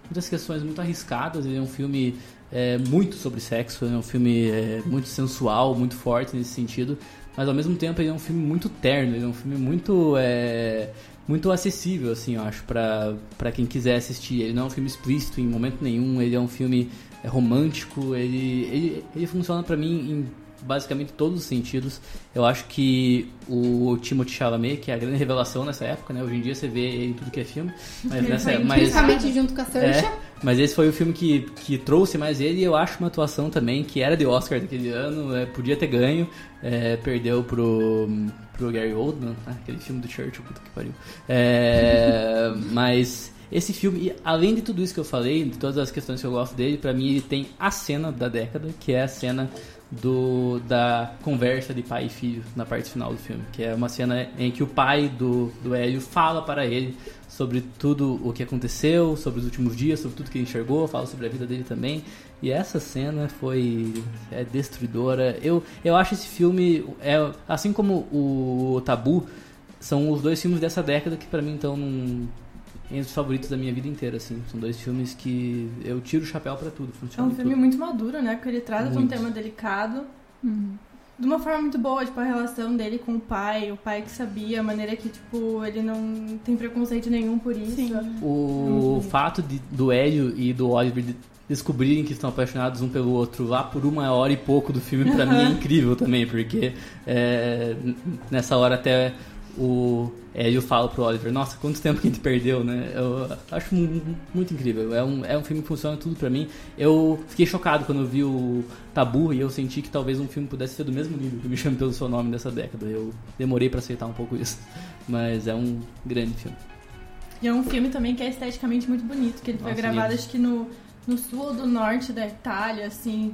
muitas questões muito arriscadas. Ele é um filme é, muito sobre sexo, é um filme é, muito sensual, muito forte nesse sentido, mas ao mesmo tempo ele é um filme muito terno, ele é um filme muito é, muito acessível, assim, eu acho, pra quem quiser assistir. Ele não é um filme explícito em momento nenhum, ele é um filme é, romântico, ele, ele, ele funciona pra mim em basicamente todos os sentidos. Eu acho que o Timothée Chalamet, que é a grande revelação nessa época, né? Hoje em dia você vê ele em tudo que é filme, mas nessa foi mas Principalmente junto com a Saoirse. é, mas esse foi o filme que, que trouxe mais ele e eu acho uma atuação também que era de Oscar daquele ano, é, podia ter ganho, é, perdeu pro, pro Gary Oldman, ah, aquele filme do Churchill, puta que pariu. É, mas esse filme, além de tudo isso que eu falei, de todas as questões que eu gosto dele, pra mim ele tem a cena da década, que é a cena do, da conversa de pai e filho na parte final do filme, que é uma cena em que o pai do, do Hélio fala para ele sobre tudo o que aconteceu, sobre os últimos dias, sobre tudo que ele enxergou, fala sobre a vida dele também. E essa cena foi é destruidora. Eu, eu acho esse filme, é, assim como o Tabu, são os dois filmes dessa década que pra mim estão num- entre os favoritos da minha vida inteira, assim. São dois filmes que eu tiro o chapéu pra tudo. É Funciona um em filme tudo. muito maduro, né? Porque ele trata de um Muito. tema delicado. De uma forma muito boa, tipo, a relação dele com o pai, o pai que sabia, a maneira que, tipo, ele não tem preconceito nenhum por isso. O fato de, do Hélio e do Oliver de- descobrirem que estão apaixonados um pelo outro lá por uma hora e pouco do filme, pra mim é incrível também, porque é, nessa hora até o Hélio fala pro Oliver, nossa, quanto tempo que a gente perdeu, né? Eu acho mu- muito incrível. É um, é um filme que funciona tudo pra mim. Eu fiquei chocado quando eu vi o Tabu e eu senti que talvez um filme pudesse ser do mesmo nível que Me Chame Pelo Seu Nome dessa década. Eu demorei pra aceitar um pouco isso, mas é um grande filme. E é um filme também que é esteticamente muito bonito, que ele foi Nossa, gravado lindo. acho que no, no sul ou do norte da Itália, assim.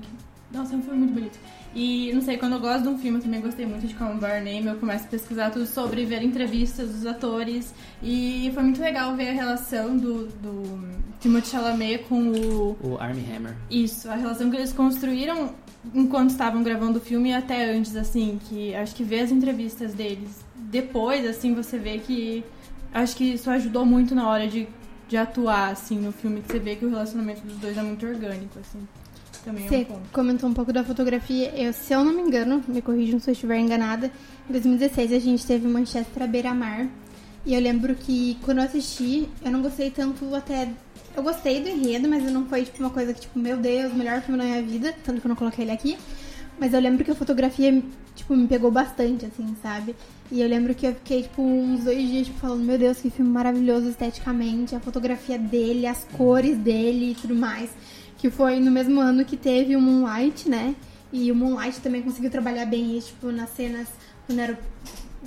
Nossa, é um filme muito bonito. E não sei, quando eu gosto de um filme, eu também gostei muito de Call By Name, eu começo a pesquisar tudo sobre, ver entrevistas dos atores. E foi muito legal ver a relação do, do Timothée Chalamet com o, O Armie Hammer. Isso, a relação que eles construíram enquanto estavam gravando o filme e até antes, assim, que acho que ver as entrevistas deles depois, assim, você vê que acho que isso ajudou muito na hora de, de atuar, assim, no filme, que você vê que o relacionamento dos dois é muito orgânico, assim. Também é um Você ponto. comentou um pouco da fotografia. Eu, se eu não me engano, me corrijam se eu estiver enganada, em 2016 a gente teve Manchester à beira-mar. E eu lembro que quando eu assisti, eu não gostei tanto até. Eu gostei do enredo, mas não foi tipo uma coisa que, tipo, meu Deus, melhor filme da minha vida. Tanto que eu não coloquei ele aqui. Mas eu lembro que a fotografia, tipo, me pegou bastante, assim, sabe? E eu lembro que eu fiquei, tipo, uns dois dias, tipo, falando, meu Deus, que filme maravilhoso esteticamente, a fotografia dele, as cores dele e tudo mais. Que foi no mesmo ano que teve o Moonlight, né? E o Moonlight também conseguiu trabalhar bem isso, tipo, nas cenas quando era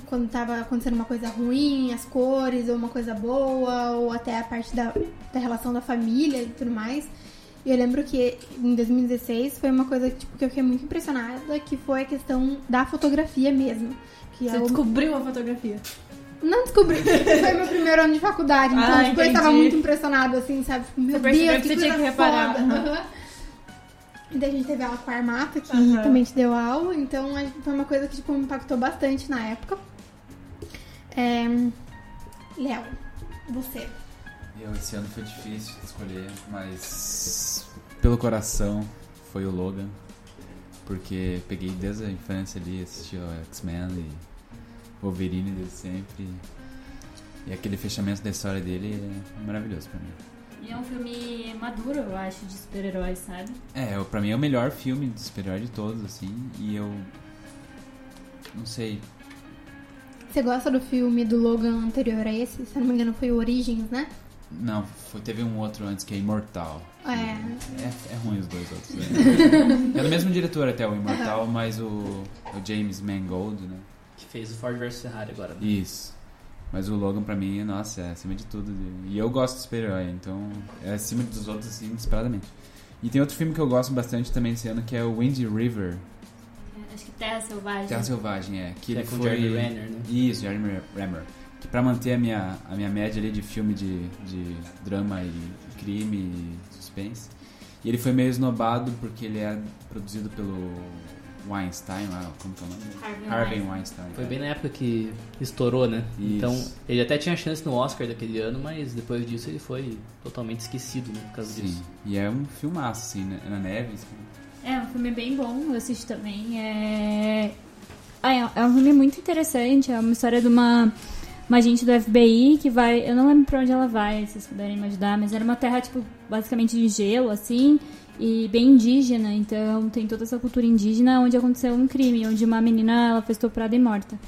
quando tava acontecendo uma coisa ruim, as cores, ou uma coisa boa, ou até a parte da, da relação da família e tudo mais. E eu lembro que em 2016 foi uma coisa tipo, que eu fiquei muito impressionada, que foi a questão da fotografia mesmo. Que Você é o- descobriu a fotografia. Não descobri, foi meu primeiro ano de faculdade, então Ah, tipo, eu tava muito impressionada, assim, sabe? Tipo, meu Deus, que que você tinha que reparar. foda. Aham. E daí a gente teve aula com a Armata, que Aham. também te deu aula, então foi uma coisa que tipo, me impactou bastante na época. É... Léo, você. Eu, esse ano foi difícil de escolher, mas pelo coração foi o Logan. Porque peguei desde a infância ali, assisti o X-Men e Wolverine desde sempre. E aquele fechamento da história dele é maravilhoso pra mim. E é um filme maduro, eu acho, de super-heróis, sabe? É, eu- pra mim é o melhor filme de super-herói de todos, assim. E eu. Não sei. Você gosta do filme do Logan anterior a esse? Se eu não me engano, foi o Origins, né? Não, foi, teve um outro antes que é Imortal. É. É, é ruim os dois outros. né? é do mesmo diretor até o Imortal, mas o, o James Mangold, né? Que fez o Ford vs Ferrari agora. né? Isso. Mas o Logan pra mim, nossa, é acima de tudo. E eu gosto de super-herói, então é acima dos outros, assim, desesperadamente. E tem outro filme que eu gosto bastante também esse ano, que é o Windy River, É, Acho que Terra Selvagem. Terra Selvagem, é. Que Que é ele com foi... Jeremy Renner, né? Isso, Jeremy Renner. Que pra manter a minha, a minha média ali de filme de, de drama e crime e suspense. E ele foi meio esnobado porque ele é produzido pelo Weinstein, lá, como que é o nome? Harvey Harvey Weinstein. Weinstein. Foi bem na época que estourou, né? Isso. Então, ele até tinha chance no Oscar daquele ano, mas depois disso ele foi totalmente esquecido, né? Por causa Sim. disso. E é um filmaço, assim, né? na neve. assim. É um filme bem bom, eu assisti também. É... Ah, é é um filme muito interessante, é uma história de uma, uma agente do FBI que vai. Eu não lembro pra onde ela vai, se vocês puderem me ajudar, mas era uma terra, tipo, basicamente de gelo, assim. E bem indígena, então tem toda essa cultura indígena onde aconteceu um crime, onde uma menina ela foi estuprada e morta.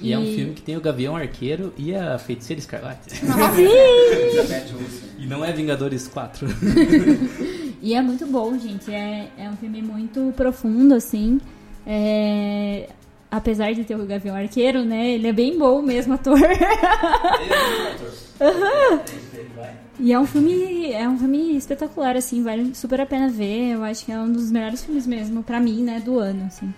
E é um filme que tem o Gavião Arqueiro e a Feiticeira Escarlate. e não é Vingadores 4. E é muito bom, gente. É, é um filme muito profundo, assim. É, apesar de ter o Gavião Arqueiro, né? Ele é bem bom mesmo, ator. Aham. E é um filme, é um filme espetacular, assim, vale super a pena ver. Eu acho que é um dos melhores filmes mesmo, pra mim, né, do ano, assim.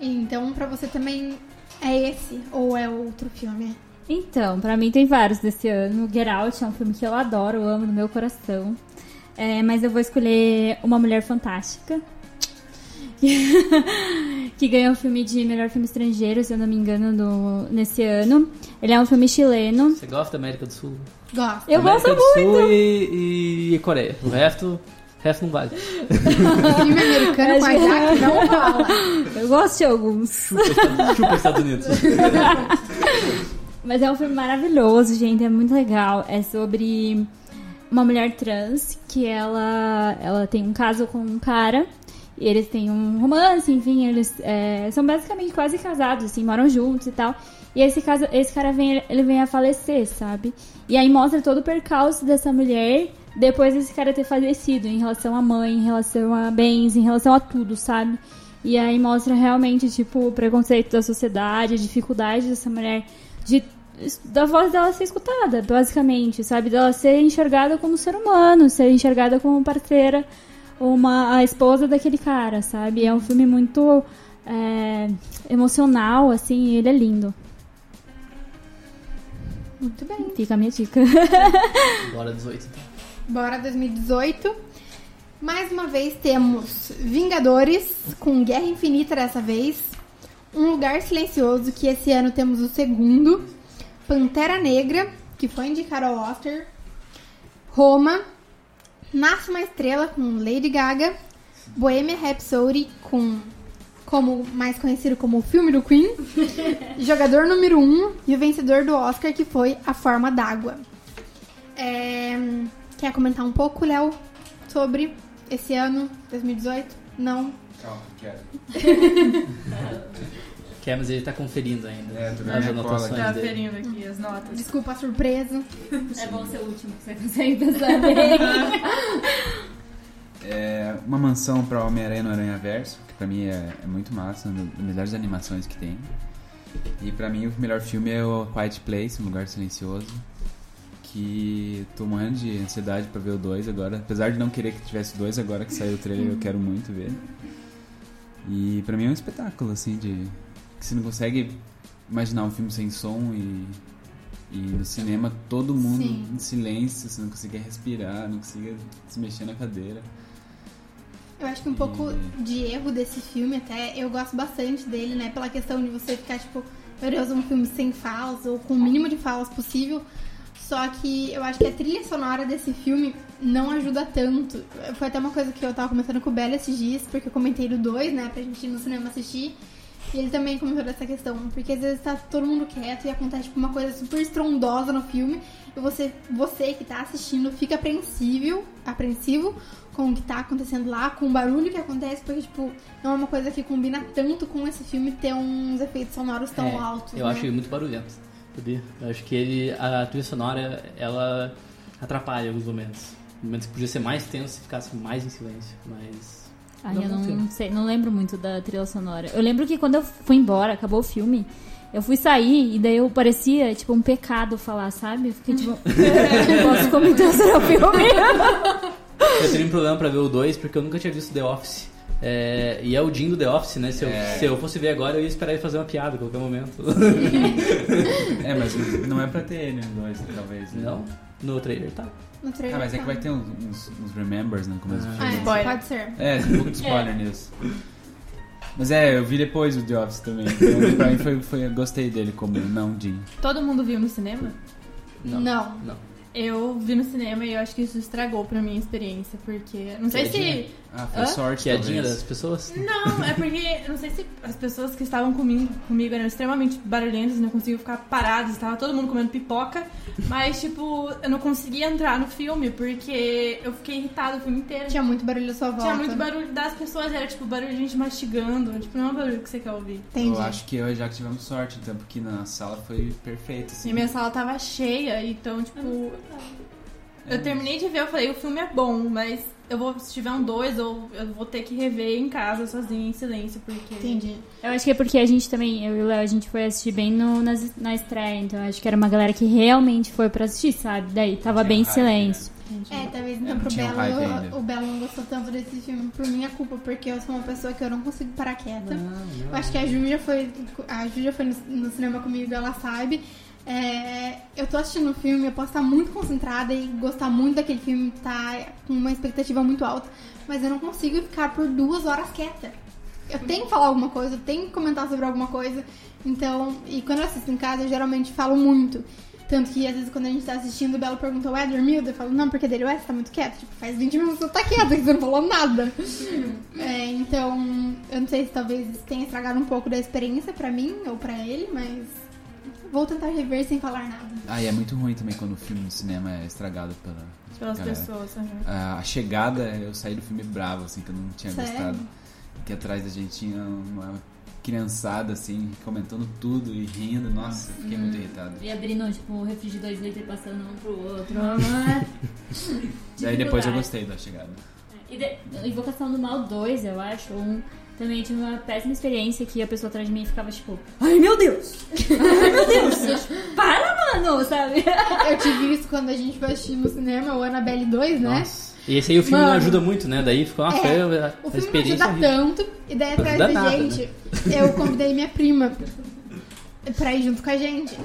Então, pra você também é esse ou é outro filme? Então, pra mim tem vários desse ano. Get Out é um filme que eu adoro, eu amo no meu coração. É, mas eu vou escolher Uma Mulher Fantástica. que ganhou o filme de melhor filme estrangeiro, se eu não me engano, no, nesse ano. Ele é um filme chileno. Você gosta da América do Sul? Gosto. Eu América gosto do muito. Sul e, e Coreia. O resto, o resto não vale. Filme americano com a Jaque não fala. Eu gosto de alguns. Chupa, Estados- chupa Estados Unidos. Mas é um filme maravilhoso, gente. É muito legal. É sobre uma mulher trans que ela, ela tem um caso com um cara. E eles têm um romance, enfim, eles é, são basicamente quase casados, assim, moram juntos e tal. E esse, caso, esse cara vem, ele vem a falecer, sabe? E aí mostra todo o percalço dessa mulher depois desse cara ter falecido, em relação à mãe, em relação a bens, em relação a tudo, sabe? E aí mostra realmente, tipo, o preconceito da sociedade, a dificuldade dessa mulher de da voz dela ser escutada, basicamente, sabe? Dela ser enxergada como ser humano, ser enxergada como parceira, uma a esposa daquele cara, sabe? É um filme muito é, emocional, assim, e ele é lindo. Muito bem. Fica a minha dica. Bora 18 então. Bora 2018. Mais uma vez temos Vingadores com Guerra Infinita dessa vez. Um Lugar Silencioso, que esse ano temos o segundo. Pantera Negra, que foi indicado ao Oscar. Roma. Nasce uma Estrela com Lady Gaga. Bohemia Rhapsody com como mais conhecido como o filme do Queen. Jogador número 1 um, e o vencedor do Oscar que foi A Forma d'Água. É, Quer comentar um pouco, Léo, sobre esse ano, 2018? Não? Calma, quero. Quer, mas ele tá conferindo ainda. É, tô vendo as a cola anotações Tá dele. ferindo aqui as notas. Desculpa a surpresa. É bom ser o último, que você consegue pensar bem. É, uma mansão pra Homem-Aranha no Aranha Verso, que pra mim é, é muito massa, uma das melhores animações que tem. E pra mim o melhor filme é o Quiet Place, Um Lugar Silencioso, que tô morrendo de ansiedade pra ver o 2 agora. Apesar de não querer que tivesse dois, agora que saiu o trailer eu quero muito ver. E pra mim é um espetáculo, assim, de... que você não consegue imaginar um filme sem som e... E no cinema todo mundo Sim. em silêncio, você não conseguia respirar, não conseguia se mexer na cadeira. Eu acho que um pouco de erro desse filme até, eu gosto bastante dele, né? Pela questão de você ficar, tipo, meu Deus, um filme sem falas, ou com o mínimo de falas possível. Só que eu acho que a trilha sonora desse filme não ajuda tanto. Foi até uma coisa que eu tava comentando com o Belo esses dias, porque eu comentei do 2, né, pra gente ir no cinema assistir. E ele também comentou dessa questão, porque às vezes tá todo mundo quieto e acontece tipo, uma coisa super estrondosa no filme, e você, você que tá assistindo fica apreensível, apreensivo com o que tá acontecendo lá, com o barulho que acontece, porque tipo, não é uma coisa que combina tanto com esse filme ter uns efeitos sonoros tão É, altos. Eu né? acho ele muito barulhento, sabia? Eu acho que ele, a trilha sonora, ela atrapalha alguns momentos. Momentos que podia ser mais tenso se ficasse mais em silêncio, mas... Ai, Não, eu não, sei, não lembro muito da trilha sonora. Eu lembro que quando eu fui embora, acabou o filme, eu fui sair e daí eu parecia, tipo, um pecado falar, sabe? Eu fiquei tipo, não posso comentar sobre o filme. Eu teria um problema pra ver o 2 porque eu nunca tinha visto The Office. É, e é o Jim do The Office, né? Se eu, É. se eu fosse ver agora, eu ia esperar ele fazer uma piada a qualquer momento. É, mas não é pra ter ele no 2, talvez. né? Não, no trailer tá. No trailer Ah, mas é que tá. vai ter uns, uns, uns remembers no começo do Ah, Ah, filme. é, Spoiler. pode ser. É, tem um pouco de spoiler nisso. Mas é, eu vi depois o The Office também. Então, pra mim foi, foi, eu gostei dele como não Jim. Todo mundo viu no cinema? Não. Não. Não. Eu vi no cinema e eu acho que isso estragou pra minha experiência, porque. Não sei se. Ah, foi Hã? sorte, Piadinha das pessoas? Não, é porque. eu Não sei se as pessoas que estavam comigo, comigo eram extremamente barulhentas, não conseguiam ficar paradas, estava todo mundo comendo pipoca. Mas, tipo, eu não conseguia entrar no filme porque eu fiquei irritada o filme inteiro. Tinha muito barulho à sua volta. Tinha muito barulho das pessoas, era tipo barulho de gente mastigando. Tipo, não é um barulho que você quer ouvir. Entendi. Eu acho que eu e Jaque tivemos sorte, então, porque na sala foi perfeito, E assim. minha sala tava cheia, então, tipo. Eu terminei de ver, eu falei, o filme é bom, mas eu vou, se tiver um dois, eu, eu vou ter que rever em casa, sozinha, em silêncio, porque. Entendi. Eu acho que é porque a gente também, eu e o Léo, a gente foi assistir bem no, nas- na estreia, então eu acho que era uma galera que realmente foi pra assistir, sabe? Daí tava Tinha bem em hype, silêncio. É, talvez então não pro tinha Belo, o Belo não gostou tanto desse filme por minha culpa, porque eu sou uma pessoa que eu não consigo parar quieta. Eu acho que a Ju já foi, a Ju já foi no, no cinema comigo, ela sabe. É, eu tô assistindo o filme, eu posso estar muito concentrada e gostar muito daquele filme, tá com uma expectativa muito alta, mas eu não consigo ficar por duas horas quieta. Eu tenho que falar alguma coisa, eu tenho que comentar sobre alguma coisa. Então, e quando eu assisto em casa, eu geralmente falo muito. Tanto que às vezes quando a gente tá assistindo, o Belo pergunta, ué, dormiu? Eu falo, não, porque dele, ué, você tá muito quieto. Tipo, faz 20 minutos que você tá quieto, que você não falou nada. É, então, eu não sei se talvez tenha estragado um pouco da experiência pra mim ou pra ele, mas vou tentar rever sem falar nada. Ah, e é muito ruim também quando o filme no cinema é estragado pela, Pelas galera. pessoas. aham. A a chegada, eu saí do filme bravo, assim, que eu não tinha Sério? gostado. Que atrás da gente tinha uma criançada, assim, comentando tudo e rindo. Nossa, fiquei muito irritado. E abrindo, tipo, o refri de dois litros e passando um pro outro. Daí depois eu gostei da chegada. E de, Invocação do Mal 2, eu acho, um, também tive uma péssima experiência que a pessoa atrás de mim ficava tipo, ai meu Deus! Ai meu Deus! Eu, Para, mano! Sabe? Eu tive isso quando a gente foi assistir no cinema, o Annabelle 2, né? Nossa. E esse aí o filme não Mano. ajuda muito, né? Daí ficou uma É, feia a O filme não ajuda horrível. tanto, e daí Não atrás da nada, gente, eu convidei minha prima pra ir junto com a gente.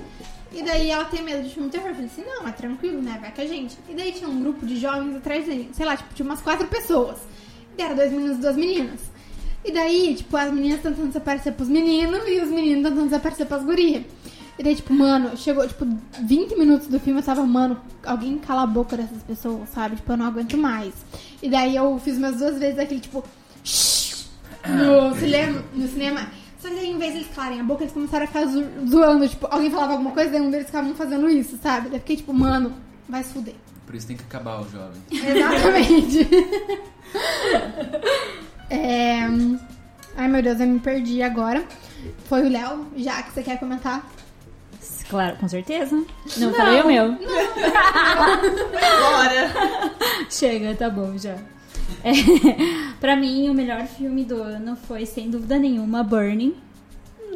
E daí ela tem medo de filme terror. Eu falei assim, não, é tranquilo, né? Vai com a gente. E daí tinha um grupo de jovens atrás da gente. Sei lá, tipo, tinha umas quatro pessoas. E era dois meninos e duas meninas. E daí, tipo, as meninas tentando desaparecer pros meninos e os meninos tentando desaparecer pras gurias. E daí, tipo, mano, chegou, tipo, 20 minutos do filme, eu tava, mano, alguém cala a boca dessas pessoas, sabe? Tipo, eu não aguento mais. E daí eu fiz umas duas vezes aquele, tipo, no cinema, no cinema. Só que daí, em vez de eles calarem a boca, eles começaram a ficar zo- zoando. Tipo, alguém falava alguma coisa, daí um deles ficavam fazendo isso, sabe? Daí eu fiquei, tipo, mano, vai se fuder. Por isso tem que acabar o jovem. Exatamente. É... Ai, meu Deus, eu me perdi agora. Foi o Léo, já que você quer comentar. Claro, com certeza. Não, falei o meu. Bora! Chega, tá bom já. É, pra mim, o melhor filme do ano foi, sem dúvida nenhuma, Burning.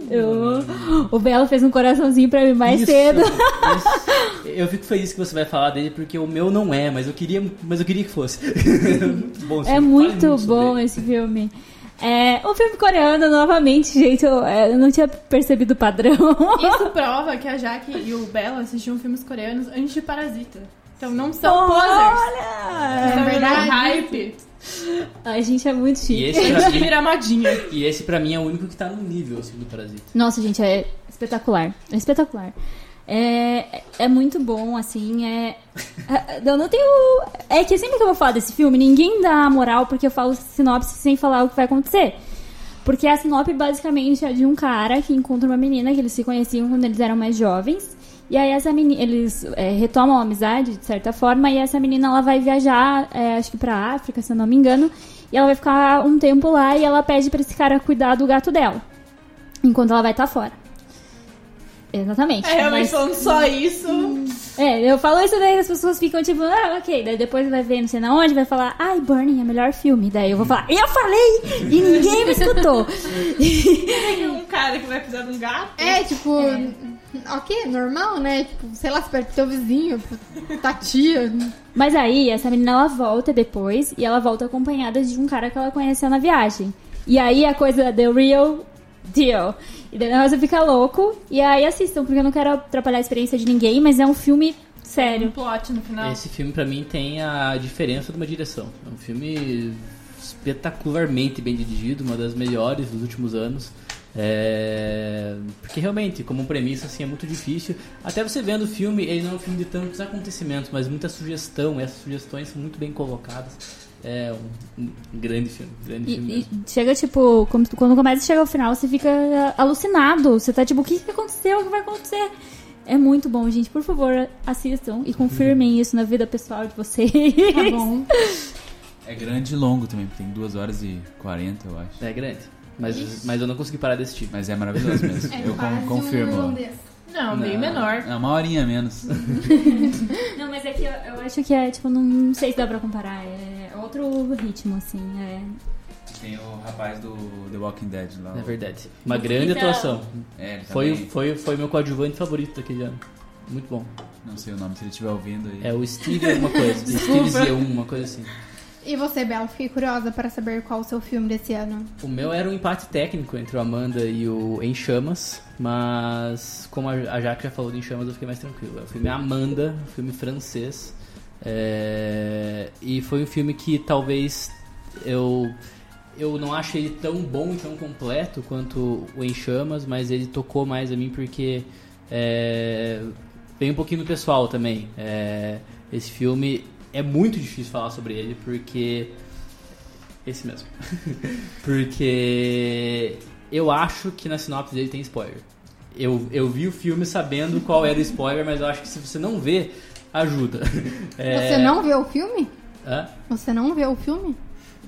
Eu- o Belo fez um coraçãozinho pra mim mais Isso, cedo. isso. Eu fico feliz que você vai falar dele, porque o meu não é, mas eu queria, mas eu queria que fosse. muito bom. É muito sobre bom esse filme. É, um filme coreano, novamente, gente, eu, é, eu não tinha percebido o padrão. Isso prova que a Jaque e o Belo assistiam filmes coreanos antes de Parasita. Então não são posers. Olha! São verdade. hype. A gente é muito E chique. esse, pra mim, Miramadinha. e esse pra mim é o único que tá no nível assim, do Parasita. Nossa, gente, é espetacular. É espetacular. É, é muito bom, assim, é... é- Eu não tenho... É que sempre que eu vou falar desse filme, ninguém dá moral porque eu falo sinopse sem falar o que vai acontecer. Porque a sinopse basicamente é de um cara que encontra uma menina que eles se conheciam quando eles eram mais jovens. E aí essa menina, eles é, retomam a amizade, de certa forma, e essa menina ela vai viajar, é, acho que pra África, se eu não me engano, e ela vai ficar um tempo lá e ela pede pra esse cara cuidar do gato dela. Enquanto ela vai estar fora. Exatamente. É, realmente Mas- falando só isso. é, eu falo isso daí as pessoas ficam tipo, ah, ok. Daí depois vai ver não sei na onde, vai falar, ai, Burning é o melhor filme. Daí eu vou falar, eu falei! E ninguém me escutou. Tem um cara que vai precisar de um gato. É, tipo, ok, normal, né? Tipo, sei lá, se perto do teu vizinho, tá tia. Mas aí, essa menina ela volta depois e ela volta acompanhada de um cara que ela conheceu na viagem. E aí a coisa the real deal. E daí o negócio fica louco. E aí assistam, porque eu não quero atrapalhar a experiência de ninguém, mas é um filme Um sério. plot no final. Esse filme pra mim tem a diferença de uma direção. É um filme espetacularmente bem dirigido, uma das melhores dos últimos anos. É, Porque realmente, como premissa, assim, é muito difícil. Até você vendo o filme, ele não é um filme de tantos acontecimentos, mas muita sugestão. E essas sugestões são muito bem colocadas. É um, um grande filme. Grande E, filme e chega, tipo, quando, começa a chegar ao final, você fica alucinado. Você tá tipo, o que, que aconteceu? O que vai acontecer? É muito bom, gente. Por favor, assistam e confirmem isso na vida pessoal de vocês. Tá bom. É grande e longo também, porque tem 2 horas e 40, eu acho. É grande. Mas, mas eu não consegui parar desse tipo. Mas é maravilhoso mesmo. É eu quase con- confirmo. um irlandês. Não, bem menor. É uma horinha menos. Não, mas é que eu, eu acho que é, tipo, não, não sei se dá pra comparar. É outro ritmo, assim. É... Tem o rapaz do The Walking Dead lá. É verdade. Uma grande atuação. É, ele Foi, também- foi, foi meu coadjuvante favorito daquele ano. Muito bom. Não sei o nome, se ele estiver ouvindo aí. É o Steve alguma coisa. Steve Z1, uma coisa assim. E você, Bela? Fiquei curiosa para saber qual o seu filme desse ano. O meu era um empate técnico entre o Amanda e o Em Chamas, mas como a Jaque já falou de Em Chamas, eu fiquei mais tranquilo. O filme é Amanda, um filme francês, é, e foi um filme que talvez eu eu não acho ele tão bom e tão completo quanto o Em Chamas, mas ele tocou mais a mim porque é, vem um pouquinho do pessoal também. É, esse filme é muito difícil falar sobre ele porque esse mesmo. Porque eu acho que na sinopse dele tem spoiler. Eu, eu vi o filme sabendo qual era o spoiler, mas eu acho que se você não vê, ajuda. É- Você não vê o filme? Hã? Você não vê o filme?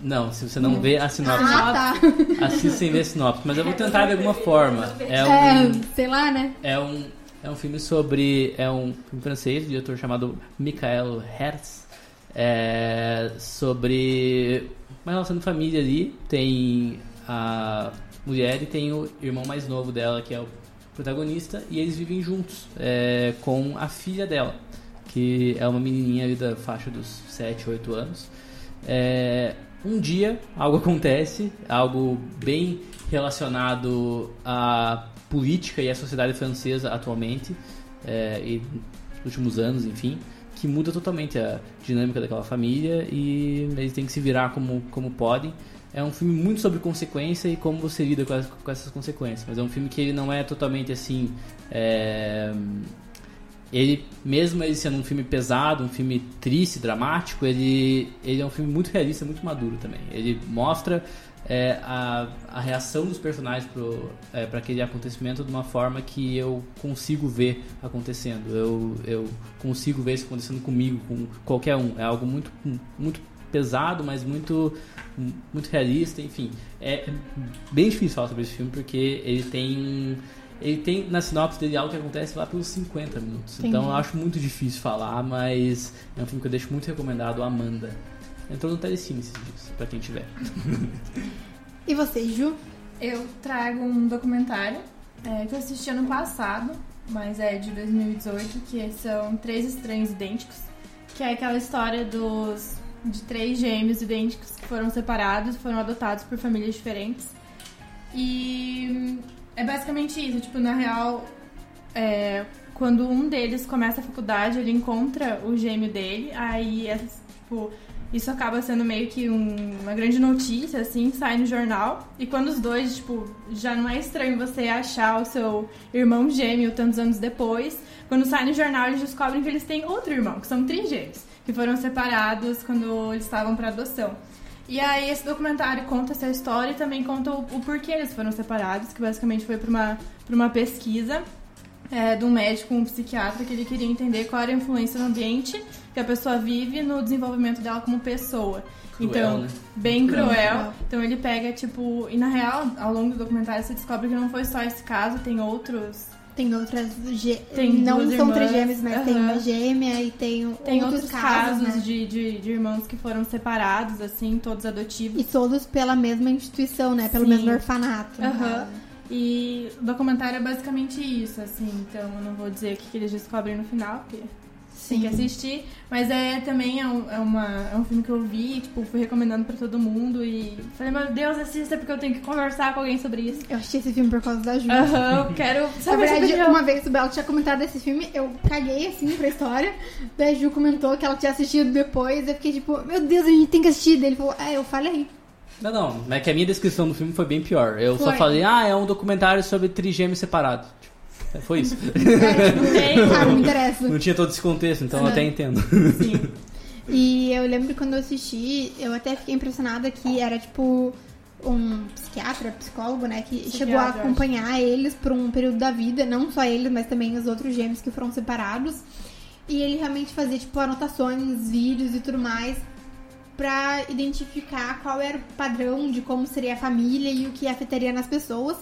Não, se você não vê a sinopse, Ah, tá. assista sem ver a sinopse. Mas eu vou tentar de alguma forma. É É, um, sei lá, né? é um, é um filme sobre. É um filme francês, um diretor chamado Michael Hertz. É sobre uma relação de família ali. Tem a mulher e tem o irmão mais novo dela, que é o protagonista, e eles vivem juntos é, com a filha dela, que é uma menininha ali da faixa dos 7, 8 anos. É, um dia algo acontece, algo bem relacionado à política e à sociedade francesa atualmente, é, e nos últimos anos, enfim, que muda totalmente a dinâmica daquela família e eles têm que se virar como, como podem. É um filme muito sobre consequência e como você lida com, as- com essas consequências, mas é um filme que ele não é totalmente assim. é, ele, mesmo ele sendo um filme pesado, um filme triste, dramático, ele, ele é um filme muito realista, muito maduro também. Ele mostra é, a, a reação dos personagens para aquele acontecimento de uma forma que eu consigo ver acontecendo. Eu, eu consigo ver isso acontecendo comigo, com qualquer um. É algo muito, muito pesado, mas muito, muito realista, enfim. É bem difícil falar sobre esse filme porque ele tem ele tem na sinopse dele algo que acontece lá pelos 50 minutos. Então Entendi. eu acho muito difícil falar, mas é um filme que eu deixo muito recomendado, Amanda. Entrou no Telecine esses dias, pra quem tiver. E você, Ju? Eu trago um documentário é, que eu assisti ano passado, mas é de 2018, que são Três Estranhos Idênticos, que é aquela história dos de três gêmeos idênticos que foram separados, foram adotados por famílias diferentes. E é basicamente isso, tipo, na real, é, quando um deles começa a faculdade, ele encontra o gêmeo dele, aí é, tipo, isso acaba sendo meio que um- uma grande notícia, assim, sai no jornal. E quando os dois, tipo, já não é estranho você achar o seu irmão gêmeo tantos anos depois. Quando sai no jornal, eles descobrem que eles têm outro irmão, que são trigêmeos, que foram separados quando eles estavam para adoção. E aí esse documentário conta essa história e também conta o, o porquê eles foram separados, que basicamente foi para uma, pra uma pesquisa é, de um médico, um psiquiatra, que ele queria entender qual era a influência no ambiente que a pessoa vive no desenvolvimento dela como pessoa. Cruel, então, né? bem Cruel. cruel. Então ele pega, tipo, e na real, ao longo do documentário, você descobre que não foi só esse caso, tem outros. Tem outras. Gê... Tem não duas são irmãs. trigêmeos, mas tem Aham. uma gêmea e tem, Tem outros, casos, né? de, de, de irmãos que foram separados, assim, todos adotivos. E todos pela mesma instituição, né? Pelo Sim. mesmo orfanato. no Aham. E o documentário é basicamente isso, assim, então eu não vou dizer o que que eles descobrem no final, porque tem que assistir. Mas é também é um, é uma, é um filme que eu vi, tipo, fui recomendando pra todo mundo e falei, meu Deus, assista porque eu tenho que conversar com alguém sobre isso. Eu assisti esse filme por causa da Ju. Aham, eu quero Na saber verdade, sobre uma vez o Belo tinha comentado desse filme, eu caguei assim pra história. Daí a Ju comentou que ela tinha assistido depois. Eu fiquei tipo, meu Deus, a gente tem que assistir. Daí ele falou, é, eu falei. Não, não, é que a minha descrição do filme foi bem pior. Eu só Foi. falei, ah, é um documentário sobre trigêmeos separados. Tipo, é, foi isso. Ah, não me interessa. não tinha todo esse contexto, então eu até entendo. Sim. E eu lembro que quando eu assisti, eu até fiquei impressionada que era tipo um psiquiatra, psicólogo, né, que Psiquiatra, chegou a acompanhar eles por um período da vida, não só eles, mas também os outros gêmeos que foram separados. E ele realmente fazia tipo anotações, vídeos e tudo mais pra identificar qual era o padrão de como seria a família e o que afetaria nas pessoas.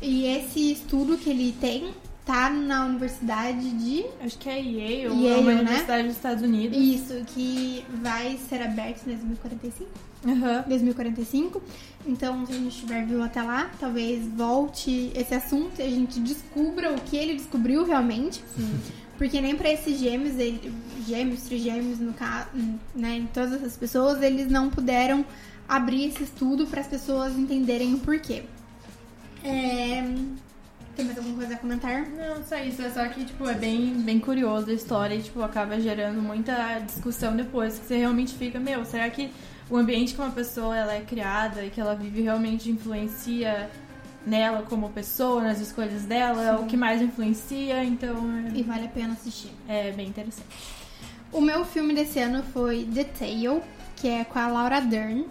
E esse estudo que ele tem tá na Universidade de Acho que é Yale, Yale, é uma né? universidade dos Estados Unidos. Isso, que vai ser aberto em 2045. Aham. 2045. Então, se a gente estiver vivo até lá, talvez volte esse assunto e a gente descubra o que ele descobriu realmente. Porque nem pra esses gêmeos, ele, gêmeos, trigêmeos, no caso, né, em todas essas pessoas, eles não puderam abrir esse estudo para as pessoas entenderem o porquê. É... Tem mais alguma coisa a comentar? Não, só isso. É só que, tipo, é bem, bem curioso a história e, tipo, acaba gerando muita discussão depois. Que você realmente fica, meu, será que o ambiente que uma pessoa ela é criada e que ela vive realmente influencia nela como pessoa, nas escolhas dela? É o que mais influencia, então E vale a pena assistir. é, é bem interessante. O meu filme desse ano foi The Tale, que é com a Laura Dern.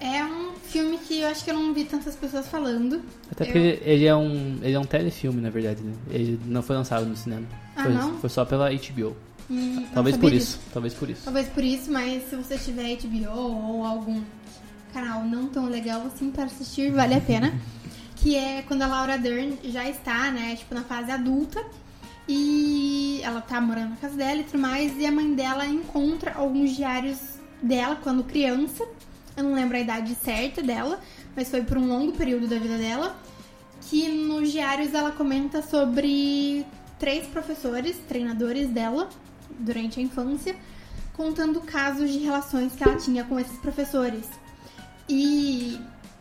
É um filme que eu acho que eu não vi tantas pessoas falando. Até Eu- porque ele é um. Ele é um telefilme, na verdade, né? Ele não foi lançado no cinema. Ah, foi, não? foi só pela HBO. Hum, Talvez por disso. isso. Talvez por isso. Talvez por isso, mas se você tiver HBO ou algum canal não tão legal assim para assistir, vale a pena. que é quando a Laura Dern já está, né, tipo, na fase adulta. E ela tá morando na casa dela e tudo mais. E a mãe dela encontra alguns diários dela quando criança. Eu não lembro a idade certa dela, mas foi por um longo período da vida dela. Que nos diários ela comenta sobre três professores, treinadores dela, durante a infância, contando casos de relações que ela tinha com esses professores. E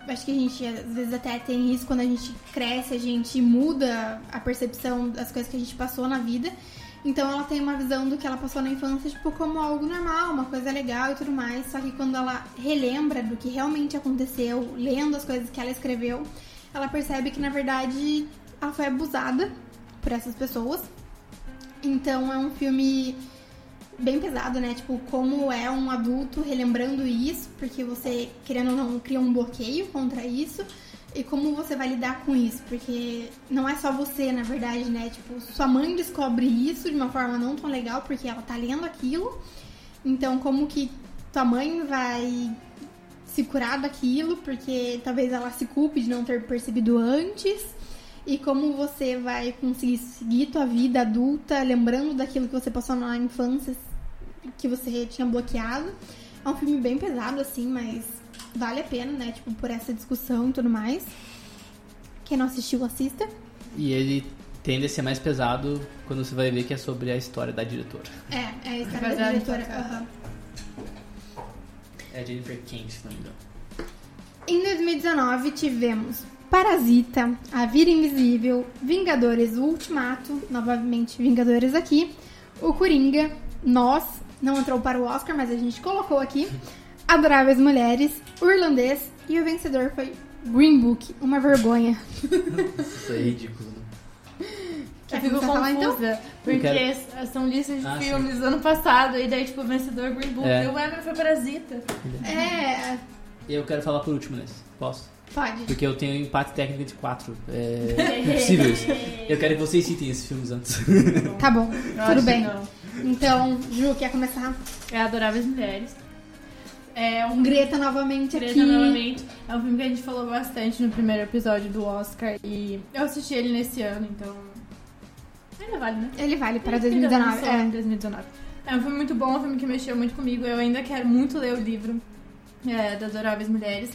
acho que a gente às vezes até tem isso quando a gente cresce, a gente muda a percepção das coisas que a gente passou na vida. Então ela tem uma visão do que ela passou na infância, tipo, como algo normal, uma coisa legal e tudo mais. Só que quando ela relembra do que realmente aconteceu, lendo as coisas que ela escreveu, ela percebe que na verdade ela foi abusada por essas pessoas. Então é um filme bem pesado, né? Tipo, como é um adulto relembrando isso, porque você, querendo ou não, cria um bloqueio contra isso. E como você vai lidar com isso, porque não é só você, na verdade, né? Tipo, sua mãe descobre isso de uma forma não tão legal, porque ela tá lendo aquilo. Então, como que tua mãe vai se curar daquilo, porque talvez ela se culpe de não ter percebido antes. E como você vai conseguir seguir tua vida adulta, lembrando daquilo que você passou na infância, que você tinha bloqueado. É um filme bem pesado, assim, mas vale a pena, né? Tipo, por essa discussão e tudo mais. Quem não assistiu, assista. E ele tende a ser mais pesado quando você vai ver que é sobre a história da diretora. É, é a história da Baseado em diretora. aham. É a Jennifer Kent, se não me engano. Em 2019 tivemos Parasita, A Vida Invisível, Vingadores o Ultimato, novamente Vingadores aqui, o Coringa, Nós, não entrou para o Oscar, mas a gente colocou aqui, Adoráveis Mulheres, o Irlandês e o vencedor foi Green Book, uma vergonha. Isso é ridículo. Eu fico começar a falar, então? confusa, porque quero. são listas de Ah, sim. filmes do ano passado, e daí, tipo, o vencedor Green Book, É. e o Emer foi Parasita. É, Eu quero falar por último nesse. Posso? Pode. Porque eu tenho empate técnico entre quatro. É impossível isso. Eu quero que vocês citem esses filmes antes. Tá bom, Eu tudo bem. não. Então, Ju, quer começar? É Adoráveis Mulheres. É um Greta novamente Greta aqui. novamente. É um filme que a gente falou bastante no primeiro episódio do Oscar. E eu assisti ele nesse ano, então. Ainda vale, né? Ele vale para Ele 2019. lançou em É. 2019. É um filme muito bom, um filme que mexeu muito comigo. Eu ainda quero muito ler o livro é, das Adoráveis Mulheres.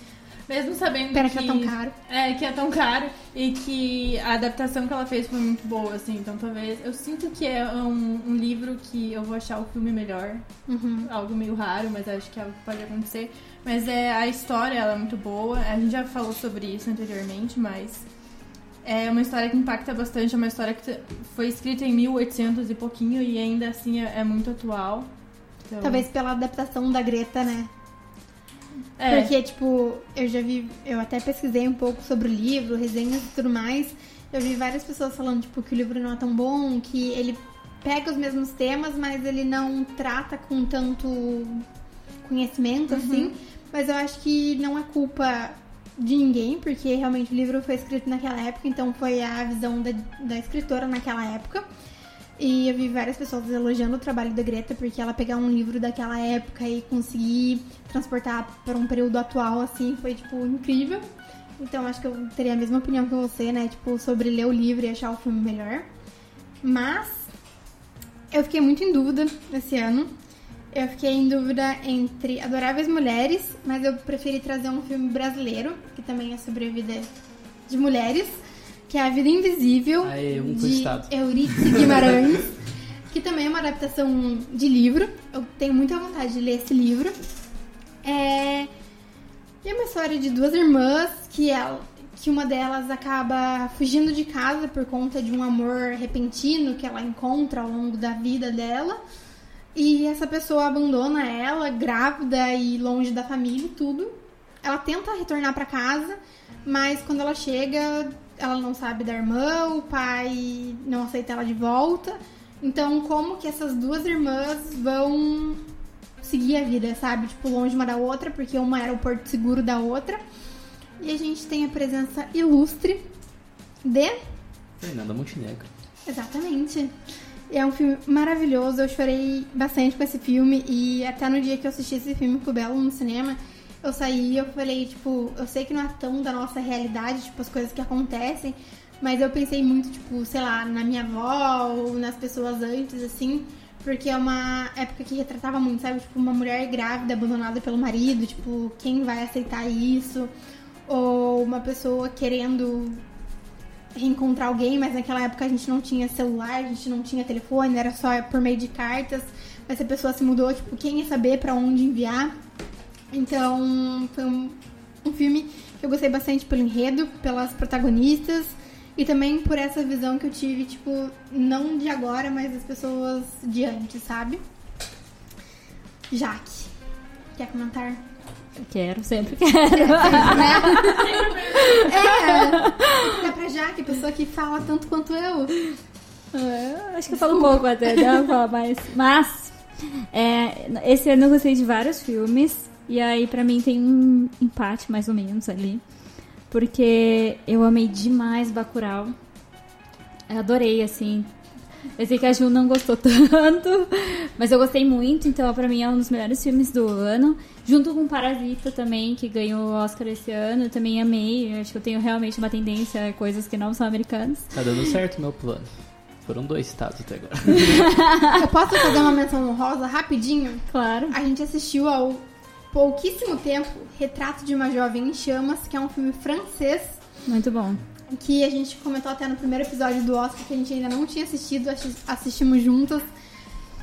Mesmo sabendo Pena que... que é tão caro. É, que é tão caro e que a adaptação que ela fez foi muito boa, assim. Então talvez. Eu sinto que é um, um livro que eu vou achar o filme melhor. Uhum. Algo meio raro, mas acho que é algo que pode acontecer. Mas é, a história ela é muito boa. A gente já falou sobre isso anteriormente, mas. É uma história que impacta bastante. É uma história que foi escrita em 1800 e pouquinho e ainda assim é, é muito atual. Então, Talvez pela adaptação da Greta, né? É. Porque, tipo, eu já vi, eu até pesquisei um pouco sobre o livro, resenhas e tudo mais. Eu vi várias pessoas falando, tipo, que o livro não é tão bom, que ele pega os mesmos temas, mas ele não trata com tanto conhecimento, assim. Mas eu acho que não é culpa de ninguém, porque realmente o livro foi escrito naquela época, então foi a visão da, da escritora naquela época. E eu vi várias pessoas elogiando o trabalho da Greta, porque ela pegar um livro daquela época e conseguir transportar para um período atual, assim, foi, tipo, incrível. Então acho que eu teria a mesma opinião que você, né? Tipo, sobre ler o livro e achar o filme melhor. Mas eu fiquei muito em dúvida esse ano. Eu fiquei em dúvida entre Adoráveis Mulheres, mas eu preferi trazer um filme brasileiro, que também é sobre a vida de mulheres, que é A Vida Invisível, Aê, um de. Eurídice Guimarães, que também é uma adaptação de livro. Eu tenho muita vontade de ler esse livro. É... E é uma história de duas irmãs que, ela, que uma delas acaba fugindo de casa por conta de um amor repentino que ela encontra ao longo da vida dela. E essa pessoa abandona ela, grávida e longe da família e tudo. Ela tenta retornar para casa, mas quando ela chega, ela não sabe da irmã, o pai não aceita ela de volta. Então, como que essas duas irmãs vão seguir a vida, sabe? Tipo, longe uma da outra, porque uma era o porto seguro da outra. E a gente tem a presença ilustre de. Fernanda Montenegro. Exatamente. É um filme maravilhoso. Eu chorei bastante com esse filme. E até no dia que eu assisti esse filme com o Belo no cinema, eu saí eu falei, tipo, eu sei que não é tão da nossa realidade, tipo, as coisas que acontecem. Mas eu pensei muito, tipo, sei lá, na minha avó ou nas pessoas antes, assim. Porque é uma época que retratava muito, sabe? Tipo, uma mulher grávida abandonada pelo marido, tipo, quem vai aceitar isso? Ou uma pessoa querendo reencontrar alguém, mas naquela época a gente não tinha celular, a gente não tinha telefone, era só por meio de cartas. Mas se a pessoa se mudou, tipo, quem ia saber pra onde enviar? Então, foi um, um filme que eu gostei bastante pelo enredo, pelas protagonistas e também por essa visão que eu tive, tipo, não de agora, mas das pessoas de antes, sabe? Jaque, quer comentar? Quero, sempre quero. né? É, dá pra Jaque, pessoa que fala tanto quanto eu. É, Acho que eu falo um pouco até, dá pra falar mais. Mas, é, esse ano eu gostei de vários filmes. E aí, pra mim, tem um empate, mais ou menos, ali. Porque eu amei demais Bacurau. Eu adorei, assim. Eu sei que a Ju não gostou tanto, mas eu gostei muito, então pra mim é um dos melhores filmes do ano. Junto com Parasita também, que ganhou o Oscar esse ano, eu também amei. Eu acho que eu tenho realmente uma tendência a coisas que não são americanas. Tá dando certo o meu plano. Foram dois citados até agora. Eu posso fazer uma menção honrosa rapidinho? Claro. A gente assistiu ao pouquíssimo tempo Retrato de uma Jovem em Chamas, que é um filme francês Muito bom. que a gente comentou até no primeiro episódio do Oscar que a gente ainda não tinha assistido, assi- assistimos juntas.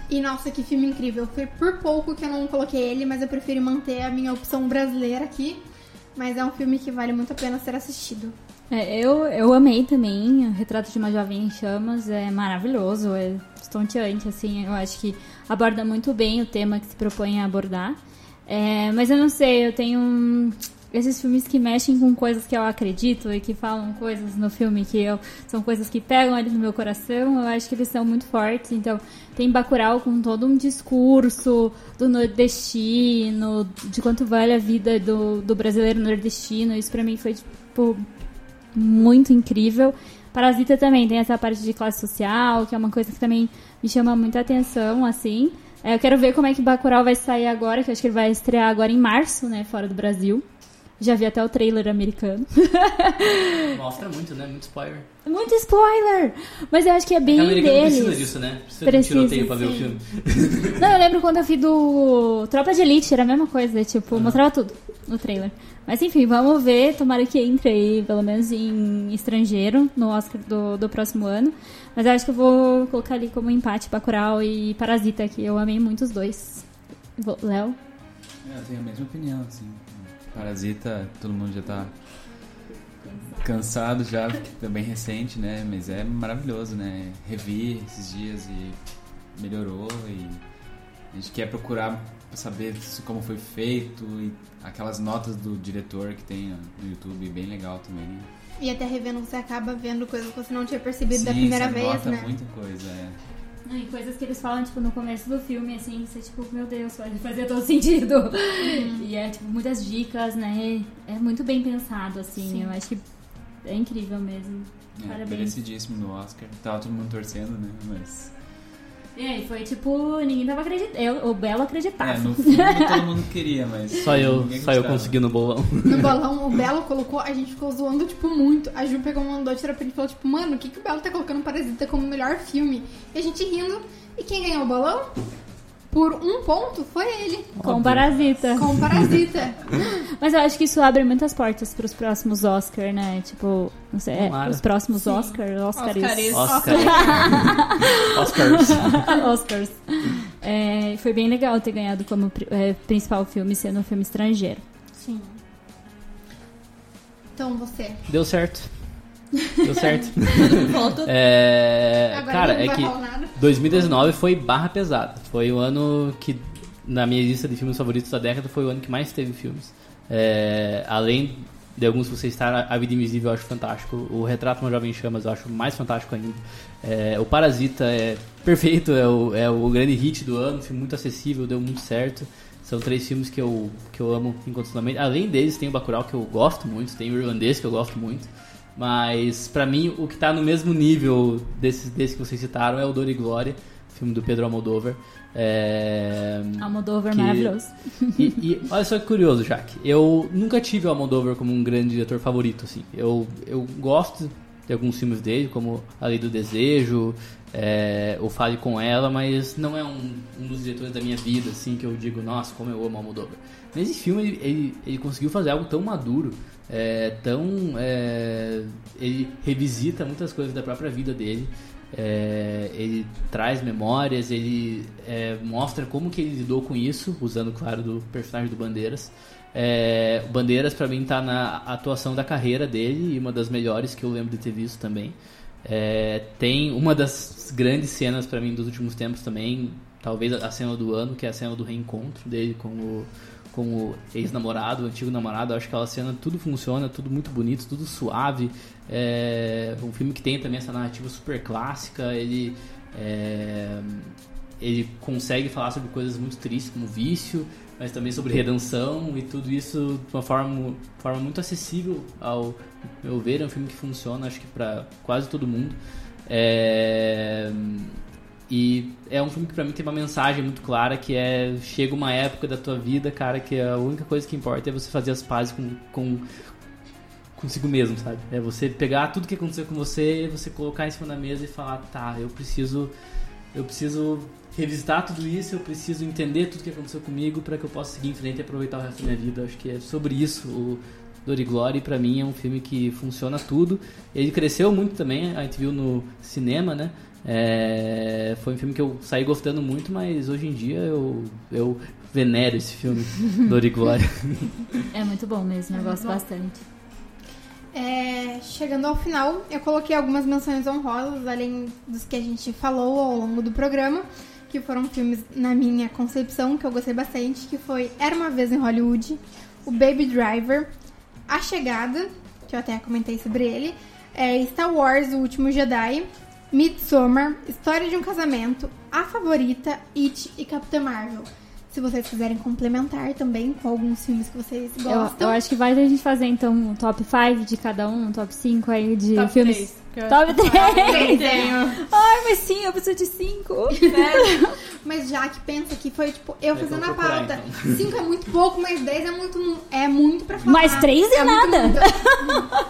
E nossa, que filme incrível. Foi por pouco que eu não coloquei ele, mas eu prefiro manter a minha opção brasileira aqui. Mas é um filme que vale muito a pena ser assistido. É, eu, eu amei também. O Retrato de uma Jovem em Chamas é maravilhoso, é estonteante, assim. Eu acho que aborda muito bem o tema que se propõe a abordar. É, mas eu não sei, eu tenho um- esses filmes que mexem com coisas que eu acredito e que falam coisas no filme que eu, são coisas que pegam ali no meu coração. Eu acho que eles são muito fortes. Então, tem Bacurau com todo um discurso do nordestino, de quanto vale a vida do, do brasileiro nordestino. Isso pra mim foi, tipo, muito incrível. Parasita também tem essa parte de classe social, que é uma coisa que também me chama muita atenção, assim. É, eu quero ver como é que Bacurau vai sair agora, que eu acho que ele vai estrear agora em março, né, fora do Brasil. Já vi até o trailer americano. Mostra muito, né? Muito spoiler. Muito spoiler! Mas eu acho que é bem americana deles. precisa disso, né? Precisa, Precisa, de um tiroteio pra ver o filme. Não, eu lembro quando eu vi do Tropa de Elite, era a mesma coisa, tipo, Aham. mostrava tudo no trailer. Mas enfim, vamos ver, tomara que entre aí, pelo menos em estrangeiro, no Oscar do, do próximo ano. Mas acho que eu vou colocar ali como empate Bacurau e Parasita, que eu amei muito os dois. Léo? É, Eu tenho a mesma opinião, assim. Parasita, todo mundo já tá cansado já, é bem recente, né? Mas é maravilhoso, né? Revi esses dias e melhorou e a gente quer procurar saber como foi feito e aquelas notas do diretor que tem no YouTube, bem legal também. E até revendo você acaba vendo coisas que você não tinha percebido da Sim, primeira você vez, nota né? muita coisa, é. Não, E coisas que eles falam, tipo, no começo do filme, assim, você, tipo, meu Deus, faz fazer todo sentido. E é, tipo, muitas dicas, né? É muito bem pensado, assim. Eu acho que é incrível mesmo. é Parabéns. merecidíssimo no Oscar. Tava todo mundo torcendo, né? Mas. E aí, foi tipo, ninguém tava acreditando. Eu, o Belo acreditava. É, no filme todo mundo queria, mas. Só eu, só eu consegui no bolão. No bolão, o Belo colocou, a gente ficou zoando, tipo, muito. A Ju pegou, mandou tirar pra gente e falou, tipo, mano, o que, que o Belo tá colocando Parasita como melhor filme? E a gente rindo. E quem ganhou o bolão? Por um ponto, foi ele. Com. Parasita. Com Parasita. Mas eu acho que isso abre muitas portas pros próximos Oscar, né? Tipo, não sei, é, Tomara. os próximos Oscar, Oscars. Oscaris. Oscar. Oscars. Oscars. É, foi bem legal ter ganhado como é, principal filme sendo um filme estrangeiro. Sim. Então você. Deu certo. Deu certo. É, Agora cara, não é que falar nada. 2019 foi barra pesada. Foi o ano que, na minha lista de filmes favoritos da década, foi o ano que mais teve filmes. É, além de alguns que você está, A Vida Invisível eu acho fantástico. O Retrato de uma Jovem em Chamas eu acho mais fantástico ainda. É, o Parasita é perfeito, é o, é o grande hit do ano, filme muito acessível, deu muito certo. São três filmes que eu, que eu amo incondicionalmente. Além deles, tem o Bacurau, que eu gosto muito, tem o Irlandês, que eu gosto muito. Mas, pra mim, o que tá no mesmo nível desses, desses que vocês citaram é o Dor e Glória, filme do Pedro Almodóvar. É... Almodóvar Que- maravilhoso. E, e olha só que curioso, Jaque. Eu nunca tive o Almodóvar como um grande diretor favorito, assim. Eu, eu gosto de alguns filmes dele, como A Lei do Desejo, é, O Fale Com Ela, mas não é um, um dos diretores da minha vida, assim, que eu digo, nossa, como eu amo Almodóvar. Nesse filme, ele, ele, ele conseguiu fazer algo tão maduro, é, tão... é, ele revisita muitas coisas da própria vida dele. É, ele traz memórias, ele é, mostra como que ele lidou com isso, usando, claro, do personagem do Bandeiras. É, o Bandeiras, pra mim, tá na atuação da carreira dele e uma das melhores que eu lembro de ter visto também. É, tem uma das grandes cenas pra mim dos últimos tempos também, talvez a cena do ano, que é a cena do reencontro dele com o, com o ex-namorado, antigo namorado. Acho que aquela cena tudo funciona, tudo muito bonito, tudo suave. É um filme que tem também essa narrativa super clássica. Ele é, ele consegue falar sobre coisas muito tristes como vício, mas também sobre redenção e tudo isso de uma forma, forma muito acessível ao meu ver. É um filme que funciona, acho que para quase todo mundo. É, e é um filme que pra mim tem uma mensagem muito clara que é chega uma época da tua vida, cara, que a única coisa que importa é você fazer as pazes com, com consigo mesmo, sabe? É você pegar tudo que aconteceu com você, você colocar em cima da mesa e falar, tá, eu preciso eu preciso revisitar tudo isso, eu preciso entender tudo que aconteceu comigo para que eu possa seguir em frente e aproveitar o resto da minha vida. Acho que é sobre isso o Dor e Glória, pra mim é um filme que funciona tudo. Ele cresceu muito também, a gente viu no cinema, né? É, foi um filme que eu saí gostando muito, mas hoje em dia eu, eu venero esse filme, Dor e Glória. É muito bom mesmo, eu gosto bom. bastante. É, chegando ao final, eu coloquei algumas menções honrosas, além dos que a gente falou ao longo do programa, que foram filmes, na minha concepção, que eu gostei bastante, que foi Era Uma Vez em Hollywood, o Baby Driver, A Chegada, que eu até comentei sobre ele, é, Star Wars, O Último Jedi, Midsommar, História de um Casamento, A Favorita, It e Capitã Marvel. Se vocês quiserem complementar também com alguns filmes que vocês Eu, gostam. eu acho que vale a gente fazer então um top 5 de cada um, um top 5 aí de Top filmes. três, que eu Top acho que 3! eu tenho. Ai, mas sim, eu preciso de 5. Mas já que pensa que foi, tipo, eu É, fazendo a pauta. então. 5 é muito pouco, mas 10 é muito, é muito pra falar. Mais três é muito, nada. muito.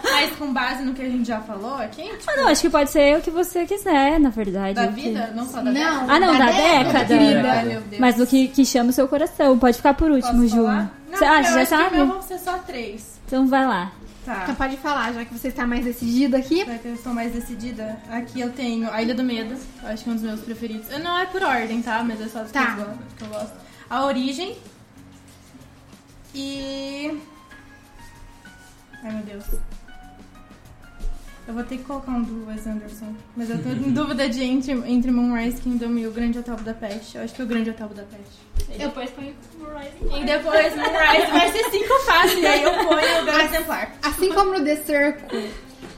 Mas com base no que a gente já falou aqui, tipo, Ah, não, acho que pode ser o que você quiser, na verdade. da vida, não só da Não. década. Ah, não, da, Da década. década, querida. Ai, meu Deus. Mas do que, que chama o seu coração. Pode ficar por último, Posso Ju. falar? Não, Você ah, já acho sabe? que o meu vão ser só três. Então vai lá. Tá. Então pode falar, já que você está mais decidido aqui. Já que eu estou mais decidida, aqui eu tenho A Ilha do Medo, acho que é um dos meus preferidos. Não é por ordem, tá? Mas é só dos Tá. que, eu que eu gosto. A Origem. E. Ai meu Deus. Eu vou ter que colocar um do Wes Anderson. Mas eu tô em dúvida de entre, entre Moonrise Kingdom e o Grande Hotel Budapeste. Eu acho que é o Grande Hotel Budapeste. E depois põe o Rising E depois Moonrise vai ser cinco fácil, e aí eu ponho o meu exemplar. Assim como no The Circle,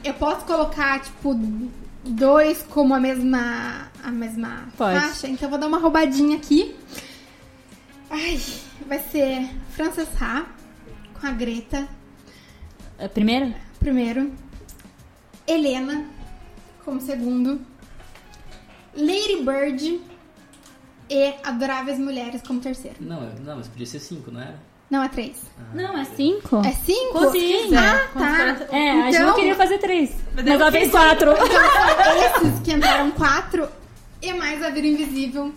eu posso colocar, tipo, dois como a mesma, a mesma Pode. faixa. Então eu vou dar uma roubadinha aqui. Ai, vai ser Frances Ha com a Greta, É, Primeiro? primeiro. Helena como segundo. Lady Bird e Adoráveis Mulheres como terceiro. Não, é- não, mas podia ser cinco, não era? Não, é três. Não, é cinco. É cinco? Quiser. Ah, tá. É, a gente Então- não queria fazer três. Mas Mas ela fez quatro. Então, esses que entraram quatro e mais a Vida Invisível.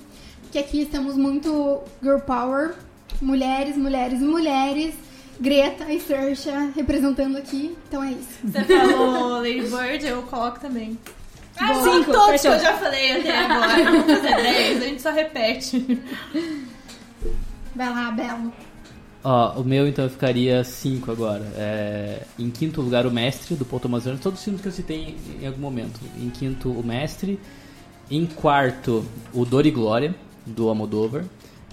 Que aqui estamos muito girl power. Mulheres, mulheres, mulheres. Greta e Saoirse representando aqui. Então é isso. Você falou Lady Bird, eu coloco também. Ah, Boa. cinco, Cinco, todos fechou. que eu já falei até agora. Vamos fazer dez, a gente só repete. Vai lá, Belo. Ó, o meu então ficaria 5 agora. É, em quinto lugar, o Mestre, do Paul Thomas Anderson. Todos os filmes que eu citei em, em algum momento. Em quinto, o Mestre. Em quarto, o Dor e Glória, do Almodóvar.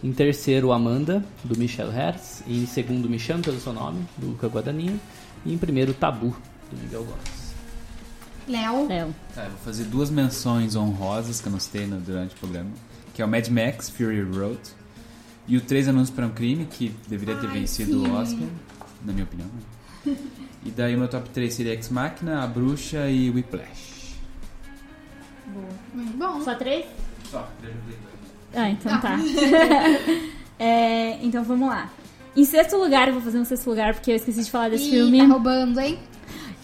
Em terceiro, o Amanda, do Michel Hertz. Em segundo, Me Chame Pelo Seu Nome, do Luca Guadagnino. E em primeiro, Tabu, do Miguel Gomes. Léo. Léo. Tá, eu vou fazer duas menções honrosas que eu não citei no- durante o programa. Que é o Mad Max, Fury Road. E o Três Anúncios para um Crime, que deveria ter Ai, vencido sim. o Oscar, na minha opinião. né? e daí o meu top 3 seria Ex Machina, A Bruxa e Whiplash. Muito bom. Só três? Só, Ah, então tá. É, então vamos lá. Em sexto lugar, eu vou fazer um sexto lugar porque eu esqueci de falar desse Ih, filme. tá roubando, hein?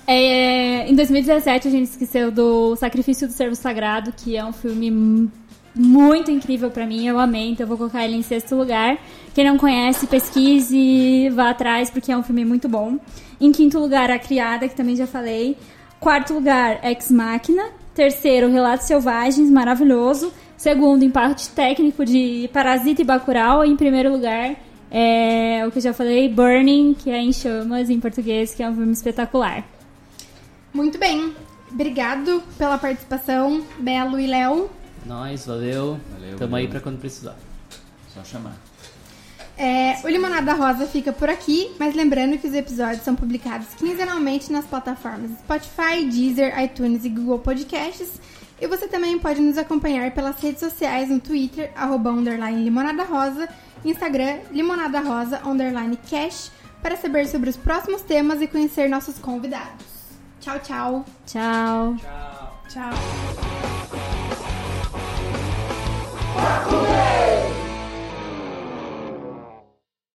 É, em 2017 a gente esqueceu do Sacrifício do Servo Sagrado, que é um filme mu- muito incrível pra mim, eu amei, então eu vou colocar ele em sexto lugar. Quem não conhece, pesquise, vá atrás, porque é um filme muito bom. Em quinto lugar, A Criada, que também já falei. Quarto lugar, Ex Machina. Terceiro, Relatos Selvagens, maravilhoso. Segundo, empate técnico de Parasita e Bacurau. E em primeiro lugar, é o que eu já falei, Burning, que é em chamas em português, que é um filme espetacular. Muito bem. Obrigado pela participação, Belo e Léo. Nós, valeu. Valeu, Tamo valeu. aí pra quando precisar. Só chamar. É, o Limonada Rosa fica por aqui, mas lembrando que os episódios são publicados quinzenalmente nas plataformas Spotify, Deezer, iTunes e Google Podcasts. E você também pode nos acompanhar pelas redes sociais no Twitter, arroba underline limonada rosa, Instagram, limonada rosa, underline cash, para saber sobre os próximos temas e conhecer nossos convidados. Tchau, tchau. Tchau. Tchau. Tchau.